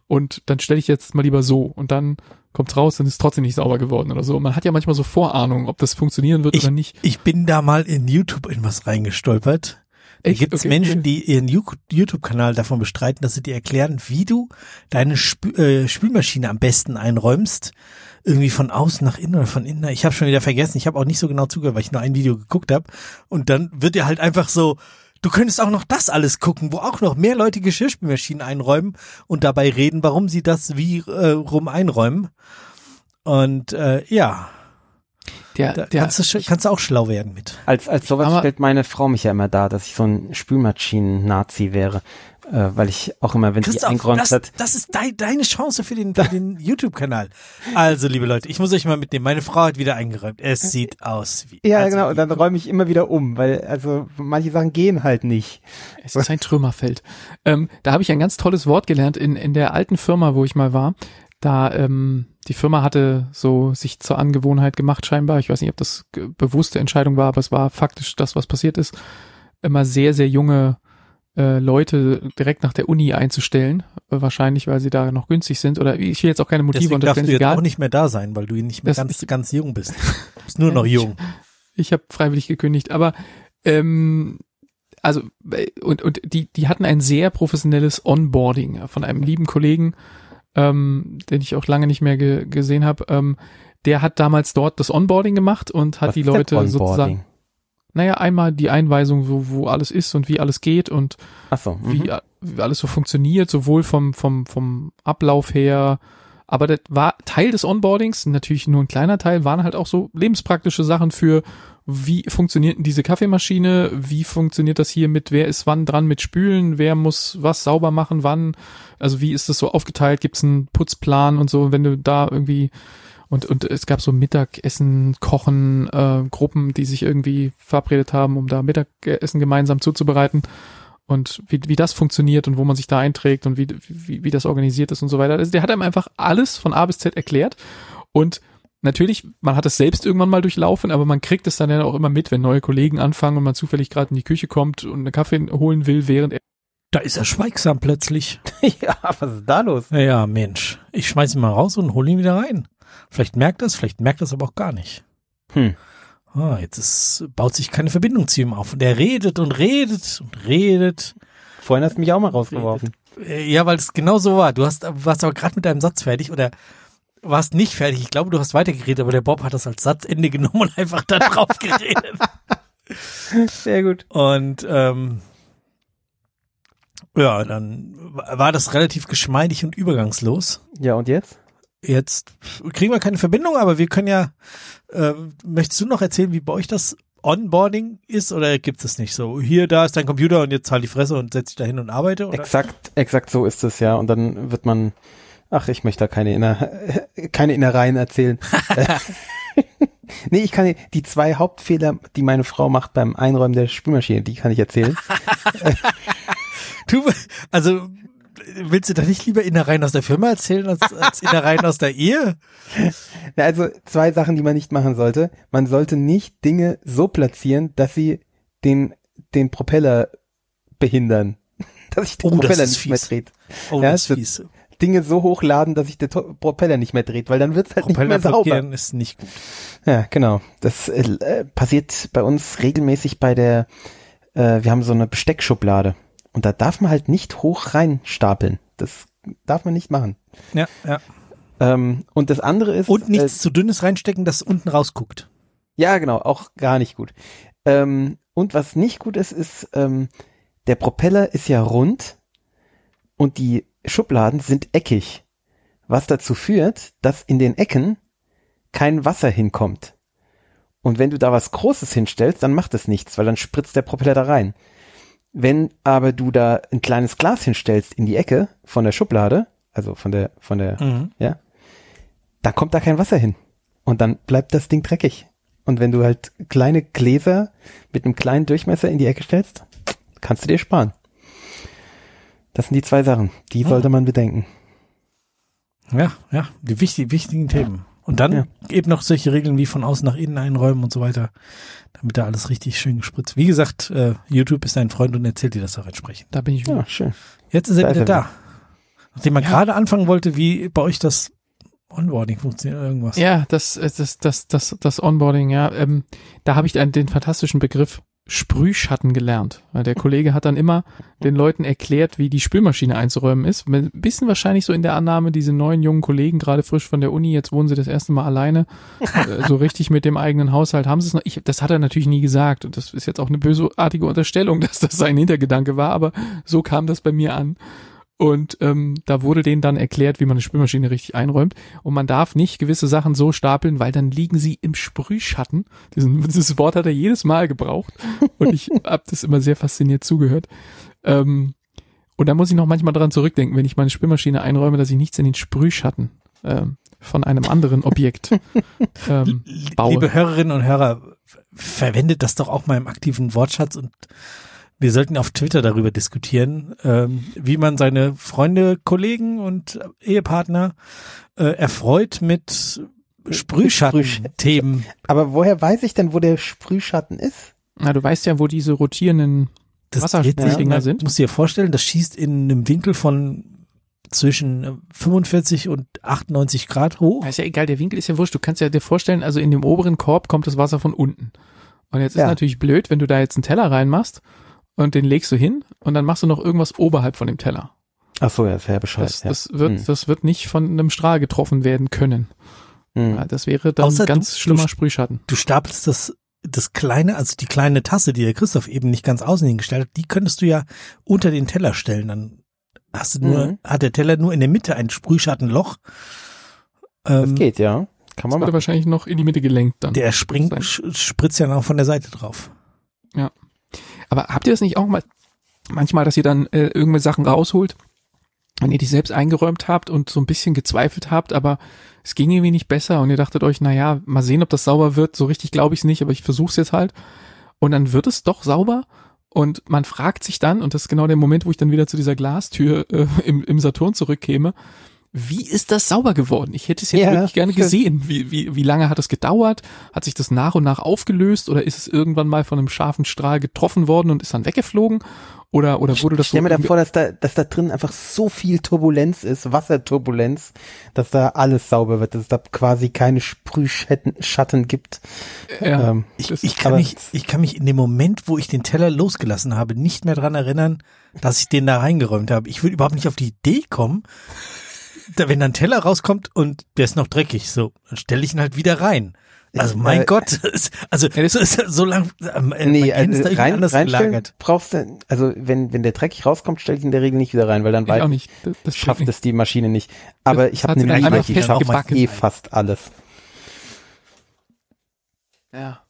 Und dann stelle ich jetzt mal lieber so und dann kommt's raus, dann ist es trotzdem nicht sauber geworden oder so. Man hat ja manchmal so Vorahnungen, ob das funktionieren wird Ich- oder nicht. Ich bin da mal in YouTube in was reingestolpert. Gibt es Okay, Menschen, die ihren YouTube-Kanal davon bestreiten, dass sie dir erklären, wie du deine Spü äh, Spülmaschine am besten einräumst. Irgendwie von außen nach innen oder von innen. Ich habe schon wieder vergessen. Ich habe auch nicht so genau zugehört, weil ich nur ein Video geguckt habe. Und dann wird dir halt einfach so, du könntest auch noch das alles gucken, wo auch noch mehr Leute Geschirrspülmaschinen einräumen und dabei reden, warum sie das wie äh, rum einräumen. Und äh, ja, Der, da der, kannst, du, kannst du auch schlau werden mit. als, als sowas Aber- stellt meine Frau mich ja immer dar, dass ich so ein Spülmaschinen-Nazi wäre. Äh, weil ich auch immer, wenn sie Christoph, eingeräumt das, hat, das ist dei, deine Chance für den, für den YouTube-Kanal. Also, liebe Leute, ich muss euch mal mitnehmen. Meine Frau hat wieder eingeräumt. Es sieht aus wie. Ja, also, genau, und dann räume ich immer wieder um, weil also manche Sachen gehen halt nicht. Es ist ein Trümmerfeld. Ähm, da habe ich ein ganz tolles Wort gelernt in, in der alten Firma, wo ich mal war. Da ähm, die Firma hatte so sich zur Angewohnheit gemacht scheinbar. Ich weiß nicht, ob das bewusste Entscheidung war, aber es war faktisch das, was passiert ist. Immer sehr, sehr junge äh, Leute direkt nach der Uni einzustellen. Wahrscheinlich, weil sie da noch günstig sind. Oder ich will jetzt auch keine Motive Deswegen darfst unterstellen, du ist jetzt egal. auch nicht mehr da sein, weil du nicht mehr Das- ganz, ganz jung bist. Du bist nur noch jung. Ich habe freiwillig gekündigt, aber ähm, also äh, und und die die hatten ein sehr professionelles Onboarding von einem lieben Kollegen, ähm, den ich auch lange nicht mehr ge gesehen habe. Ähm, der hat damals dort das Onboarding gemacht und hat Was die Leute sozusagen, naja, einmal die Einweisung, wo, wo alles ist und wie alles geht und so. mhm. wie, wie alles so funktioniert, sowohl vom, vom, vom Ablauf her, aber das war Teil des Onboardings, natürlich nur ein kleiner Teil, waren halt auch so lebenspraktische Sachen für, wie funktioniert denn diese Kaffeemaschine, wie funktioniert das hier mit, wer ist wann dran mit Spülen, wer muss was sauber machen, wann, also wie ist das so aufgeteilt, gibt's einen Putzplan und so, wenn du da irgendwie und, und es gab so Mittagessen, Kochen, äh, Gruppen, die sich irgendwie verabredet haben, um da Mittagessen gemeinsam zuzubereiten. Und wie, wie das funktioniert und wo man sich da einträgt und wie, wie, wie das organisiert ist und so weiter. Also der hat einem einfach alles von A bis Z erklärt. Und natürlich, man hat es selbst irgendwann mal durchlaufen, aber man kriegt es dann ja auch immer mit, wenn neue Kollegen anfangen und man zufällig gerade in die Küche kommt und einen Kaffee holen will, während er Da ist er schweigsam plötzlich. ja, was ist da los? Ja, Mensch. Ich schmeiß ihn mal raus und hol ihn wieder rein. Vielleicht merkt er es, vielleicht merkt er es aber auch gar nicht. Hm. Ah, jetzt ist, baut sich keine Verbindung zu ihm auf. Und er redet und redet und redet. Vorhin hast du mich auch mal rausgeworfen. Äh, Ja, weil es genau so war. Du hast, warst aber gerade mit deinem Satz fertig oder warst nicht fertig. Ich glaube, du hast weitergeredet, aber der Bob hat das als Satzende genommen und einfach da drauf geredet. Sehr gut. Und ähm, ja, dann war das relativ geschmeidig und übergangslos. Ja, und jetzt? Jetzt kriegen wir keine Verbindung, aber wir können ja, äh, möchtest du noch erzählen, wie bei euch das Onboarding ist oder gibt es nicht so? Hier, da ist dein Computer und jetzt halt die Fresse und setz dich da hin und arbeite? Oder? Exakt, exakt so ist es ja. Und dann wird man, ach, ich möchte da keine, Inner, keine Innereien erzählen. nee, ich kann dir- die zwei Hauptfehler, die meine Frau macht beim Einräumen der Spülmaschine, die kann ich erzählen. Du, also willst du da nicht lieber Innereien aus der Firma erzählen als, als Innereien aus der Ehe? Na, also zwei Sachen, die man nicht machen sollte. Man sollte nicht Dinge so platzieren, dass sie den, den Propeller behindern. Dass sich der Oh, Propeller nicht mehr fies. dreht. Oh, Ja, das ist fies. Dinge so hochladen, dass sich der Propeller nicht mehr dreht, weil dann wird's halt nicht Propeller mehr sauber. ist nicht gut. Ja, genau. Das äh, passiert bei uns regelmäßig bei der, äh, wir haben so eine Besteckschublade. Und da darf man halt nicht hoch rein stapeln. Das darf man nicht machen. Ja, ja. Ähm, und das andere ist. Und nichts Äh, zu dünnes reinstecken, das unten rausguckt. ja, genau, auch gar nicht gut. Ähm, und was nicht gut ist, ist, ähm, der Propeller ist ja rund und die Schubladen sind eckig. Was dazu führt, dass in den Ecken kein Wasser hinkommt. Und wenn du da was Großes hinstellst, dann macht es nichts, weil dann spritzt der Propeller da rein. Wenn aber du da ein kleines Glas hinstellst in die Ecke von der Schublade, also von der, von der, Mhm. ja, dann kommt da kein Wasser hin. Und dann bleibt das Ding dreckig. Und wenn du halt kleine Gläser mit einem kleinen Durchmesser in die Ecke stellst, kannst du dir sparen. Das sind die zwei Sachen. Die Ah. sollte man bedenken. Ja, ja, die wichtig, wichtigen Themen. Und dann Ja. eben noch solche Regeln wie von außen nach innen einräumen und so weiter, damit da alles richtig schön gespritzt. Wie gesagt, äh, YouTube ist dein Freund und erzählt dir das auch entsprechend. Da bin ich wieder. Ja, schön. Jetzt ist er Da ist wieder er da. Nachdem man Ja. gerade anfangen wollte, wie bei euch das Onboarding funktioniert, irgendwas. Ja, das, äh, das, das, das, das Onboarding, ja. Ähm, da habe ich dann den fantastischen Begriff Sprühschatten gelernt. Der Kollege hat dann immer den Leuten erklärt, wie die Spülmaschine einzuräumen ist. Ein bisschen wahrscheinlich so in der Annahme, diese neuen jungen Kollegen, gerade frisch von der Uni, jetzt wohnen sie das erste Mal alleine, äh, so richtig mit dem eigenen Haushalt haben sie es noch. Ich, das hat er natürlich nie gesagt. Und das ist jetzt auch eine bösartige Unterstellung, dass das sein Hintergedanke war, aber so kam das bei mir an. Und ähm, da wurde denen dann erklärt, wie man eine Spülmaschine richtig einräumt. Und man darf nicht gewisse Sachen so stapeln, weil dann liegen sie im Sprühschatten. Diesen, dieses Wort hat er jedes Mal gebraucht. Und ich habe das immer sehr fasziniert zugehört. Ähm, und da muss ich noch manchmal dran zurückdenken, wenn ich meine Spülmaschine einräume, dass ich nichts in den Sprühschatten ähm, von einem anderen Objekt ähm, baue. Liebe Hörerinnen und Hörer, ver- verwendet das doch auch mal im aktiven Wortschatz und wir sollten auf Twitter darüber diskutieren, ähm, wie man seine Freunde, Kollegen und Ehepartner äh, erfreut mit Sprühschatten-Themen. Aber woher weiß ich denn, wo der Sprühschatten ist? Na, du weißt ja, wo diese rotierenden Das dreht sich, sind. Musst du dir vorstellen, das schießt in einem Winkel von zwischen 45 und 98 Grad hoch. Ja, ist ja egal, der Winkel ist ja wurscht. Du kannst ja dir vorstellen, also in dem oberen Korb kommt das Wasser von unten. Und jetzt ist Ja. natürlich blöd, wenn du da jetzt einen Teller reinmachst und den legst du hin und dann machst du noch irgendwas oberhalb von dem Teller. Ach so, ja, das wäre Bescheid. Das, ja. das wird, Hm. das wird nicht von einem Strahl getroffen werden können. Hm. Ja, Das wäre dann Außer ganz du- schlimmer du- Sprühschatten. Du stapelst das, das kleine, also die kleine Tasse, die der Christoph eben nicht ganz außen hingestellt hat, die könntest du ja unter den Teller stellen. Dann hast du nur, Mhm. hat der Teller nur in der Mitte ein Sprühschattenloch. Das Ähm, geht, ja. Kann Das man wurde machen. wahrscheinlich noch in die Mitte gelenkt dann. Der springt, spritzt ja noch von der Seite drauf. Aber habt ihr das nicht auch mal manchmal, dass ihr dann äh, irgendwelche Sachen rausholt, wenn ihr die selbst eingeräumt habt und so ein bisschen gezweifelt habt, aber es ging irgendwie nicht besser und ihr dachtet euch, na ja, mal sehen, ob das sauber wird. So richtig glaube ich es nicht, aber ich versuche es jetzt halt. Und dann wird es doch sauber und man fragt sich dann, und das ist genau der Moment, wo ich dann wieder zu dieser Glastür äh, im, im Saturn zurückkäme, wie ist das sauber geworden? Ich hätte es jetzt Ja, wirklich gerne gesehen. Wie, wie, wie lange hat es gedauert? Hat sich das nach und nach aufgelöst oder ist es irgendwann mal von einem scharfen Strahl getroffen worden und ist dann weggeflogen? Oder, oder wurde das Ich stell mir da irgendwie- vor, dass da, dass da drin einfach so viel Turbulenz ist, Wasserturbulenz, dass da alles sauber wird, dass es da quasi keine Sprühschatten Schatten gibt. ja, Ähm, Ich, ich, kann mich, ich kann mich in dem Moment, wo ich den Teller losgelassen habe, nicht mehr dran erinnern, dass ich den da reingeräumt habe. Ich würde überhaupt nicht auf die Idee kommen, wenn dann ein Teller rauskommt und der ist noch dreckig, so, dann stelle ich ihn halt wieder rein. Also mein Äh, Gott, also das- so, ist- so lang, äh, nee, also rein, anders reinstellen gelagert. brauchst du, also wenn, wenn der dreckig rauskommt, stelle ich ihn in der Regel nicht wieder rein, weil dann ich auch weiß, nicht. Das, das schafft es die Maschine nicht. Aber Das ich habe eine einfach die schafft eh fast alles. Ja.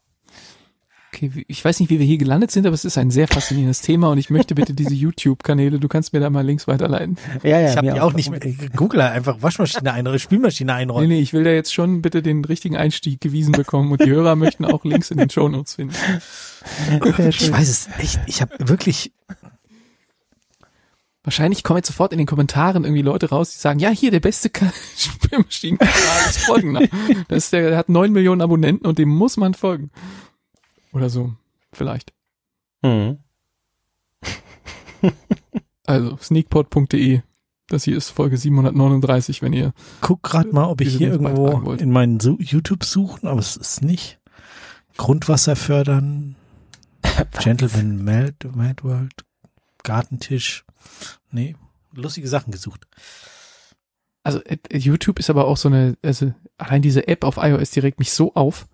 Okay, ich weiß nicht, wie wir hier gelandet sind, aber es ist ein sehr faszinierendes Thema und ich möchte bitte diese YouTube-Kanäle, du kannst mir da mal Links weiterleiten. Ja, ja, Ich habe die auch nicht mehr. Google einfach Waschmaschine einräumen, Spülmaschine Nee, einräumen. nee, ich will da jetzt schon bitte den richtigen Einstieg gewiesen bekommen und die Hörer möchten auch Links in den Shownotes finden. Ich weiß es echt. Ich habe wirklich. Wahrscheinlich kommen jetzt sofort in den Kommentaren irgendwie Leute raus, die sagen, ja, hier, der beste Ka- Spülmaschinenkanal ist folgender. Das ist der, der hat neun Millionen Abonnenten und dem muss man folgen. Oder so, vielleicht. Mhm. Also, sneakpod.de. Das hier ist Folge 739, wenn ihr Guck gerade mal, ob ich hier irgendwo in meinen Su- YouTube suchen, aber es ist nicht. Grundwasser fördern. Gentleman Mad, Mad World. Gartentisch. Nee, lustige Sachen gesucht. Also äh, YouTube ist aber auch so eine, also allein diese App auf iOS, die regt mich so auf,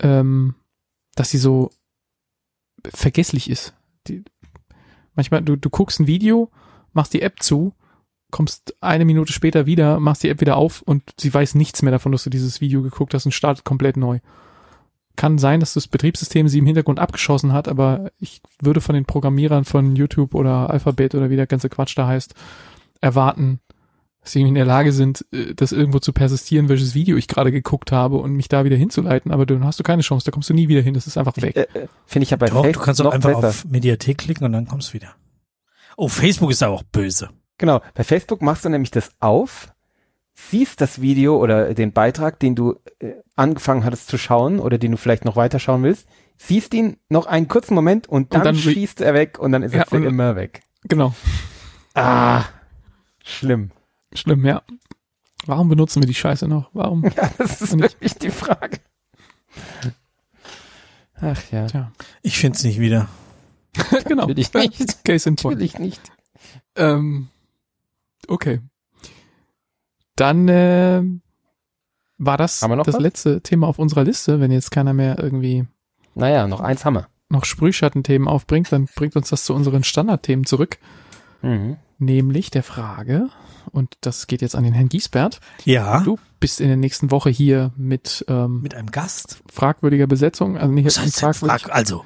ähm, dass sie so vergesslich ist. Die, manchmal, du, du guckst ein Video, machst die App zu, kommst eine Minute später wieder, machst die App wieder auf und sie weiß nichts mehr davon, dass du dieses Video geguckt hast und startet komplett neu. Kann sein, dass das Betriebssystem sie im Hintergrund abgeschossen hat, aber ich würde von den Programmierern von YouTube oder Alphabet oder wie der ganze Quatsch da heißt, erwarten, dass sie in der Lage sind, äh, das irgendwo zu persistieren, welches Video ich gerade geguckt habe und mich da wieder hinzuleiten, aber dann hast du keine Chance, da kommst du nie wieder hin, das ist einfach weg. Äh, äh, Finde ich ja bei Doch, du Facebook kannst noch einfach besser. auf Mediathek klicken und dann kommst du wieder. Oh, Facebook ist aber auch böse. Genau, bei Facebook machst du nämlich das auf, siehst das Video oder den Beitrag, den du äh, angefangen hattest zu schauen oder den du vielleicht noch weiter schauen willst, siehst ihn noch einen kurzen Moment und dann, dann re- schießt er weg und dann ist Ja, er für und- immer weg. Genau. Ah, schlimm. Schlimm, ja. Warum benutzen wir die Scheiße noch? Warum? Ja, das ist wirklich die Frage. Ach ja, Tja. Ich find's nicht wieder. genau. Natürlich nicht. Case in point. natürlich nicht. Ähm, okay. Dann äh, war das das was? letzte Thema auf unserer Liste. Wenn jetzt keiner mehr irgendwie Naja, noch eins haben wir. noch Sprühschattenthemen aufbringt, dann bringt uns das zu unseren Standardthemen zurück. Mhm. Nämlich der Frage, und das geht jetzt an den Herrn Giesbert. Ja, Du bist in der nächsten Woche hier mit, ähm, mit einem Gast. fragwürdiger Besetzung. Also nicht Was heißt fragwürdig. Frag, also,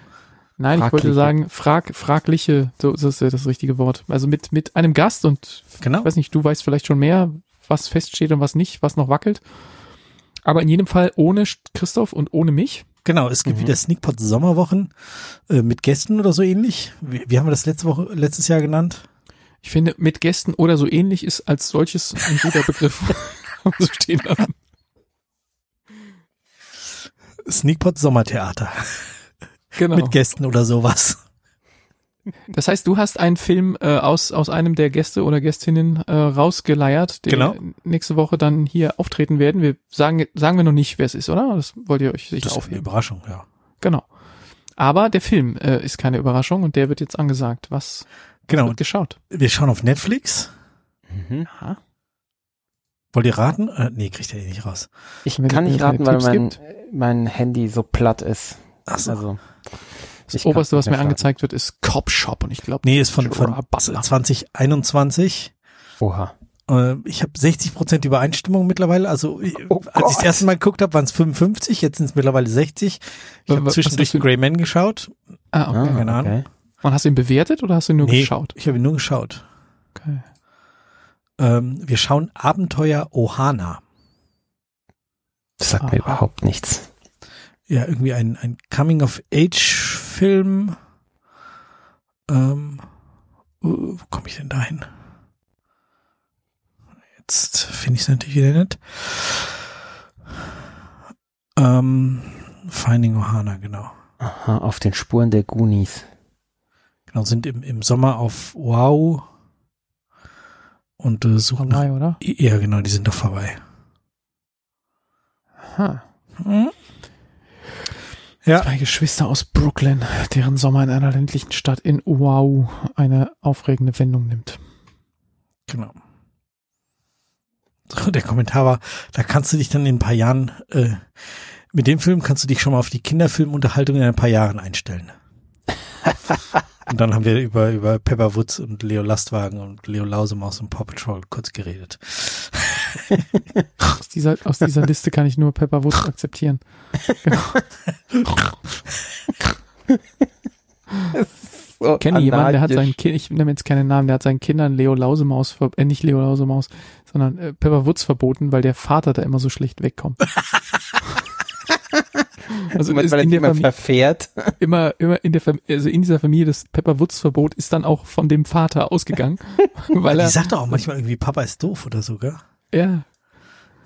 Nein, ich wollte Fragliche. sagen, frag, fragliche, so ist das ja das richtige Wort. Also mit, mit einem Gast und genau. ich weiß nicht, du weißt vielleicht schon mehr, was feststeht und was nicht, was noch wackelt. Aber in jedem Fall ohne Christoph und ohne mich. Genau, es gibt Mhm. wieder Sneakpot Sommerwochen äh, mit Gästen oder so ähnlich. Wie, wie haben wir das letzte Woche, letztes Jahr genannt? Ich finde, mit Gästen oder so ähnlich ist als solches ein guter Begriff. Kann man so stehen lassen. Sneakpot Sommertheater Genau. mit Gästen oder sowas. Das heißt, du hast einen Film äh, aus, aus einem der Gäste oder Gästinnen äh, rausgeleiert, der Genau. nächste Woche dann hier auftreten werden. Wir sagen, sagen wir noch nicht, wer es ist, oder? Das wollt ihr euch sicher Das ist eine aufheben. Überraschung, ja. Genau. Aber der Film äh, ist keine Überraschung und der wird jetzt angesagt. Was Genau. wird geschaut? Wir schauen auf Netflix. Mhm. Aha. Wollt ihr raten? Äh, nee, kriegt ihr eh nicht raus. Ich Wenn kann nicht raten, weil mein, mein Handy so platt ist. Ach so. Also, Das Oberste, was mir starten. angezeigt wird, ist Cop Shop und ich glaube, Nee, ist von, von Gerard Butler. 2021. Oha. Äh, Ich habe 60 Prozent Übereinstimmung mittlerweile. Also ich- Oh als ich das erste Mal geguckt habe, waren es 55. Jetzt sind es mittlerweile 60. Ich habe zwischendurch Grey Man geschaut. Ah, okay. Ah, keine Ahnung. okay. Und hast du ihn bewertet oder hast du ihn nur nee, geschaut? ich habe ihn nur geschaut. Okay. Ähm, wir schauen Abenteuer Ohana. Das sagt mir Aha. überhaupt nichts. Ja, irgendwie ein, ein Coming-of-Age-Film. Ähm, wo komme ich denn dahin? Jetzt finde ich es natürlich wieder nicht. Ähm, Finding Ohana, genau. Aha, auf den Spuren der Goonies. Genau, sind im, im Sommer auf Wow und äh, suchen nach, Vorbei, oder? ja genau, die sind doch vorbei. Ha. Hm? Ja, Zwei Geschwister aus Brooklyn, deren Sommer in einer ländlichen Stadt in Wow eine aufregende Wendung nimmt. genau. So, der Kommentar war, da kannst du dich dann in ein paar Jahren, äh, mit dem Film kannst du dich schon mal auf die Kinderfilmunterhaltung in ein paar Jahren einstellen. und dann haben wir über, über Pepper Woods und Leo Lastwagen und Leo Lausemaus und Paw Patrol kurz geredet. Aus dieser, aus dieser Liste kann ich nur Pepper Woods akzeptieren. So Kenne jemanden, der hat seinen Kind, ich nenne jetzt keinen Namen, der hat seinen Kindern Leo Lausemaus, äh, nicht Leo Lausemaus, sondern äh, Pepper Woods verboten, weil der Vater da immer so schlecht wegkommt. also weil ist weil in der immer Familie verfährt. immer, immer in der Fam also in dieser Familie das Pepper Woods Verbot ist dann auch von dem Vater ausgegangen, weil Die er, sagt doch auch manchmal irgendwie, Papa ist doof oder so, gell? ja,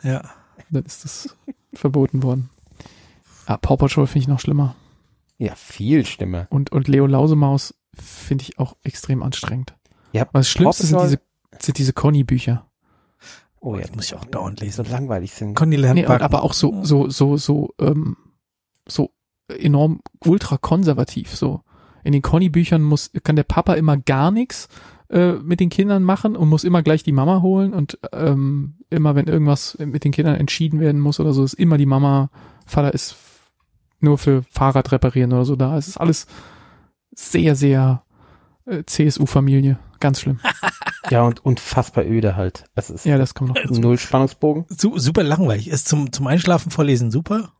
Ja. dann ist das verboten worden. Ah, Paw Patrol finde ich noch schlimmer. Ja, viel Stimme. Und, und Leo Lausemaus finde ich auch extrem anstrengend. Ja, Was das Schlimmste sind diese, sind diese Conny-Bücher. Oh ja, das muss ich auch dauernd so lesen. langweilig sind. Conny lernt Nee, und aber auch so, so, so, so, ähm, so enorm ultra konservativ. So in den Conny-Büchern muss kann der Papa immer gar nichts äh, mit den Kindern machen und muss immer gleich die Mama holen und ähm, immer wenn irgendwas mit den Kindern entschieden werden muss oder so, ist immer die Mama. Vater ist nur für Fahrrad reparieren oder so da. Es ist alles sehr, sehr äh, CSU-Familie. Ganz schlimm. Ja, und unfassbar öde halt. Es ist Ja, das kommt noch. null Spannungsbogen. Su super langweilig. Ist zum, zum Einschlafen vorlesen super.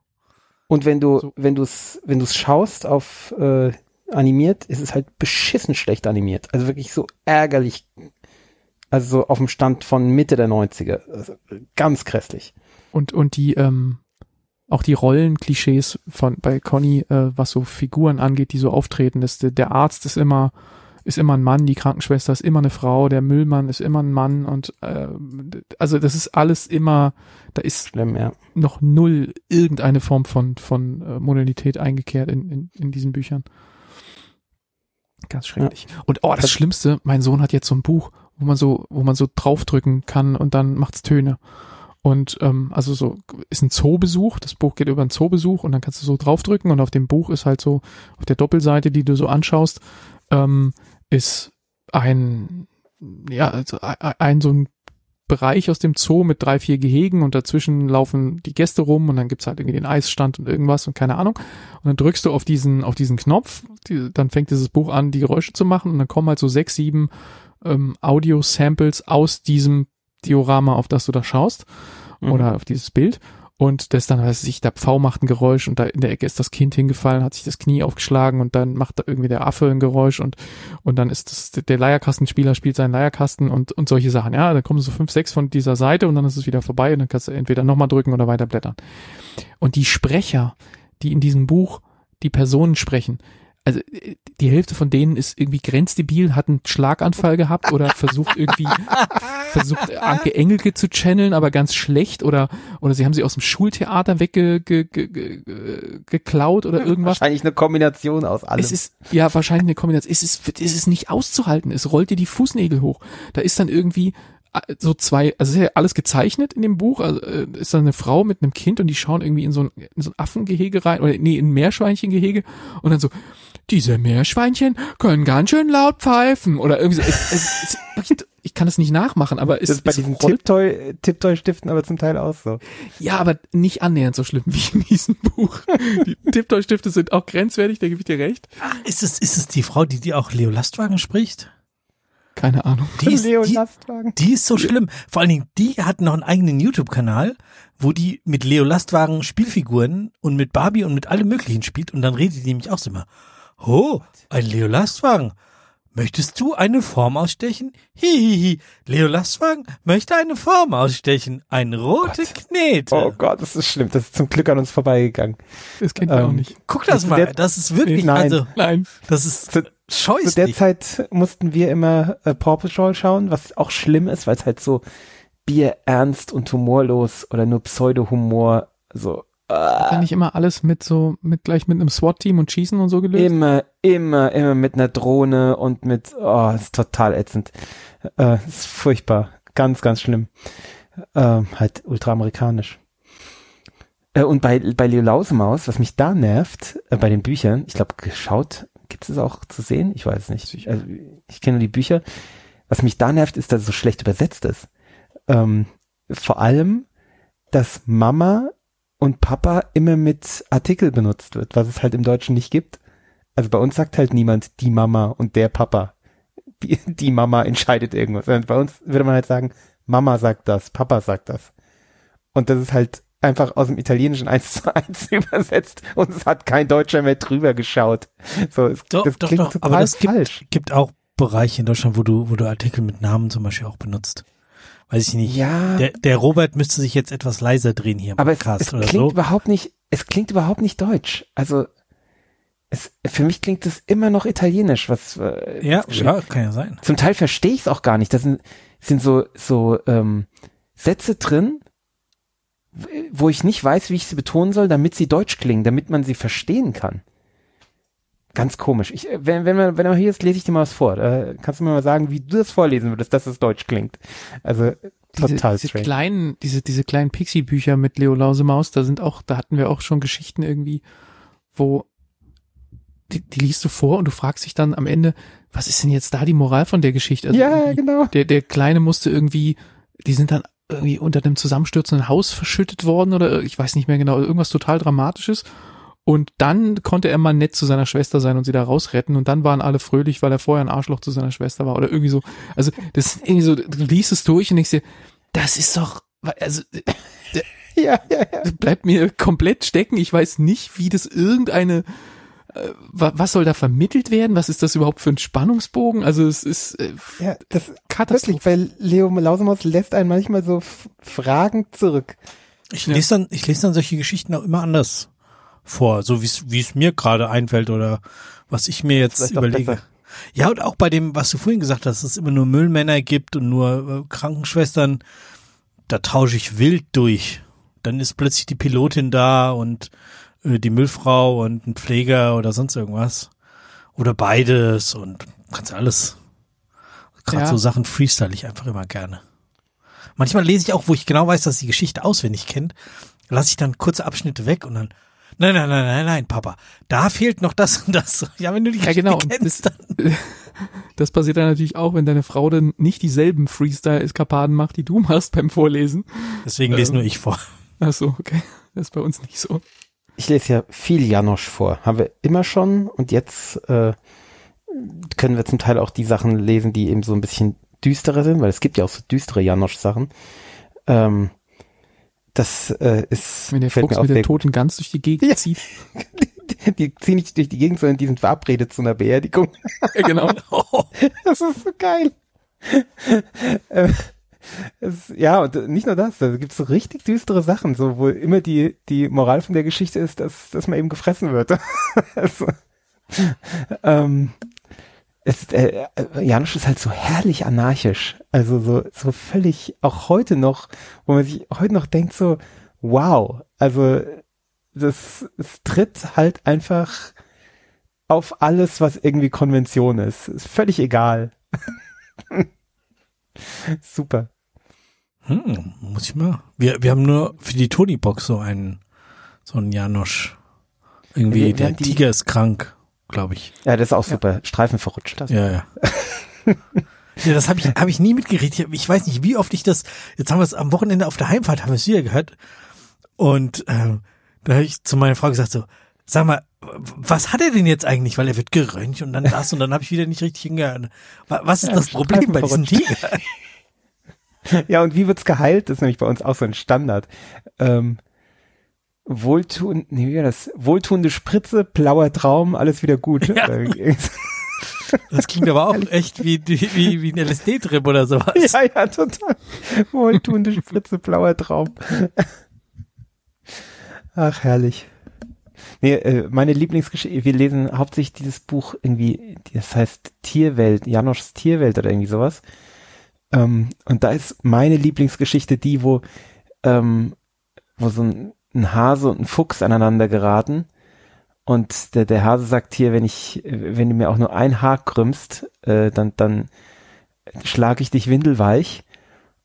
Und wenn du, So. wenn du es, wenn du es schaust auf äh, animiert, ist es halt beschissen schlecht animiert. Also wirklich so ärgerlich. Also so auf dem Stand von Mitte der 90er. Also ganz grässlich. Und, und die, ähm, auch die Rollenklischees von bei Conny, äh, was so Figuren angeht, die so auftreten, ist der, der Arzt ist immer ist immer ein Mann, die Krankenschwester ist immer eine Frau, der Müllmann ist immer ein Mann und äh, also das ist alles immer, da ist Schlimm, ja. noch null irgendeine Form von von äh, Modalität eingekehrt in, in, in diesen Büchern. Ganz schrecklich. Und oh, das Das- Schlimmste, mein Sohn hat jetzt so ein Buch, wo man so, wo man so draufdrücken kann und dann macht's Töne. Und ähm, also so ist ein Zoobesuch, das Buch geht über einen Zoobesuch und dann kannst du so draufdrücken und auf dem Buch ist halt so, auf der Doppelseite, die du so anschaust, ähm, ist ein, ja, also ein, ein so ein Bereich aus dem Zoo mit drei, vier Gehegen und dazwischen laufen die Gäste rum und dann gibt's halt irgendwie den Eisstand und irgendwas und keine Ahnung. Und dann drückst du auf diesen, auf diesen Knopf, die, dann fängt dieses Buch an, die Geräusche zu machen und dann kommen halt so sechs, sieben ähm, Audio-Samples aus diesem Diorama, auf das du da schaust Mhm. oder auf dieses Bild. Und das dann, weiß ich, der Pfau macht ein Geräusch und da in der Ecke ist das Kind hingefallen, hat sich das Knie aufgeschlagen und dann macht da irgendwie der Affe ein Geräusch und, und dann ist das, der Leierkastenspieler spielt seinen Leierkasten und, und solche Sachen. Ja, dann kommen so fünf, sechs von dieser Seite und dann ist es wieder vorbei und dann kannst du entweder nochmal drücken oder weiter blättern. Und die Sprecher, die in diesem Buch die Personen sprechen, also die Hälfte von denen ist irgendwie grenzdebil, hat einen Schlaganfall gehabt oder versucht irgendwie versucht Anke Engelke zu channeln, aber ganz schlecht oder oder sie haben sie aus dem Schultheater weggeklaut ge, ge, ge, oder irgendwas. Wahrscheinlich eine Kombination aus allem. Es ist ja wahrscheinlich eine Kombination. Es ist, es ist nicht auszuhalten. Es rollt dir die Fußnägel hoch. Da ist dann irgendwie so zwei, also es ist ja alles gezeichnet in dem Buch, also äh, ist da eine Frau mit einem Kind und die schauen irgendwie in so ein, in so ein Affengehege rein, oder nee, in ein Meerschweinchengehege und dann so, diese Meerschweinchen können ganz schön laut pfeifen oder irgendwie so. Es, es, es, kann es nicht nachmachen, aber es Das ist bei es diesen Tiptoy-Stiften aber zum Teil auch so. Ja, aber nicht annähernd so schlimm wie in diesem Buch. Die Tiptoy-Stifte sind auch grenzwertig, da gebe ich dir recht. Ist es, ist es die Frau, die, die auch Leo Lastwagen spricht? Keine Ahnung. Die ist, Leo die, Lastwagen. die ist so schlimm. Vor allen Dingen, die hat noch einen eigenen YouTube-Kanal, wo die mit Leo Lastwagen Spielfiguren und mit Barbie und mit allem Möglichen spielt und dann redet die nämlich auch so immer. Oh, ein Leo Lastwagen. Möchtest du eine Form ausstechen? Hihihi. Leo Lastwagen möchte eine Form ausstechen. Eine rote Knete. Oh Gott, das ist schlimm. Das ist zum Glück an uns vorbeigegangen. Das kennt ihr auch Ähm, nicht. Guck das Zu mal. der- Das ist wirklich, Nein. also, Nein. das ist Zu, zu der scheußlich. Zeit mussten wir immer äh, Paw Patrol schauen, was auch schlimm ist, weil es halt so bierernst und humorlos oder nur Pseudo-Humor so Dann nicht immer alles mit so, mit gleich mit einem SWAT-Team und Schießen und so gelöst? immer, immer, immer mit einer Drohne und mit, oh, das ist total ätzend. Äh, das ist furchtbar. Ganz, ganz schlimm. Ähm, halt ultraamerikanisch. Äh, und bei, bei Leo Lausemaus, was mich da nervt, äh, bei den Büchern, ich glaube, geschaut, gibt es auch zu sehen? Ich weiß nicht. Also, ich kenne nur die Bücher. Was mich da nervt, ist, dass es so schlecht übersetzt ist. Ähm, vor allem, dass Mama und Papa immer mit Artikel benutzt wird, was es halt im Deutschen nicht gibt. Also bei uns sagt halt niemand die Mama und der Papa. Die, die Mama entscheidet irgendwas. Während bei uns würde man halt sagen, Mama sagt das, Papa sagt das. Und das ist halt einfach aus dem Italienischen eins zu eins übersetzt und es hat kein Deutscher mehr drüber geschaut. So, es, Doch, das doch, klingt doch, total aber das gibt, falsch. gibt auch Bereiche in Deutschland, wo du, wo du Artikel mit Namen zum Beispiel auch benutzt. Weiß ich nicht. Ja, Der, der Robert müsste sich jetzt etwas leiser drehen hier im aber es, Podcast es oder klingt so. überhaupt nicht, es klingt überhaupt nicht deutsch. Also es, für mich klingt es immer noch italienisch, was äh, Ja, ja, kann ja sein. Zum Teil verstehe ich es auch gar nicht. Da sind, sind so, so ähm, Sätze drin, wo ich nicht weiß, wie ich sie betonen soll, damit sie deutsch klingen, damit man sie verstehen kann. Ganz komisch. Ich, äh, wenn, wenn, man, wenn man hier ist, lese ich dir mal was vor. Äh, kannst du mir mal sagen, wie du das vorlesen würdest, dass es deutsch klingt? Also äh, total diese, diese strange. kleinen, diese, diese kleinen Pixie-Bücher mit Leo Lausemaus, da sind auch, da hatten wir auch schon Geschichten irgendwie, wo die, die liest du vor und du fragst dich dann am Ende, was ist denn jetzt da die Moral von der Geschichte? Also ja, genau. der, der Kleine musste irgendwie, die sind dann irgendwie unter dem zusammenstürzenden Haus verschüttet worden oder ich weiß nicht mehr genau, irgendwas total Dramatisches. Und dann konnte er mal nett zu seiner Schwester sein und sie da rausretten und dann waren alle fröhlich, weil er vorher ein Arschloch zu seiner Schwester war oder irgendwie so. Also das ist irgendwie so, du liest es durch und denkst dir, das ist doch, also Ja, ja, ja. das bleibt mir komplett stecken. Ich weiß nicht, wie das irgendeine, äh, wa- was soll da vermittelt werden? Was ist das überhaupt für ein Spannungsbogen? Also es ist äh, ja das Katastrophe. wirklich, weil Leo Lausemaus lässt einen manchmal so f- fragend zurück. Ich Ja. lese dann, ich lese dann solche Geschichten auch immer anders vor, so wie es, wie es mir gerade einfällt oder was ich mir jetzt überlege. Ja, und auch bei dem, was du vorhin gesagt hast, dass es immer nur Müllmänner gibt und nur äh, Krankenschwestern, da tausche ich wild durch. Dann ist plötzlich die Pilotin da und äh, die Müllfrau und ein Pfleger oder sonst irgendwas. Oder beides und kannst alles. Gerade Ja. so Sachen freestyle ich einfach immer gerne. Manchmal lese ich auch, wo ich genau weiß, dass die Geschichte auswendig kennt, lasse ich dann kurze Abschnitte weg und dann Nein, nein, nein, nein, nein, Papa. Da fehlt noch das und das. Ja, wenn du die Ja, genau. Kennst, das, dann das passiert dann natürlich auch, wenn deine Frau dann nicht dieselben Freestyle-Eskapaden macht, die du machst beim Vorlesen. Deswegen lese Ähm. nur ich vor. Ach so, okay. Das ist bei uns nicht so. Ich lese ja viel Janosch vor. Haben wir immer schon und jetzt äh, können wir zum Teil auch die Sachen lesen, die eben so ein bisschen düsterer sind, weil es gibt ja auch so düstere Janosch-Sachen. Ähm, das äh, ist Wenn der Fuchs mit der der- toten Gans durch die Gegend Ja. zieht. die ziehen nicht durch die Gegend, sondern die sind verabredet zu einer Beerdigung. Ja, genau. Das ist so geil. Äh, es, ja, und nicht nur das, da gibt es so richtig düstere Sachen, so wo immer die, die Moral von der Geschichte ist, dass, dass man eben gefressen wird. also, ähm, es, äh, äh, Janusz ist halt so herrlich anarchisch. Also so, so völlig, auch heute noch, wo man sich heute noch denkt, so, wow, also das, es tritt halt einfach auf alles, was irgendwie Konvention ist. Ist völlig egal. Super. Hm, muss ich mal. Wir, wir haben nur für die Tony-Box so einen, so einen Janosch. Irgendwie, Wir- wir der die- Tiger ist krank, glaube ich. Ja, das ist auch super. Streifen verrutscht. Das. Ja, ja. ja das habe ich, hab ich nie mitgekriegt. Ich, ich weiß nicht, wie oft ich das, jetzt haben wir es am Wochenende auf der Heimfahrt, haben wir es wieder gehört. Und ähm, da habe ich zu meiner Frau gesagt so, sag mal, was hat er denn jetzt eigentlich? Weil er wird geröntgt und dann das und dann habe ich wieder nicht richtig hingehört. Wa- Was ist Ja, das Problem bei diesem Streifen Tiger? Ja, und wie wird's geheilt? Das ist nämlich bei uns auch so ein Standard. Ähm, Wohltun, nee, wie war das? Wohltuende Spritze, blauer Traum, alles wieder gut. Ja. Das klingt aber auch echt wie, wie, wie ein LSD-Trip oder sowas. ja, ja, total. Wohltuende Spritze, blauer Traum. Ach, herrlich. Nee, äh, meine Lieblingsgeschichte, wir lesen hauptsächlich dieses Buch irgendwie, das heißt Tierwelt, Janoschs Tierwelt oder irgendwie sowas. Ähm, und da ist meine Lieblingsgeschichte die, wo, ähm, wo so ein, ein Hase und ein Fuchs aneinander geraten. Und der, der Hase sagt hier, wenn ich, wenn du mir auch nur ein Haar krümmst, äh, dann, dann schlage ich dich windelweich.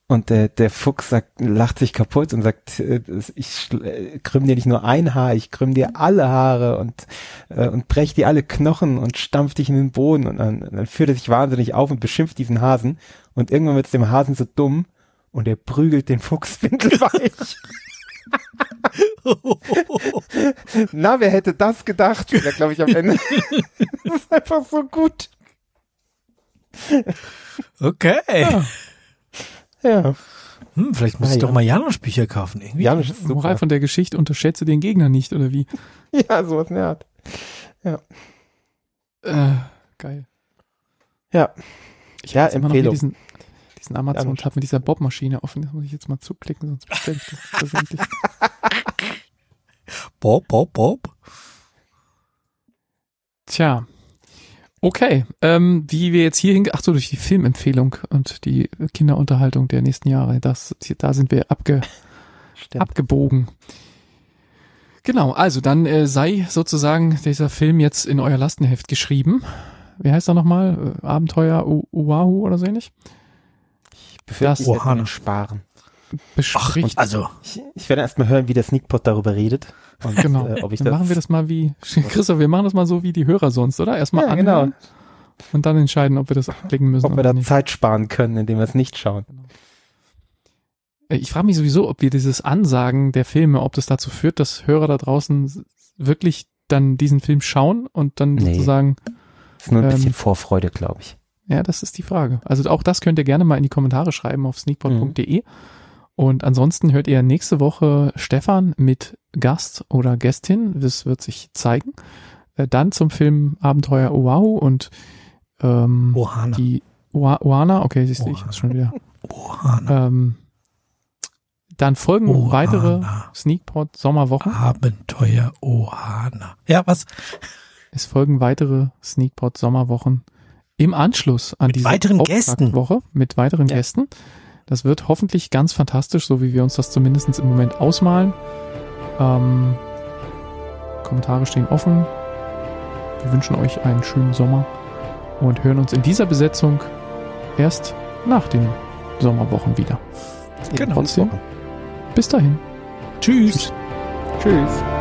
Und der, der Fuchs sagt, lacht sich kaputt und sagt, äh, ich äh, krümm dir nicht nur ein Haar, ich krümm dir alle Haare und, äh, und brech dir alle Knochen und stampf dich in den Boden. Und dann, dann führt er sich wahnsinnig auf und beschimpft diesen Hasen. Und irgendwann wird es dem Hasen so dumm und er prügelt den Fuchs windelweich. Na, wer hätte das gedacht? Ja, glaube ich am Ende. das ist einfach so gut. Okay. Ja. Hm, vielleicht muss Ah, ich ja. doch mal Janosch-Bücher kaufen. Irgendwie. Janosch ist super. Moral von der Geschichte, unterschätze den Gegner nicht, oder wie? Ja, sowas in der Art. Äh, geil. Ja. Ich Ja, Empfehlung. diesen, diesen Amazon-Tab mit dieser Bob-Maschine offen. Das muss ich jetzt mal zuklicken, sonst bestelle ich das versehentlich. Bob, Bob, Bob. Tja. Okay, ähm, wie wir jetzt hier hinge... Ach so, durch die Filmempfehlung und die Kinderunterhaltung der nächsten Jahre. Das, da sind wir abge, Stimmt. abgebogen. Genau, also dann äh, sei sozusagen dieser Film jetzt in euer Lastenheft geschrieben. Wie heißt er nochmal? Äh, Abenteuer Oahu oder so ähnlich? Befürchte, Das- ich werde sparen. Bespricht. Also, Ich, ich werde erst mal hören, wie der Sneakpot darüber redet. Und, genau. äh, ob ich dann machen wir das mal wie, Christoph, wir machen das mal so wie die Hörer sonst, oder? Erstmal Ja, anhören genau. und dann entscheiden, ob wir das anklicken müssen ob wir da nicht. Zeit sparen können, indem wir es nicht schauen. Äh, Ich frage mich sowieso, ob wir dieses Ansagen der Filme, ob das dazu führt, dass Hörer da draußen wirklich dann diesen Film schauen und dann Nee. sozusagen, Das ist nur ein Ähm, bisschen Vorfreude, glaube ich. Ja, das ist die Frage. Also auch das könnt ihr gerne mal in die Kommentare schreiben auf sneakpot.de. Und ansonsten hört ihr nächste Woche Stefan mit Gast oder Gästin. Das wird sich zeigen. Äh, Dann zum Film Abenteuer Oahu und ähm, Ohana. die Oa- Oana, okay, siehst du, ich hab's schon wieder. Ohana. Ähm, dann folgen Ohana. weitere Sneakpot Sommerwochen. Abenteuer Ohana. Ja, was? Es folgen weitere Sneakpot Sommerwochen im Anschluss an Mit diese weiteren Gästen. Woche mit weiteren Ja. Gästen. Das wird hoffentlich ganz fantastisch, so wie wir uns das zumindest im Moment ausmalen. Ähm, Kommentare stehen offen. Wir wünschen euch einen schönen Sommer und hören uns in dieser Besetzung erst nach den Sommerwochen wieder. Genau. Wochen. Bis dahin. Tschüss. Tschüss.